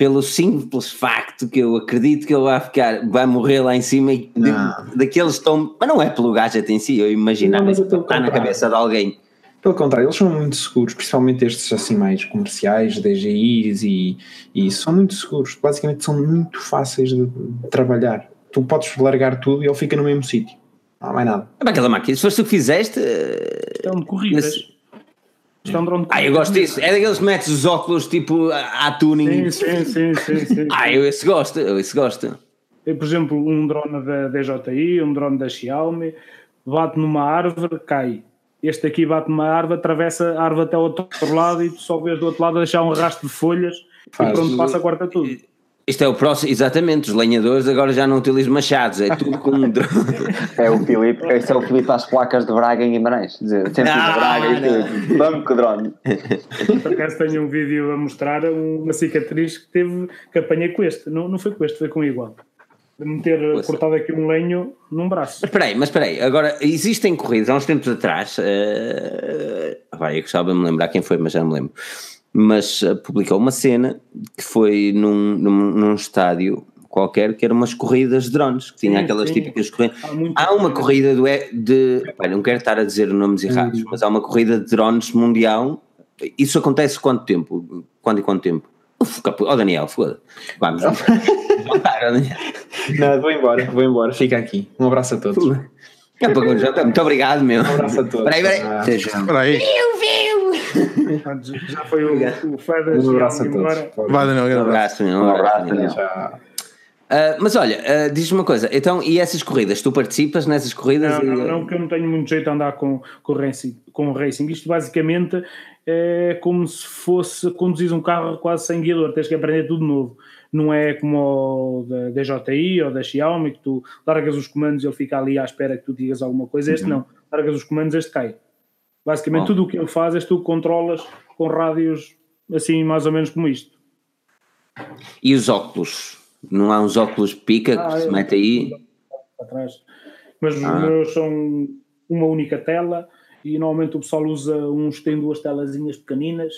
pelo simples facto que eu acredito que ele vai ficar, vai morrer lá em cima e de, daqueles estão. Mas não é pelo gadget em si, eu imaginar que está na cabeça de alguém. Pelo contrário, eles são muito seguros, principalmente estes assim mais comerciais, DGIs e, e são muito seguros. Basicamente são muito fáceis de, de trabalhar. Tu podes largar tudo e ele fica no mesmo sítio. Não há mais nada. É aquela máquina, se fosse tu que fizeste. Estão corridas. Nesse, isto é um drone ah, eu gosto disso. É daqueles que metes os óculos tipo a tuning. Sim, sim, sim, sim, Ah, eu esse gosto, eu esse gosto. Eu, por exemplo, um drone da DJI, um drone da Xiaomi, bate numa árvore, cai. Este aqui bate numa árvore, atravessa a árvore até o outro lado e tu só vês do outro lado deixar um rastro de folhas Faz. e pronto, passa, corta tudo. Isto é o próximo, exatamente, os lenhadores agora já não utilizam machados, é tudo com um drone. É o Filipe, esse é o Filipe às placas de Braga em Guimarães, dizer, sempre de Braga e tudo, vamos com o drone. Por acaso tenho um vídeo a mostrar uma cicatriz que teve, que apanhei com este, não, não foi com este, foi com igual. De me ter Poxa. cortado aqui um lenho num braço. Mas espera aí, mas espera aí, agora existem corridas há uns tempos atrás, uh, vai, eu gostava de me lembrar quem foi, mas já não me lembro mas uh, publicou uma cena que foi num, num, num, estádio qualquer que eram umas corridas de drones, que tinha sim, aquelas sim. típicas corridas. Há, há uma corrida do, de. não quero estar a dizer nomes errados, mas há uma corrida de drones mundial. Isso acontece quanto tempo? Quando e quanto tempo? Ó oh, Daniel, foda. Vamos. Não, vou embora, vou embora, fica aqui. Um abraço a todos. Muito obrigado, meu. Um abraço a todos. Peraí, peraí. Ah. Peraí. Já foi o, o Fedas. Um abraço a todos. Vai, Daniel, um abraço. Um abraço, Daniel. Uh, mas olha, uh, diz-me uma coisa, então, e essas corridas? Tu participas nessas corridas? Não, não, não, porque eu não tenho muito jeito a andar com, com, racing, com racing. Isto basicamente é como se fosse conduzir um carro quase sem guiador, tens que aprender tudo novo. Não é como o da DJI ou da Xiaomi, que tu largas os comandos e ele fica ali à espera que tu digas alguma coisa. Este uhum. não, largas os comandos, este cai Basicamente, oh. tudo o que ele faz é tu controlas com rádios assim, mais ou menos como isto. E os óculos? Não há uns óculos pica que ah, se mete aí? Mas ah. os meus são uma única tela e normalmente o pessoal usa uns que têm duas telazinhas pequeninas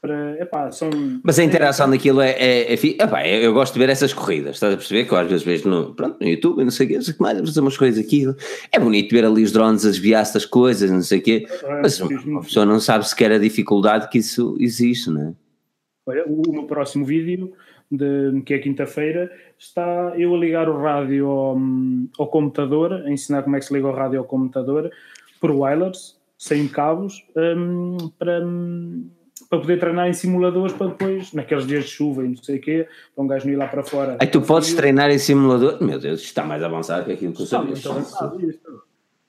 para, epá, são... Mas a interação daquilo é, é, é, epá, eu gosto de ver essas corridas, estás a perceber? Que eu às vezes vejo no, pronto, no YouTube, não sei o quê, não sei o que mais, fazer umas coisas aqui. É bonito ver ali os drones a desviar-se das coisas, não sei o quê, é, mas uma pessoa não sabe sequer a dificuldade que isso existe, não é? Olha, o, meu próximo vídeo, de, que é quinta-feira, está eu a ligar o rádio ao, ao computador, a ensinar como é que se liga o rádio ao computador, por wireless, sem cabos, um, para para poder treinar em simuladores para depois, naqueles dias de chuva e não sei o quê, para um gajo não ir lá para fora. Aí tu podes treinar em simulador? Meu Deus, está mais avançado que aquilo que eu sabia.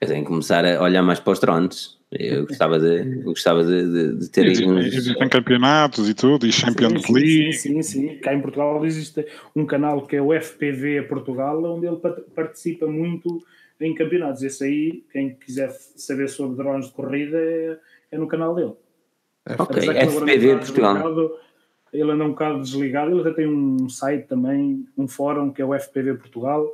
Eu tenho que começar a olhar mais para os drones. Eu gostava de, eu gostava de, de, de ter existem, uns... existem campeonatos e tudo, e Champions sim, League. Sim, sim, sim. Cá em Portugal existe um canal que é o FPV Portugal, onde ele participa muito em campeonatos. Esse aí, quem quiser saber sobre drones de corrida, é, é no canal dele. Ok, FPV Portugal. Ele anda um bocado desligado, ele até tem um site também, um fórum que é o FPV Portugal.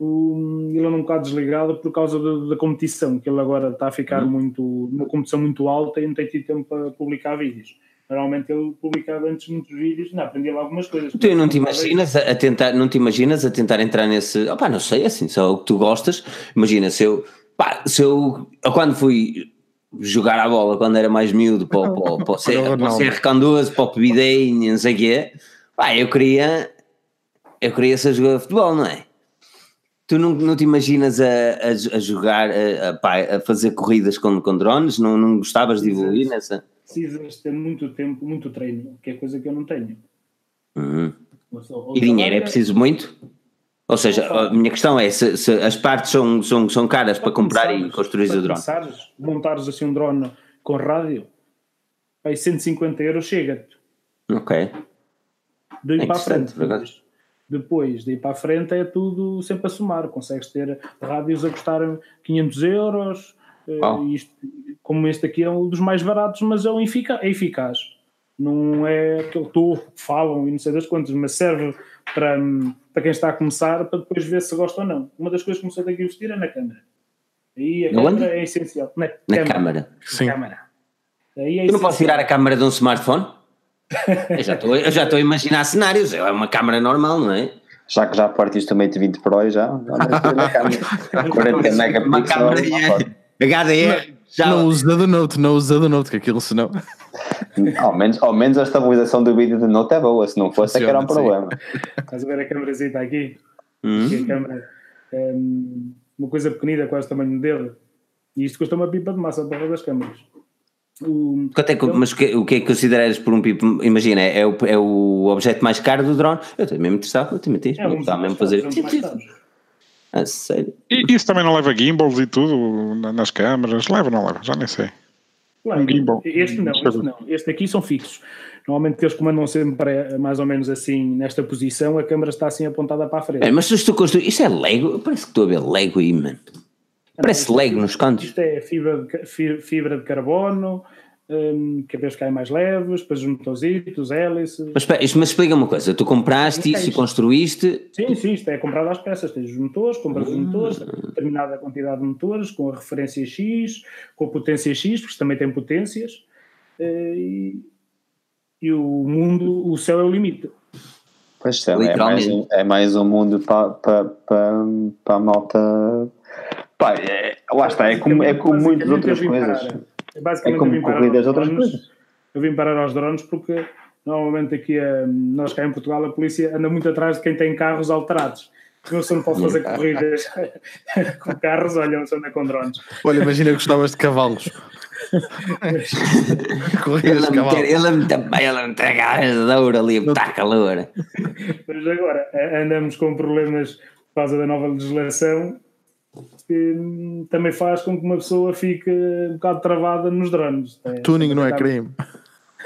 ele anda um bocado desligado por causa da, da competição, que ele agora está a ficar uhum. muito, uma competição muito alta e não tem tido tempo para publicar vídeos. Normalmente ele publicava antes muitos vídeos, não, aprendia lá algumas coisas. Tu não te imaginas a tentar, não te imaginas a tentar entrar nesse, opá, não sei, assim, só o que tu gostas, imagina se eu, pá, se eu, quando fui jogar a bola quando era mais miúdo para, para, para, ser, para ser recandoso, para o PBD e não sei o quê, pá, eu queria, eu queria ser jogador de futebol, não é? Tu não, não te imaginas a, a, a jogar, a, a, fazer corridas com, com drones? Não, não gostavas de evoluir nessa? Precisas ter muito tempo, muito treino, que é coisa que eu não tenho. Uhum. E dinheiro, é preciso muito? Ou seja, a minha questão é se, se as partes são, são, são caras para, para comprar e construir o drone. Pensares, montares assim um drone com rádio, aí 150 euros chega-te. Ok. Daí é para a frente. Depois, depois, daí para a frente é tudo sempre a somar. Consegues ter rádios a custar 500 euros. Oh. Isto, como este aqui é um dos mais baratos, mas é, um eficaz, é eficaz. Não é aquele torre que falam e não sei das quantas, mas serve para para quem está a começar, para depois ver se gosta ou não. Uma das coisas que você tem que investir é na câmera. Aí a no câmera onde? é essencial. Na, na câmera. câmera. Sim. câmera. Aí é eu não posso tirar a câmera de um smartphone? eu, já estou, eu já estou a imaginar cenários. É uma câmera normal, não é? Já que já partiste o Mate 20 Pro já, já 40 megapixels. Uma câmera HDR. Já... Não usa do Note, não usa do Note, que aquilo senão. ao, menos, ao menos a estabilização do vídeo do Note é boa, se não fosse é que era um problema. Estás a ver a câmerazinha aqui? Hum? a câmera é uma coisa pequenina, quase o tamanho dele. E isto custa uma pipa de massa para das câmaras. O, é que, mas o que, o que é que consideras por um pipo? Imagina, é o, é o objeto mais caro do drone? Eu também me interessava, eu também te é, estava mesmo fazer. Ah, sério? E isso também não leva gimbals e tudo nas câmaras? Leva ou não leva? Já nem sei. Gimbal. Este não, este não. Este aqui são fixos. Normalmente eles comandam sempre mais ou menos assim, nesta posição, a câmera está assim apontada para a frente. É, mas se tu construir, isso é Lego? Parece que estou a ver Lego aí, mano. Parece não, Lego nos cantos. Isto é fibra de, fibra de carbono, um, cabelos caem mais leves, depois os motorzitos, hélices. Mas, mas explica uma coisa: tu compraste isso e construíste. Sim, sim, isto é comprado às peças. Tens os motores, compras os motores, ah. determinada quantidade de motores, com a referência X, com a potência X, porque também tem potências, eh, e, e o mundo, o céu é o limite. Pois é, é mais, é mais um mundo para, para, para, para a malta. Pá, é, lá está, é como, é como muitas outras coisas. Parar Basicamente, é como corridas outras drones, coisas. Eu vim parar aos drones porque normalmente aqui, eh, nós cá em Portugal, a polícia anda muito atrás de quem tem carros alterados. Não se não pode fazer corridas com carros, olha, se anda com drones. Olha, imagina que gostavas de cavalos. Corridas de cavalos. Ele me também, ele me traga de ouro ali, está calor. Mas agora, eh, andamos com problemas por causa da nova legislação que também faz com que uma pessoa fique um bocado travada nos drones. É, Tuning não é crime.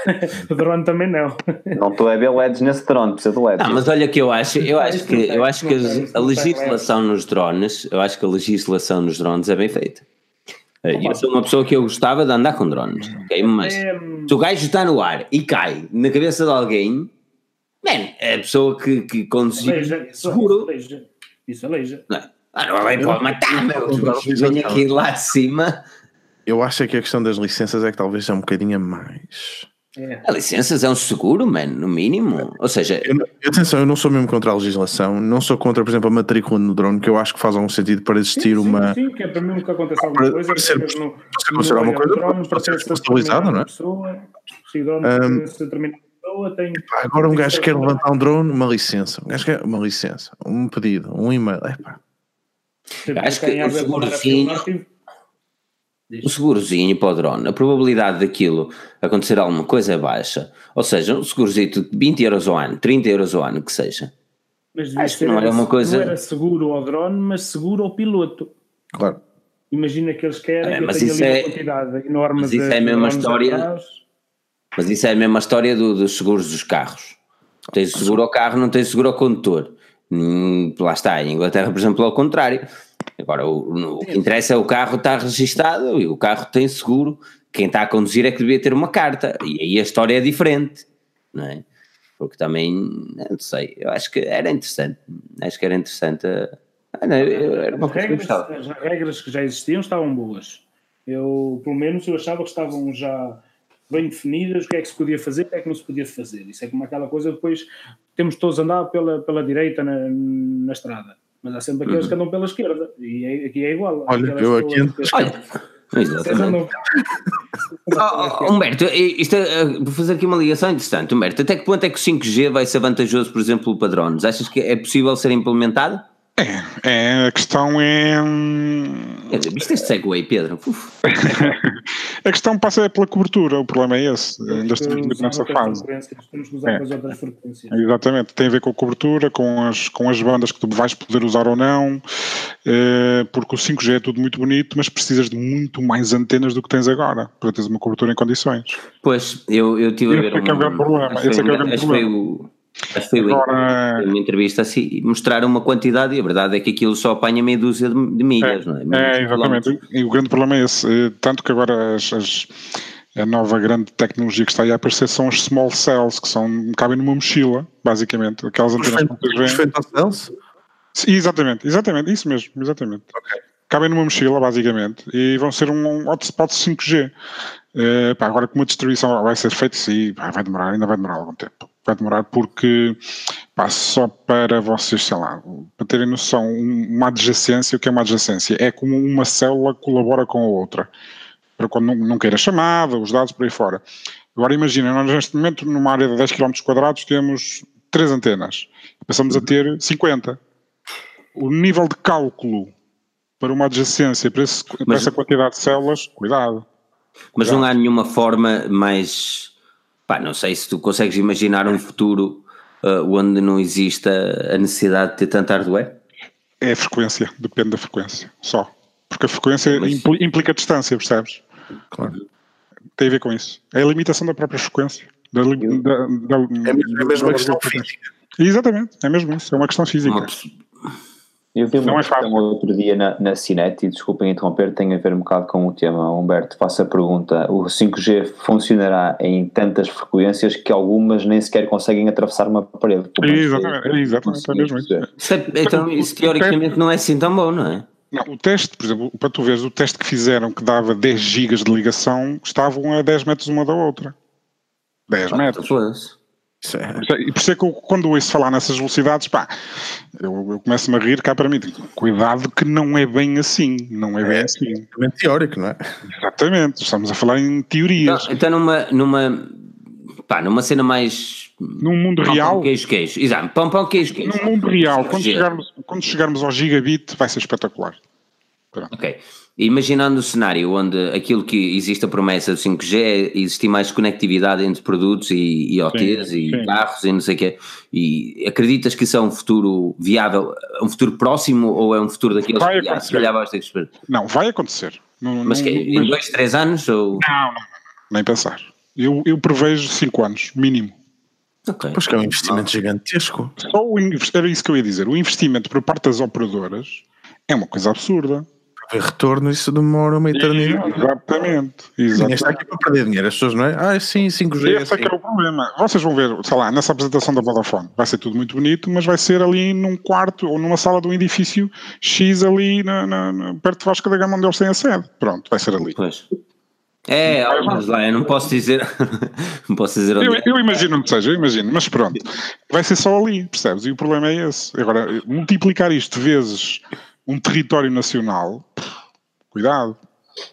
o drone também não. Não estou a ver LEDs nesse drone, precisa de LEDs. Ah, mas olha que eu acho, eu acho que, eu acho que a legislação nos drones, eu acho que a legislação nos drones é bem feita. Eu sou uma pessoa que eu gostava de andar com drones, ok? Mas é... se o gajo está no ar e cai na cabeça de alguém, man, é a pessoa que, que conduz seguro. Isso aleija. Não, ah, não vai pode matar, meu. Vem aqui lá de cima. Eu acho que a questão das licenças é que talvez é um bocadinho a mais. É. A licenças é um seguro, mano, no mínimo. Ou seja. Eu, atenção, eu não sou mesmo contra a legislação, não sou contra, por exemplo, a matrícula no drone, que eu acho que faz algum sentido para existir sim, uma. Sim, que é para mim que acontece alguma coisa. Para ser, para ser alguma coisa, drone, para ser responsabilizado, não é? Pessoa, se o drone um, pessoa, tem. Agora um gajo quer levantar um drone, uma licença. Um gajo quer uma licença, um pedido, um e-mail. É pá. Acho que o segurozinho o segurozinho para o drone, a probabilidade daquilo acontecer alguma coisa é baixa. Ou seja, um segurozito de 20 euros ao ano, 30 euros ao ano que seja. Mas Acho que não era uma coisa. Não era seguro ao drone, mas seguro ao piloto. Claro. Imagina que eles querem é, mas isso é, quantidade enorme mas isso é a mesma história. Mas isso é a mesma história do, dos seguros dos carros. Tens seguro ao carro, não tens seguro ao condutor. Hum, lá está, em Inglaterra, por exemplo, é ao contrário. Agora, o, o que interessa é o carro estar registado e o carro tem seguro. Quem está a conduzir é que devia ter uma carta. E aí a história é diferente, não é? Porque também, não sei, eu acho que era interessante. Acho que era interessante. Ah, não, era uma coisa regras, As regras que já existiam estavam boas. Eu, pelo menos, eu achava que estavam já bem definidas, o que é que se podia fazer, o que é que não se podia fazer. Isso é como aquela coisa, depois temos todos a andar pela, pela direita na, na estrada, mas há sempre aqueles uhum. que andam pela esquerda, e é, aqui é igual. Olha, eu aqui ando Olha, Exatamente. oh, oh, Humberto, isto é, vou fazer aqui uma ligação interessante. Humberto, até que ponto é que o 5G vai ser vantajoso, por exemplo, para drones? Achas que é possível ser implementado? É, é, a questão é. Hum, Quer dizer, viste este segue, Pedro? a questão passa pela cobertura, o problema é esse. Ainda estamos nessa fase. Temos que usar é. outras frequências. Exatamente, tem a ver com a cobertura, com as, com as bandas que tu vais poder usar ou não, eh, porque o 5G é tudo muito bonito, mas precisas de muito mais antenas do que tens agora para teres uma cobertura em condições. Pois, eu, eu tive a ver. Esse é, que é o grande problema. Esse é que é o grande problema. Que foi Agora, uma entrevista assim, mostraram uma quantidade e a verdade é que aquilo só apanha meia dúzia de, de milhas, é, não é? é exatamente. E o grande problema é esse. Eh, tanto que agora as, as, a nova grande tecnologia que está aí a aparecer são as small cells, que são, cabem numa mochila, basicamente. Aquelas antenas que vocês veem. cells? Exatamente, exatamente, isso mesmo, exatamente. Okay. Cabem numa mochila, basicamente, e vão ser um hotspot 5G. Uh, pá, agora como a distribuição vai ser feita, sim, vai demorar, ainda vai demorar algum tempo vai demorar porque, pá, só para vocês, sei lá, para terem noção, uma adjacência, o que é uma adjacência? É como uma célula colabora com a outra, para quando não, não queira chamada, os dados por aí fora. Agora imagina, nós neste momento, numa área de 10 km quadrados, temos 3 antenas, passamos a ter 50. O nível de cálculo para uma adjacência, para, esse, para essa quantidade de células, cuidado. Mas não há nenhuma forma mais Pá, não sei se tu consegues imaginar um futuro uh, onde não exista a necessidade de ter tanto hardware? É a frequência, depende da frequência, só. Porque a frequência Mas... implica distância, percebes? Claro. Tem a ver com isso. É a limitação da própria frequência. Da, da, da, é mesmo, é mesmo uma questão física. Exatamente, é mesmo isso, é uma questão física. Eu vi uma não é questão outro dia na, na Cinet, e desculpem interromper, tem a ver um bocado com o tema. Humberto, faço a pergunta: o 5G funcionará em tantas frequências que algumas nem sequer conseguem atravessar uma parede? Exatamente, é exatamente, é mesmo isso. Então, isso teoricamente não é assim tão bom, não é? Não, o teste, por exemplo, para tu veres, o teste que fizeram que dava 10 gigas de ligação, estavam a 10 metros uma da outra. 10 ah, metros. Pois. É. E por isso é que eu, quando ouço falar nessas velocidades, pá, eu, eu começo-me a rir cá para mim. Cuidado que não é bem assim. Não é, é bem assim. É teórico, não é? Exatamente. Estamos a falar em teorias. Então, então numa, numa, pá, numa cena mais. Num mundo pão, real. Pão, queijo, queijo. Exato. Pão, pão, queijo, queijo. Num mundo real. Quando chegarmos, quando chegarmos ao gigabit, vai ser espetacular. Pronto. Ok. Imaginando o cenário onde aquilo que existe a promessa do 5G é existir mais conectividade entre produtos e, e OTs sim, e sim. carros e não sei o quê, e acreditas que isso é um futuro viável, um futuro próximo ou é um futuro daqueles vai que ah, se calhar vais ter que esperar? Não, vai acontecer. Não, Mas não, que, em dois, três anos? Ou... Não, não, nem pensar. Eu, eu prevejo cinco anos, mínimo. Okay. Pois que é um investimento gigantesco. Só o, era isso que eu ia dizer. O investimento por parte das operadoras é uma coisa absurda haver retorno, isso demora uma eternidade. Exatamente. Ninguém está aqui para perder dinheiro, as pessoas não é? Ah, sim, 5G. Esse assim. é que é o problema. Vocês vão ver, sei lá, nessa apresentação da Vodafone, vai ser tudo muito bonito, mas vai ser ali num quarto ou numa sala de um edifício X ali na, na, na perto de Vasco da Gama onde eles têm a sede. Pronto, vai ser ali. Pois. É, mas lá, eu não posso dizer. não posso dizer eu, é. eu, imagino que seja, eu imagino, mas pronto, vai ser só ali, percebes? E o problema é esse. Agora, multiplicar isto vezes um território nacional, cuidado.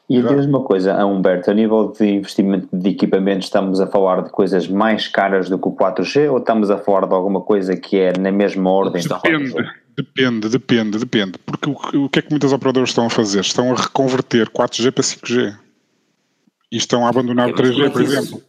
E diz uma coisa, Humberto, a nível de investimento de equipamentos, estamos a falar de coisas mais caras do que o 4G ou estamos a falar de alguma coisa que é na mesma ordem? Depende, depende, depende, depende. Porque o, o que é que muitas operadoras estão a fazer? Estão a reconverter 4G para 5G e estão a abandonar o 3G, é por exemplo.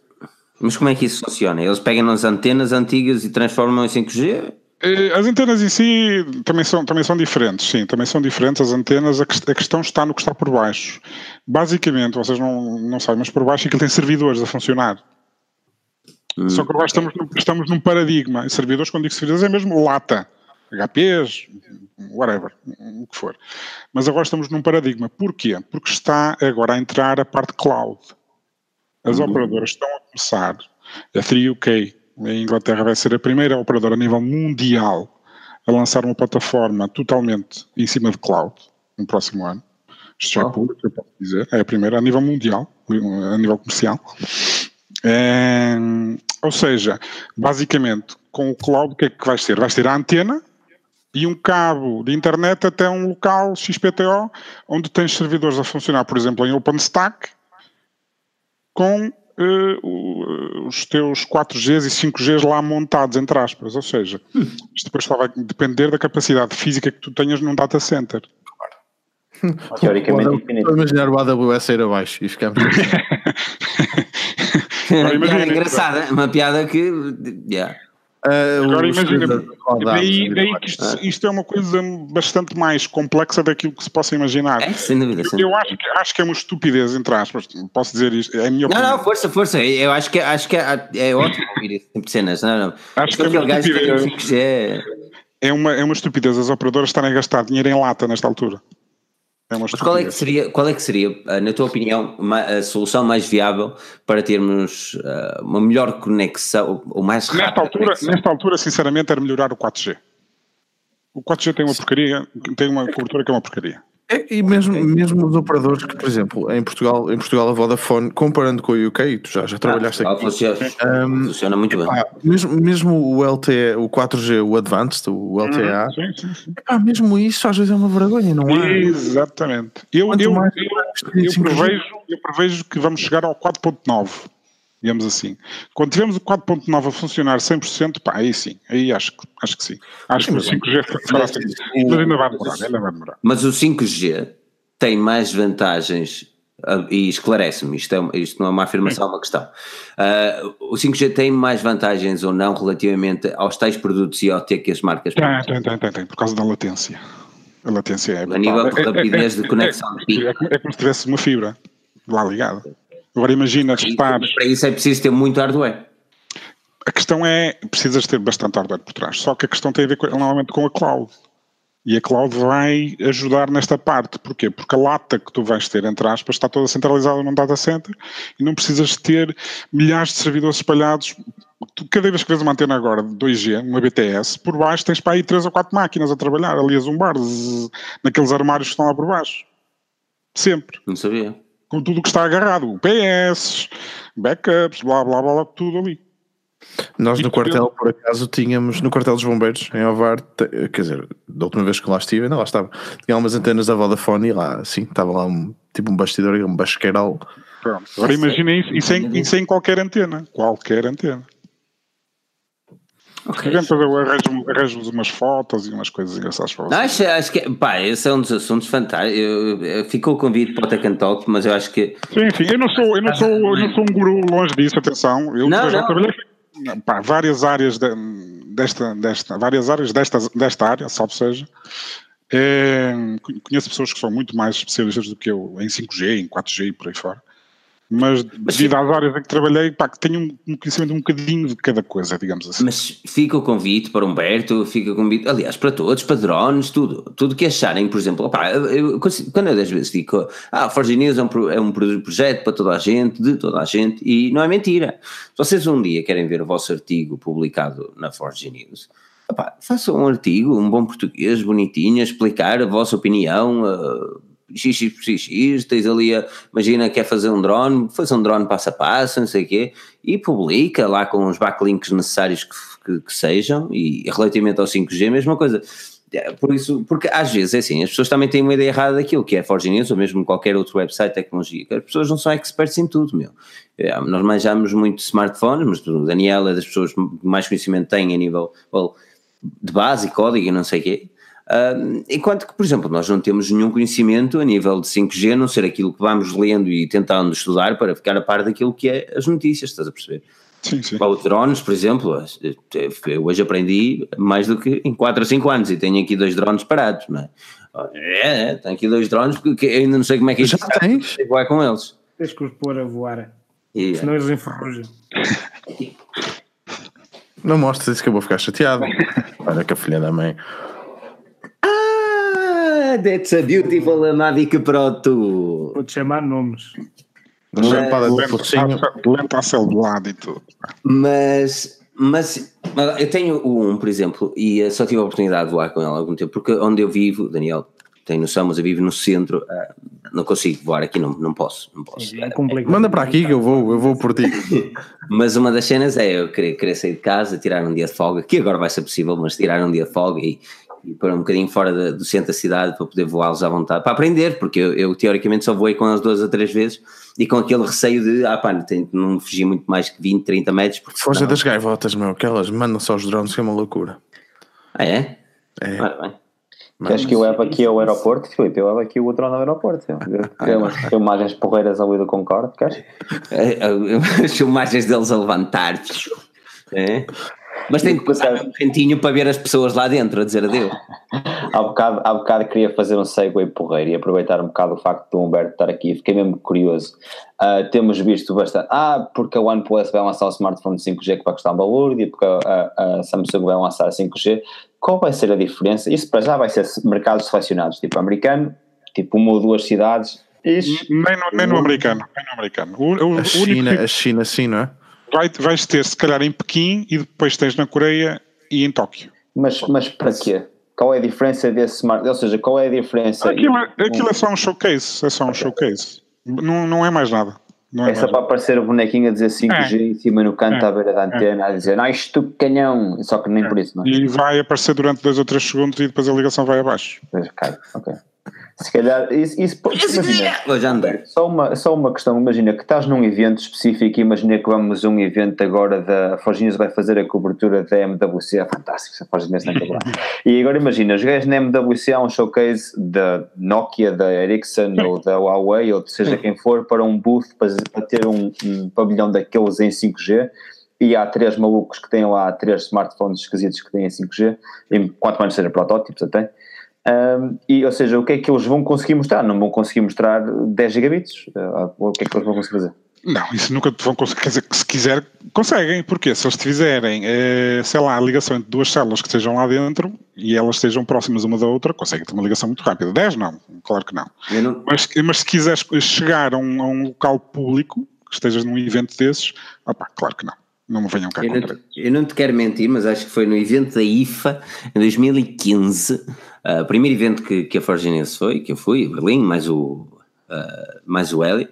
Mas como é que isso funciona? Eles pegam nas antenas antigas e transformam em 5G? Eh, as antenas em si também são, também são diferentes, sim, também são diferentes as antenas, a, questão está no que está por baixo. Basicamente, vocês não, não sabem, mas por baixo aquilo tem servidores a funcionar. Hum, Só que agora estamos, estamos num paradigma. E servidores, quando digo servidores, é mesmo lata. HPs, whatever, o que for. Mas agora estamos num paradigma. Porquê? Porque está agora a entrar a parte cloud. As uhum. operadoras estão a começar, a 3UK, a Inglaterra vai ser a primeira operadora a nível mundial a lançar uma plataforma totalmente em cima de cloud no próximo ano. Isto já é público, eu posso dizer. É a primeira a nível mundial, a nível comercial. É, ou seja, basicamente, com o cloud, o que é que vais ter? Vais ter a antena, e um cabo de internet até um local XPTO onde tens servidores a funcionar, por exemplo, em OpenStack com uh, os teus 4Gs e 5Gs lá montados, entre aspas. Ou seja, hum. isto depois só vai depender da capacidade física que tu tenhas num data center. Teoricamente infinito. Vou imaginar o AWS ir abaixo e ficamos. é uma piada engraçada, uma piada que. Yeah. Uh, Agora imagina, daí, daí que isto, isto, é uma coisa bastante mais complexa daquilo que se possa imaginar. É, sem dúvida. Sem eu, eu acho, que, acho que é uma estupidez, entre aspas, posso dizer isto, é a minha opinião. Não, não, força, força, eu acho que, acho que é, é ótimo ouvir esse tipo de cenas, não, não. Acho que é uma estupidez. É... É, uma, é uma estupidez as operadoras estarem a gastar dinheiro em lata nesta altura. É Mas qual é, que seria, qual é que seria, eh, na tua opinião, a solução mais viável para termos uh, uma melhor conexão, ou mais rápida nesta altura, conexão? Nesta altura, sinceramente, era melhorar o 4G. O 4G tem uma porcaria, tem uma cobertura que é uma porcaria. É, e mesmo, mesmo os operadores que, por exemplo, em Portugal, em Portugal a Vodafone, comparando com o UK, tu já, já trabalhaste ah, aqui. Funciona, um, funciona muito bem. mesmo, mesmo o LTE, o 4G, o Advanced, o LTA, sim, sim, sim. mesmo isso às vezes é uma vergonha, não é? Exatamente. Eu, eu, eu, eu, prevejo, eu prevejo que vamos chegar ao 4.9 digamos assim. Quando tivermos o 4.9 a funcionar 100%, pá, aí sim, aí acho, acho que sim. Acho que o 5G fará sentido. Mas ainda vai demorar, ainda vai demorar. Mas o 5G tem mais vantagens ah, e esclarece-me, isto, é, isto não é uma afirmação, é uma questão. Uh, o 5G tem mais vantagens ou não relativamente aos tais produtos e ao ter que as marcas tem, tem, tem, tem, tem, por causa da latência. A latência é. A nível de rapidez é, é, de conexão. É, é, é, como se tivesse uma fibra lá ligada. Agora imagina estar. Para isso é preciso ter muito hardware. A questão é, precisas ter bastante hardware por trás. Só que a questão tem a ver com, normalmente com a cloud. E a cloud vai ajudar nesta parte. Porquê? Porque a lata que tu vais ter, entre aspas, está toda centralizada num data center e não precisas ter milhares de servidores espalhados. Tu, cada vez que vês uma antena agora de 2G, uma BTS, por baixo tens para aí 3 ou 4 máquinas a trabalhar, ali a zumbar, naqueles armários que estão lá por baixo. Sempre. Não sabia com tudo o que está agarrado, PS, backups, blá blá blá, tudo ali. Nós no quartel, por acaso, tínhamos no quartel dos bombeiros, em Ovar, quer dizer, da última vez que lá estive, ainda lá estava, tinha umas antenas da Vodafone e lá, sim, estava lá um, tipo um bastidor, um basqueiral. Pronto, agora imaginem isso, isso, em, isso em qualquer antena, qualquer antena. Okay. eu arranjo-vos umas fotos e umas coisas engraçadas para vocês. Acho, acho que, pá, esse é um dos assuntos fantásticos. Ficou o convite para o Tech and Talk, mas eu acho que. Sim, sim, eu não sou, eu não sou, eu não sou um guru longe disso, atenção. Eu não, já não. trabalhei pá, várias áreas de, desta, desta, várias áreas desta, desta área, salvo seja. É, conheço pessoas que são muito mais especialistas do que eu em 5G, em 4G e por aí fora. Mas devido às áreas em que trabalhei, pá, que tenho um conhecimento um bocadinho de cada coisa, digamos assim. Mas fica o convite para Humberto, fica o convite, aliás, para todos, para drones, tudo, tudo que acharem, por exemplo, opá, eu, quando eu às vezes digo, ah, Forge News é um, é um projeto para toda a gente, de toda a gente, e não é mentira. Se vocês um dia querem ver o vosso artigo publicado na Forge News, opá, façam um artigo, um bom português, bonitinho, a explicar a vossa opinião, uh, XXX, tens ali a, imagina quer fazer um drone, faz um drone passo a passo, não sei o quê, e publica lá com os backlinks necessários que, que, que sejam, e relativamente ao 5G, mesma coisa. É, por isso, porque às vezes é assim, as pessoas também têm uma ideia errada daquilo que é Forge News ou mesmo qualquer outro website de tecnologia, as pessoas não são experts em tudo, meu. É, nós manjamos muito smartphones, mas o Daniel é das pessoas que mais conhecimento tem a nível well, de base código e não sei o quê, Uh, enquanto que, por exemplo, nós não temos nenhum conhecimento a nível de 5G, a não ser aquilo que vamos lendo e tentando estudar para ficar a par daquilo que é as notícias, estás a perceber? Sim, sim. Para os drones, por exemplo, eu hoje aprendi mais do que em 4 ou 5 anos e tenho aqui dois drones parados, não é? É, tenho aqui dois drones porque ainda não sei como é que Já tens? vai com eles. Tens que os pôr a voar, yeah. senão eles enferrujam. Não mostres isso que eu vou ficar chateado. Olha que a filha da mãe. That's a beautiful Mavic Pro 2. Vou-te chamar nomes. Lenta a lado e tudo. Mas, mas, mas eu tenho um, por exemplo, e só tive a oportunidade de voar com ele há algum tempo, porque onde eu vivo, Daniel, tem noção, mas eu vivo no centro, uh, não consigo voar aqui, não, não posso. Não posso. É Manda para aqui que eu vou, eu vou por ti. mas uma das cenas é eu querer, querer sair de casa, tirar um dia de folga, que agora vai ser possível, mas tirar um dia de folga e, e para um bocadinho fora de, do centro da cidade para poder voá-los à vontade, para aprender, porque eu, eu, teoricamente só voei com eles duas ou três vezes e com aquele receio de, ah pá, tenho, não fugir muito mais que 20, 30 metros. Foge senão... das gaivotas, meu, que elas mandam só os drones, que é uma loucura. Ah, é? É. Ah, bem. Queres que eu leve aqui ao aeroporto, Filipe? Eu levo aqui o drone ao aeroporto. Tem umas filmagens porreiras ali do Concorde, queres? É, é, as filmagens deles a levantar. É? Mas tem que passar um cantinho para ver as pessoas lá dentro a dizer adeus. há, bocado, há bocado queria fazer um segue porreiro e aproveitar um bocado o facto do Humberto estar aqui, fiquei mesmo curioso. Uh, temos visto bastante, ah, porque a OnePlus vai lançar o smartphone de 5G que vai custar um valor e porque a, a, a Samsung vai lançar 5G. Qual vai ser a diferença? Isso para já vai ser mercados selecionados, tipo americano, tipo uma ou duas cidades. Isso, nem, no, nem no americano, nem no americano. O, o, a, China, a China sim, não é? Vai, vais ter se calhar em Pequim e depois tens na Coreia e em Tóquio. Mas, mas para quê? Qual é a diferença desse smart? Ou seja, qual é a diferença? Aquilo, é, aquilo é só um showcase, é só um showcase. Não, não é mais nada. Não é, é só para aparecer o bonequinho a dizer 5G é. em cima no canto é. à beira da é. antena, a dizer, ah, isto canhão, só que nem é. por isso, não é? E vai aparecer durante 2 ou 3 segundos e depois a ligação vai abaixo. Cai, ok. Se calhar, isso, isso imagina, só uma, só uma questão, imagina que estás num evento específico, imagina que vamos a um evento agora da Forginhas vai fazer a cobertura da MWC, é fantástico, a Forginhas tem que E agora imagina, os gajos na MWC há um showcase da Nokia, da Ericsson ou da Huawei, ou seja quem for, para um booth para, para ter um, um pavilhão daqueles em 5G e há três malucos que têm lá três smartphones esquisitos que têm em 5G, quanto mais seja protótipos até, um, e, ou seja, o que é que eles vão conseguir mostrar? Não vão conseguir mostrar 10 gigabits? Uh, o que é que eles vão conseguir fazer? Não, isso nunca vão conseguir. Quer dizer, se quiser, conseguem. Porque se eles fizerem, eh, sei lá, a ligação entre duas células que estejam lá dentro e elas estejam próximas uma da outra, conseguem ter uma ligação muito rápida. 10 não, claro que não. não... Mas, mas, se quiseres chegar a um, a um, local público, que estejas num evento desses, opa, claro que não. Não me venham cá eu não, eu não te quero mentir, mas acho que foi no evento da IFA em 2015 Uh, o primeiro evento que, que a Forginense foi, que eu fui, Berlim, mais o, uh, mais o Hélio,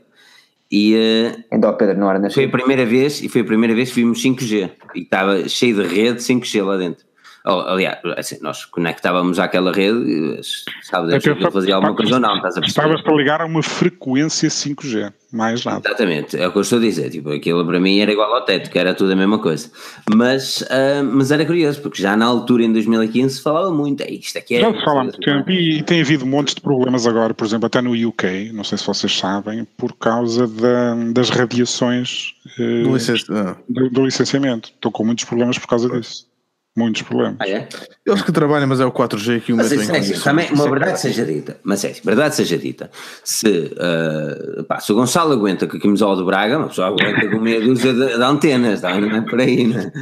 e uh, então, Pedro, não era foi a primeira vez, e foi a primeira vez que vimos 5G, e estava cheio de rede 5G lá dentro. Oh, aliás, assim, nós conectávamos àquela rede, sabe Deus é que fazia alguma coisa ou não, estás a perceber? Estavas para ligar a uma frequência 5G, mais nada. Exatamente, é o que eu estou a dizer, tipo, aquilo para mim era igual ao teto, que era tudo a mesma coisa. Mas, uh, mas era curioso, porque já na altura, em 2015, se falava muito, é isto aqui é... Já se fala há muito tempo, e, e, tem havido montes de problemas agora, por exemplo, até no UK, não sei se vocês sabem, por causa da, das radiações uh, do, licenci... do, do licenciamento. Estou com muitos problemas por causa disso. Muitos problemas. Ah, é? Eles que trabalham, mas é o 4G que o mas é, assim, também Uma verdade seja dita, mas é assim, verdade seja dita, se, uh, pá, se o Gonçalo aguenta com a camisola do Braga, uma pessoa aguenta com meia dúzia de, de antenas, tá? não é por aí, né?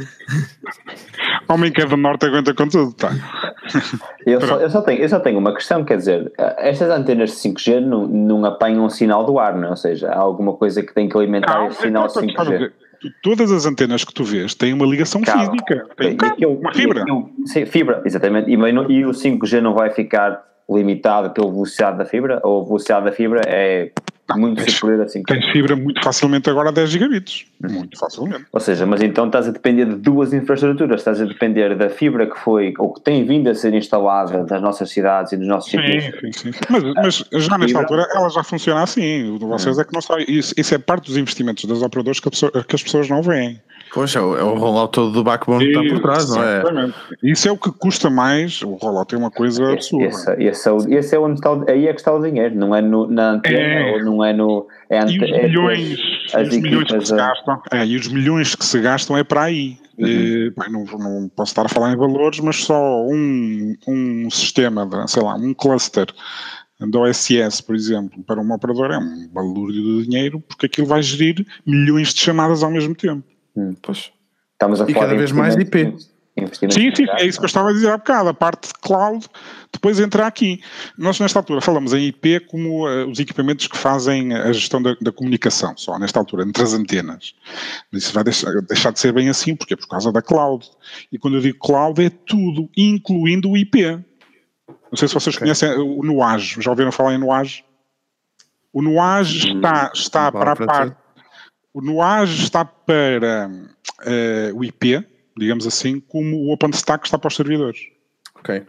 Homem que é do Norte aguenta com tudo, tá? eu, só, eu, só tenho, eu só tenho uma questão, quer dizer, estas antenas de 5G não, não apanham um sinal do ar, não é? Ou seja, há alguma coisa que tem que alimentar não, esse sinal 5G todas as antenas que tu vês têm uma ligação física, tem aquilo, uma fibra. Aquilo, sim, fibra, exatamente. E, e o 5G não vai ficar limitado pela velocidade da fibra, ou a velocidade da fibra é muito tens, superior a 5 Tens fibra muito facilmente agora a 10 gigabits. Muito facilmente. Ou seja, mas então estás a depender de duas infraestruturas. Estás a depender da fibra que foi, ou que tem vindo a ser instalada nas nossas cidades e nos nossos sítios. Sim, sim, sim. Mas, mas já nesta altura ela já funciona assim. O de vocês hum. é que não sabem. Isso, isso é parte dos investimentos das operadoras que, pessoa, que as pessoas não veem. Poxa, é o, é o rollout todo do backbone que está por trás, não é? Exatamente. Isso é o que custa mais, o rollout é uma coisa absurda. Esse, esse, é, esse é onde está, aí é que está o dinheiro, não é no, na antena, é. ou não é no... É ante, e os é milhões, as, as os milhões que se gastam, é, e os milhões que se gastam é para aí. Uhum. E, bem, não, não, posso estar a falar em valores, mas só um, um sistema, de, sei lá, um cluster da OSS, por exemplo, para uma operadora é um balúrdio de dinheiro, porque aquilo vai gerir milhões de chamadas ao mesmo tempo. Hum. Pois. Estamos a e falar cada vez mais IP. Sim, sim, é isso que eu estava a dizer há bocado. A parte de cloud depois entra aqui. Nós, nesta altura, falamos em IP como uh, os equipamentos que fazem a gestão da, da, comunicação, só nesta altura, entre as antenas. Isso vai deixar, deixar, de ser bem assim, porque é por causa da cloud. E quando eu digo cloud, é tudo, incluindo o IP. Não sei se vocês okay. conhecem o Nuage. Já ouviram falar em Nuage? O Nuage hum, está, está para a parte o Nuage está para uh, o IP, digamos assim, como o OpenStack está para os servidores. Ok.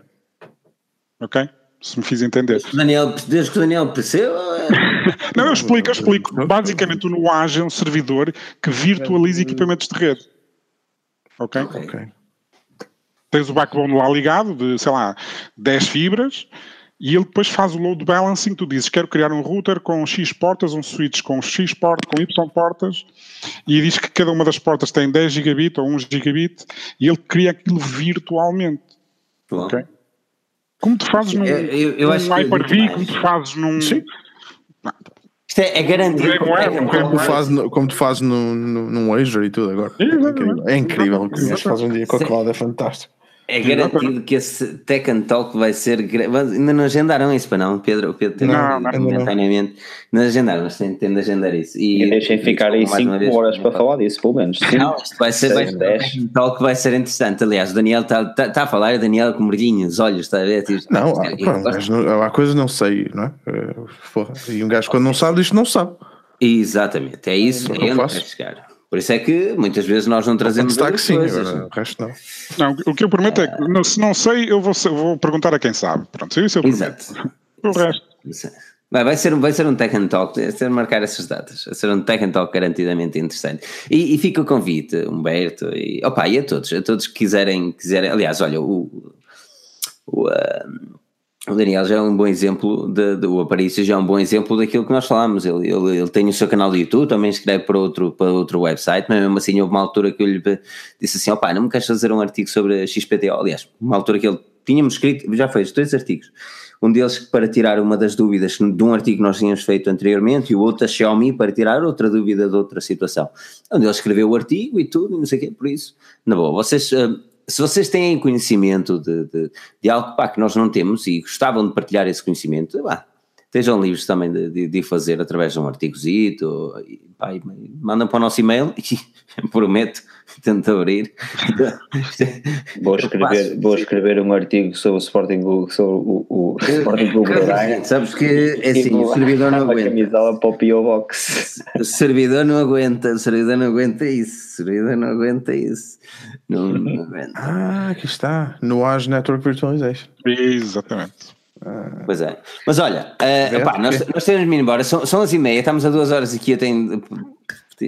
Ok? Se me fiz entender. Daniel, desde que o Daniel percebeu. Não, eu explico, eu explico. Basicamente, o Nuage é um servidor que virtualiza equipamentos de rede. Ok? Ok. Tens o backbone lá ligado, de sei lá, 10 fibras e ele depois faz o load balancing, tu dizes, quero criar um router com X portas, um switch com X portas, com Y portas, e diz que cada uma das portas tem 10 gigabit ou 1 gigabit, e ele cria aquilo virtualmente. Bom. Ok? Como tu fazes num, eu, eu num Hyper-V, como tu fazes num... Sim. Isto é, é garantido. É, como, é, como, tu fazes no, como tu fazes no, no, num Azure e tudo agora. É incrível. É incrível o que fazem um dia com a cloud, é fantástico. É garantido que esse Tech and Talk vai ser. Ainda não agendaram isso para não, Pedro? O Pedro tem não, não, momentaneamente. Não agendaram, mas tem, de agendar isso. E, e deixem ficar aí 5 horas para falar disso, pelo menos. Não, isto vai ser, vai um talk vai ser interessante. Aliás, o Daniel está tá, tá a falar, o Daniel com merdinhos, olhos, está a ver? Tipo, não, há, não, há coisas não sei, não é? Eh, porra. E um gajo quando não sabe, isto não sabe. Exatamente, é isso, é, é onde chegar. Por isso é que muitas vezes nós não trazemos. que sim, agora, o resto não. Não, o que eu prometo é que se não sei, eu vou, vou perguntar a quem sabe. Pronto, isso eu prometo. Exato. O resto. Vai, vai, ser, vai ser um Tech and Talk, vai ser marcar essas datas, vai ser um Tech and Talk garantidamente interessante. E, e fica o convite, Humberto, e, opa, e a todos, a todos que quiserem, quiserem aliás, olha, o, o, uh, o Daniel já é um bom exemplo, de, de, o Aparício já é um bom exemplo daquilo que nós falámos. Ele, ele, ele, tem o seu canal de YouTube, também escreve para outro, para outro website, mas mesmo assim houve uma altura que eu lhe disse assim: opá, não me queres fazer um artigo sobre a XPTO? Aliás, uma altura que ele tínhamos escrito, já fez dois artigos. Um deles para tirar uma das dúvidas de um artigo que nós tínhamos feito anteriormente e o outro a Xiaomi para tirar outra dúvida de outra situação. Onde ele escreveu o artigo e tudo, e não sei o quê, por isso, na boa, vocês. Uh, se vocês têm conhecimento de, de, de algo pá, que nós não temos e gostavam de partilhar esse conhecimento, pá, estejam livres também de, de, fazer através de um artigozito, pá, mandam para o nosso e-mail e prometo, tento abrir. vou escrever, vou escrever um artigo sobre o Sporting Google, sobre o, o Sporting Google Braga. Sabes que é assim, o servidor não aguenta. camisola para o P.O. Box. O servidor não aguenta, o servidor não aguenta isso, o servidor não aguenta isso. Não, não aguenta. Ah, aqui está, no Azure Network Virtualization. Exatamente. Pois é. Mas olha, uh, epá, nós, nós temos de ir embora, são, são as e meia, estamos a duas horas aqui, eu tenho.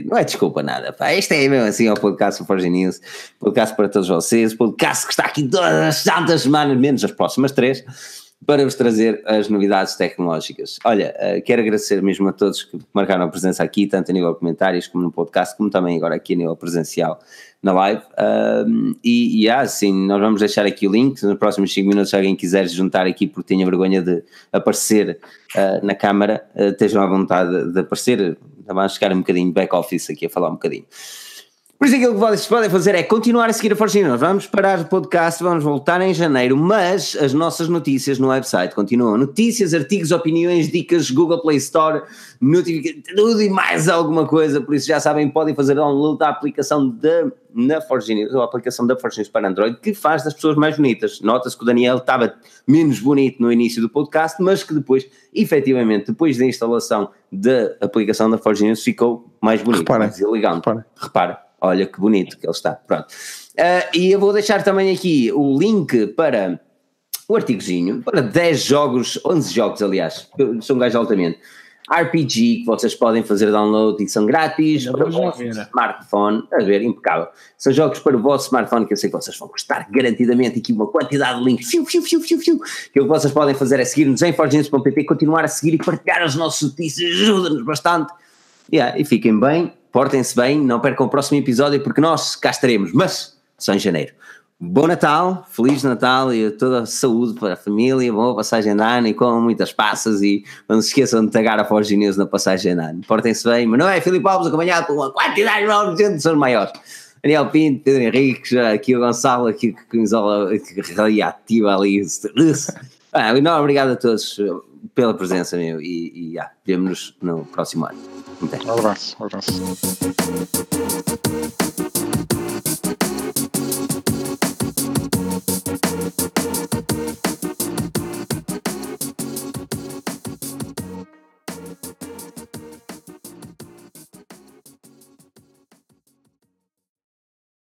Não é desculpa nada, pá. Este é mesmo assim, é o podcast do Forge News, podcast para todos vocês, podcast que está aqui todas as santas semanas, menos as próximas três, para vos trazer as novidades tecnológicas. Olha, uh, quero agradecer mesmo a todos que marcaram a presença aqui, tanto a nível de comentários como no podcast, como também agora aqui a nível presencial na live. Uh, e, e ah, sim, nós vamos deixar aqui o link. Nos próximos 5 minutos, se alguém quiser juntar aqui porque tenha vergonha de aparecer uh, na câmara, uh, estejam à vontade de aparecer. Vamos chegar um bocadinho back-office aqui a falar um bocadinho. Por isso aquilo que vocês podem fazer é continuar a seguir a Forge Nós vamos parar o podcast, vamos voltar em janeiro, mas as nossas notícias no website continuam. Notícias, artigos, opiniões, dicas, Google Play Store, notificações, tudo e mais alguma coisa. Por isso já sabem, podem fazer download da aplicação da na Forge News, ou a aplicação da Forge News para Android, que faz das pessoas mais bonitas. Nota-se que o Daniel estava menos bonito no início do podcast, mas que depois, efetivamente, depois da instalação da aplicação da Forge News, ficou mais bonito, repara, mais elegante. Repara. repara Olha que bonito que ele está. Pronto. Uh, e eu vou deixar também aqui o link para o artigozinho, para 10 jogos, 11 jogos, aliás, eu sou um gajo altamente. RPG que vocês podem fazer download e são grátis para o vosso smartphone. A ver, impecável. São jogos para o vosso smartphone que eu sei que vocês vão gostar garantidamente. Aqui uma quantidade de links fiu, fiu, fiu, fiu, fiu, que o que vocês podem fazer é seguir-nos em forgenews.pt, continuar a seguir e partilhar as nossas notícias, ajuda-nos bastante. Yeah, e fiquem bem portem-se bem, não percam o próximo episódio porque nós cá estaremos, mas só em janeiro. Bom Natal, Feliz Natal e toda a saúde para a família, boa passagem de ano e com muitas passas e não se esqueçam de tagar a Forge News na passagem de ano. Portem-se bem, mas não é Filipe Alves acompanhado por uma quantidade de gente, são maiores. Daniel Pinto, Pedro Henrique, aqui o Gonçalo, aqui com camisola radiativa ali. Ah, não, obrigado a todos pela presença meu e, e yeah, vemo-nos no próximo ano. みたいな。あります、ます。